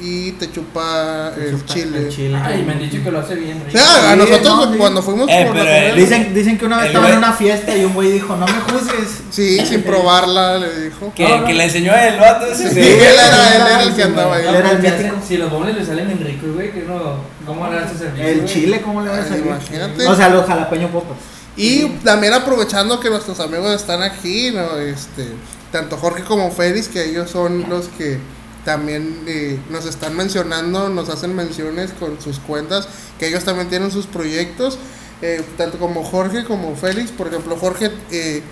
y te chupa Te el chupa chile. el chile. Ay, me han dicho que lo hace bien O rico. sea, a nosotros no, sí. cuando fuimos Eh, por la Dicen, dicen que una vez El estaba en güey- una fiesta y un güey dijo, no me juzgues. Sí, sin probarla, le dijo. Que, No, no. que le enseñó el vato ese. Sí, él era, él era el que andaba ahí. Él era el Si los bombones le salen bien ricos, güey, que no. ¿Cómo hará ese servicio? El güey? chile, ¿cómo le vas a Ay, salir? imagínate. O sea, los jalapeño popas. Y también aprovechando que nuestros amigos están aquí, ¿no? Este, tanto Jorge como Félix, que ellos son los que también eh, nos están mencionando, nos hacen menciones con sus cuentas, que ellos también tienen sus proyectos, eh, tanto como Jorge como Félix, por ejemplo, Jorge, eh,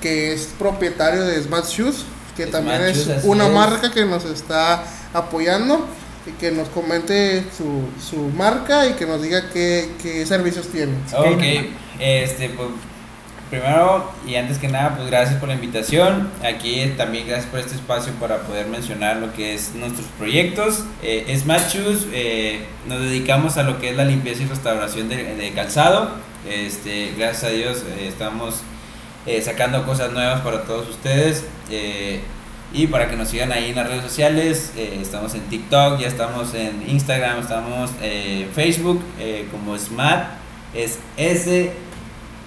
que es propietario de Smart Shoes, que Smart también es Shoes, una es. marca que nos está apoyando. Y que nos comente su, su marca y que nos diga qué, qué servicios tiene. Ok, este, pues primero y antes que nada, pues gracias por la invitación. Aquí también gracias por este espacio para poder mencionar lo que es nuestros proyectos. Eh, Shoes, eh, nos dedicamos a lo que es la limpieza y restauración de, de calzado. Este, gracias a Dios eh, estamos eh, sacando cosas nuevas para todos ustedes. y para que nos sigan ahí en las redes sociales, estamos en TikTok, ya estamos en Instagram, estamos en Facebook como Smart, es S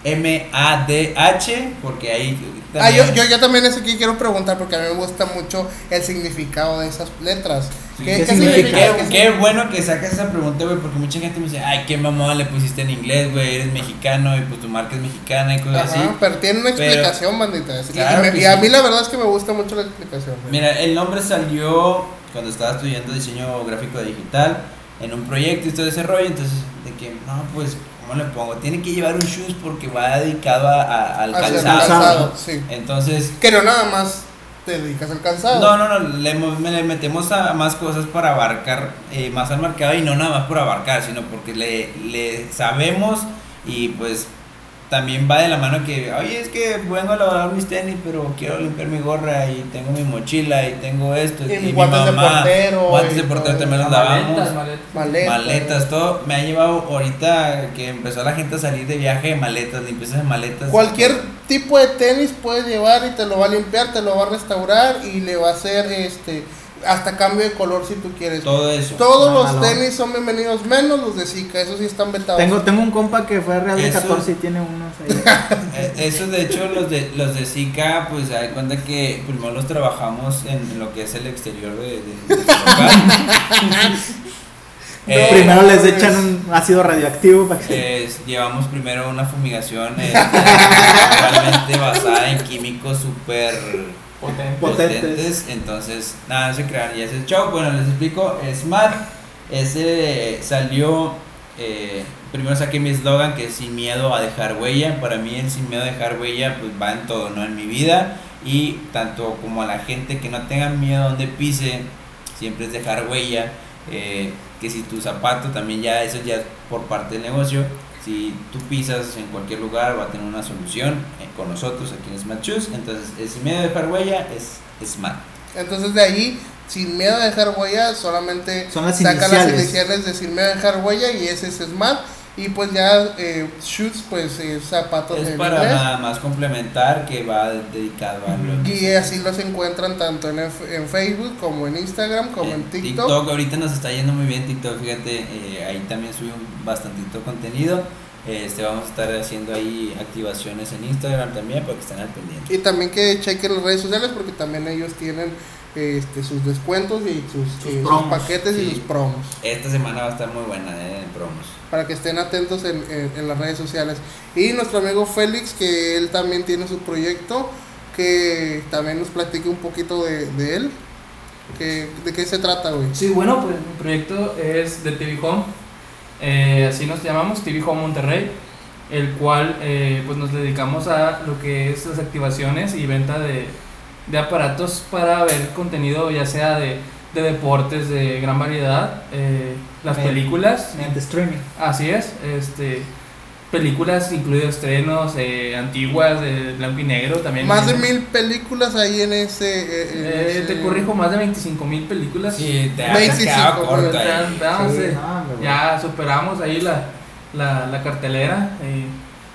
M A D H, porque ahí Ah, yo, también- yo, yo también eso aquí quiero preguntar porque a mí me gusta mucho el significado de esas letras. Sí. ¿Qué, ¿Qué qué significa? significa? Qué, qué bueno que sacas esa pregunta, güey, porque mucha gente me dice, ay, qué mamón le pusiste en inglés, güey, eres mexicano y pues tu marca es mexicana y cosas así. Ajá, pero tiene una Pero- explicación, bandita. Y- Claro y, me- y a mí la verdad es que me gusta mucho la explicación. güey. Mira, el nombre salió cuando estaba estudiando diseño gráfico digital en un proyecto y todo ese rollo, entonces de que, no, pues, ¿cómo le pongo? Tiene que llevar un shoes porque va dedicado a- a- al calzado. calzado, ¿no? sí. Entonces, Que no nada más te dedicas al calzado. no, no, no, le metemos a más cosas para abarcar eh, más al mercado y no nada más por abarcar, sino porque le, le sabemos y pues también va de la mano que, oye, es que vengo a lavar mis tenis, pero quiero limpiar mi gorra y tengo mi mochila y tengo esto. Y mi guantes de portero Guantes y de portero también los Maletas, lavamos. maletas. Maletas. Maletas, todo. Me ha llevado ahorita que empezó la gente a salir de viaje, maletas, limpiezas de maletas. Cualquier tipo de tenis puedes llevar y te lo va a limpiar, te lo va a restaurar y le va a hacer este hasta cambio de color si tú quieres. Todo eso. Todos Ah, los no. tenis son bienvenidos, menos los de Zika, esos sí están vetados. Tengo, tengo un compa que fue Real de Eso- 14 y tiene unos ahí. Eh, Eso de hecho los de los de Zika, pues se da cuenta que primero los trabajamos en lo que es el exterior de, de, de. Eh, Primero les pues. echan un ácido radioactivo para que... es- llevamos primero una fumigación este, totalmente basada en químicos súper. Potentes. potentes. Entonces, nada, no se crean. Y ese es show. Bueno, les explico. Smart, ese salió. eh, primero saqué mi eslogan que es sin miedo a dejar huella. Para mí, el sin miedo a dejar huella, pues va en todo, ¿no? En mi vida. Y tanto como a la gente que no tenga miedo donde pise, siempre es dejar huella. eh, que si tu zapato también ya, eso ya es por parte del negocio. Si tú pisas en cualquier lugar, va a tener una solución eh, con nosotros aquí en Smart Shoes. Entonces, el sin miedo a dejar huella es Smart. Entonces de ahí, sin miedo a dejar huella, solamente Son las saca las iniciales. iniciales de sin miedo a dejar huella y ese es Smart. Y pues ya eh, shoes, pues eh, zapatos Es en para inglés. nada más complementar que va dedicado a lo Y así los encuentran tanto en, en Facebook como en Instagram como en Eh, TikTok. ahorita nos está yendo muy bien TikTok, fíjate, eh, ahí también subimos bastantito contenido. Este, vamos a estar haciendo ahí activaciones en Instagram también para que estén al pendiente. Y también que chequen las redes sociales porque también ellos tienen este, sus descuentos y sus, Sus eh, sus promos, paquetes y sí. sus promos. Esta semana va a estar muy buena eh, en promos. Para que estén atentos en, en- en las redes sociales. Y nuestro amigo Félix, que él también tiene su proyecto, que también nos platique un poquito de, de él. Que, ¿De qué se trata, güey? Sí, bueno, pues mi proyecto es de TV Home, eh, así nos llamamos, TV Home Monterrey, el cual eh, pues nos dedicamos a lo que es las activaciones y venta de, de aparatos para ver contenido ya sea de, de deportes de gran variedad, eh, las Eh, películas, Mediante streaming. así es, este películas incluidos estrenos eh, antiguas de blanco y negro también. Más de mil películas ahí en ese... eh, en Eh, ese- te corrijo, más de 25 mil películas. Sí, te has 25, quedado corto Pues, ahí. ya, ya, Sí, no, güey. Ya superamos ahí la, la, la cartelera. eh,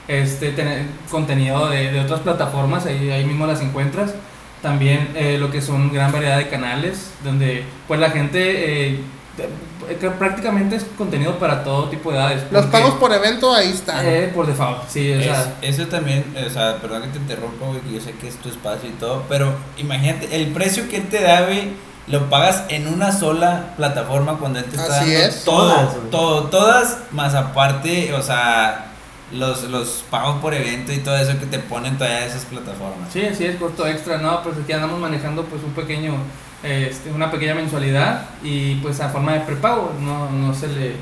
este tener contenido de, de otras plataformas, ahí, ahí mismo las encuentras. También eh, lo que son gran variedad de canales, donde pues la gente eh, de- que prácticamente es contenido para todo tipo de edades. Los porque, pagos por evento ahí están. eh, por default, sí, o Es- sea, eso también, o sea, perdón que te interrumpa, güey, yo sé que es tu espacio y todo, pero imagínate, el precio que él te da, güey, lo pagas en una sola plataforma cuando él te está Así dando es. todo, Todas, todo, todas, más aparte, o sea, los, los pagos por evento y todo eso que te ponen todavía esas plataformas. Sí, sí, es corto extra, ¿no? Pues aquí andamos manejando pues un pequeño, este, una pequeña mensualidad y pues a forma de prepago, no, no se le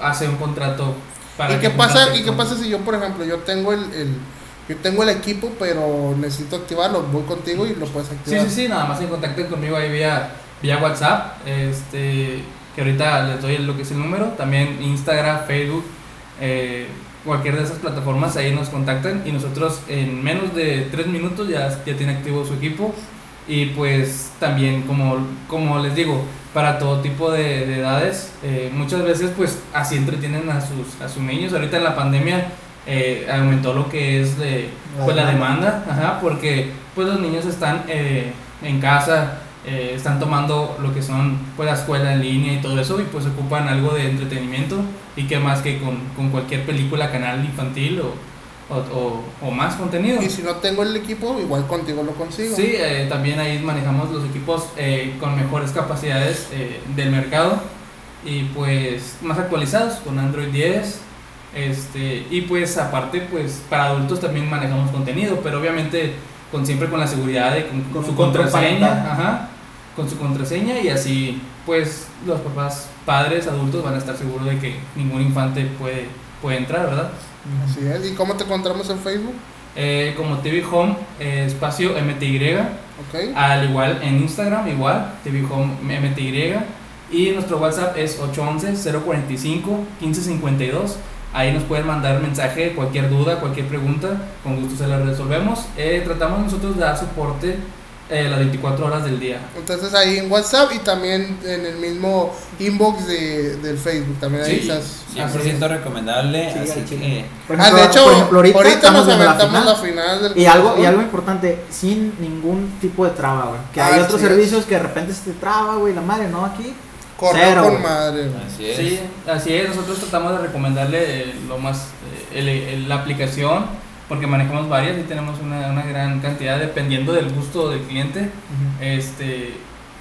hace un contrato para ¿Y que qué pasa? ¿Y qué pasa si yo, por ejemplo, yo tengo el, el- yo tengo el equipo, pero necesito activarlo? Voy contigo y lo puedes Sí, activar. sí, sí, nada más se contacten conmigo ahí vía, vía WhatsApp, este, que ahorita les doy lo que es el número, también Instagram, Facebook, eh, cualquier de esas plataformas ahí nos contactan y nosotros en menos de tres minutos ya, ya tiene activo su equipo y pues también como, como les digo, para todo tipo de, de edades, eh, muchas veces pues así entretienen a sus, a sus niños, ahorita en la pandemia eh, aumentó lo que es de, La pues la demanda. demanda, ajá, porque pues los niños están eh, en casa, eh, están tomando lo que son pues la escuela en línea y todo eso y pues ocupan algo de entretenimiento y qué más que con, con cualquier película, canal infantil o, o, o- o más contenido. Y si no tengo el equipo, igual contigo lo consigo. Sí, eh, también ahí manejamos los equipos eh, con mejores capacidades eh, del mercado y pues más actualizados con Android 10. Este, y pues aparte pues para adultos también manejamos contenido, pero obviamente con siempre con la seguridad de con, Con su contraseña, ajá, con su contraseña y así pues los papás, padres, adultos van a estar seguros de que ningún infante puede, puede entrar, ¿verdad? Así es. ¿Y cómo te encontramos en Facebook? Eh, como TV Home eh, espacio MTY Ok. al igual en Instagram, igual, TV Home MTY. Y nuestro WhatsApp es 811-045-1552. Ahí nos pueden mandar mensaje, cualquier duda, cualquier pregunta, con gusto se la resolvemos. Eh, tratamos nosotros de dar soporte eh, las 24 horas del día. Entonces ahí en WhatsApp y también en el mismo inbox de, del Facebook. También ahí Sí, estás. 100% recomendable. Sí, así que. Por Ah, ejemplo, de hecho, por ejemplo, ahorita, ahorita, estamos nos viendo la aventamos la final. final, del Y algo, y algo importante, sin ningún tipo de traba, güey. Que Ah, hay otros sí es. servicios que de repente se te traba, güey, la madre, ¿no? Aquí. Corre Cero, con madre. Así es. Sí, así es. Nosotros tratamos de recomendarle eh, lo más, eh, el- el- la aplicación, porque manejamos varias y tenemos una, una gran cantidad dependiendo del gusto del cliente. Este,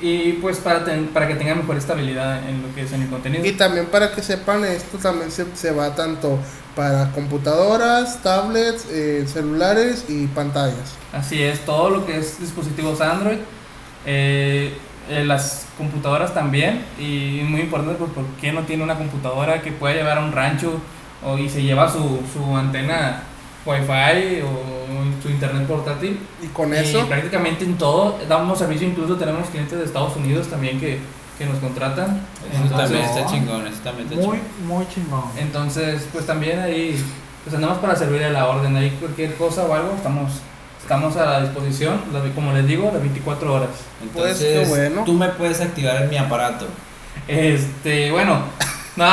y pues para, ten- para que tengan mejor estabilidad en lo que es en el contenido. Y también para que sepan, esto también se, se va tanto para computadoras, tablets, eh, celulares y pantallas. Así es, todo lo que es dispositivos Android, eh, eh, las computadoras también, y muy importante, pues, ¿por qué no tiene una computadora que pueda llevar a un rancho o, y se lleva su, su antena Wi-Fi o su internet portátil? Y con Y eso, prácticamente en todo, damos servicio, incluso tenemos clientes de Estados Unidos también que, que nos contratan. Eso también Entonces, está chingón. Eso también está Muy, chingón. muy chingón. entonces, pues también ahí, pues andamos para servir a la orden, ahí cualquier cosa o algo, estamos, estamos a la disposición, como les digo, las 24 horas. Pues, Entonces, qué bueno. tú me puedes activar en mi aparato. Este, bueno, no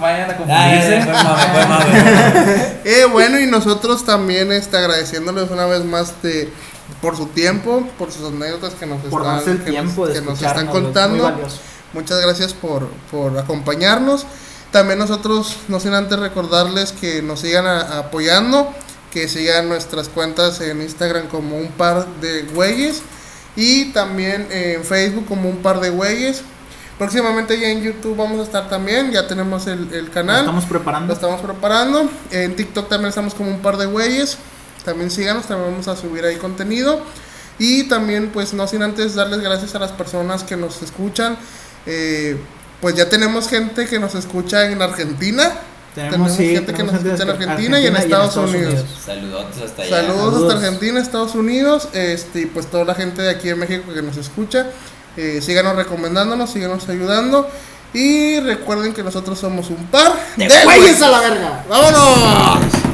vayan a Ay, confundirse. fue mame, fue mame. eh, bueno, y nosotros también este, agradeciéndoles una vez más de, por su tiempo, por sus anécdotas que nos Por están, que nos- que nos están contando. valioso. Muchas gracias por, por acompañarnos. También nosotros, no sin antes recordarles que nos sigan a- apoyando, que sigan nuestras cuentas en Instagram como un par de güeyes y también en Facebook como un par de güeyes. Próximamente ya en YouTube vamos a estar también, ya tenemos el, el Lo canal. estamos Lo preparando. estamos preparando. En TikTok también estamos como un par de güeyes. También síganos, también vamos a subir ahí contenido. Y también, pues no sin antes darles gracias a las personas que nos escuchan. Eh, pues ya tenemos gente que nos escucha en Argentina. Tenemos sí, gente que tenemos nos escucha en de Argentina y en Estados Unidos. Saludotes hasta allá. Saludos, Saludos. hasta Argentina, Estados Unidos, este, y pues toda la gente de aquí en México que nos escucha. Eh, síganos recomendándonos, síganos ayudando. Y recuerden que nosotros somos un par ¡De güeyes a la verga! ¡Vámonos!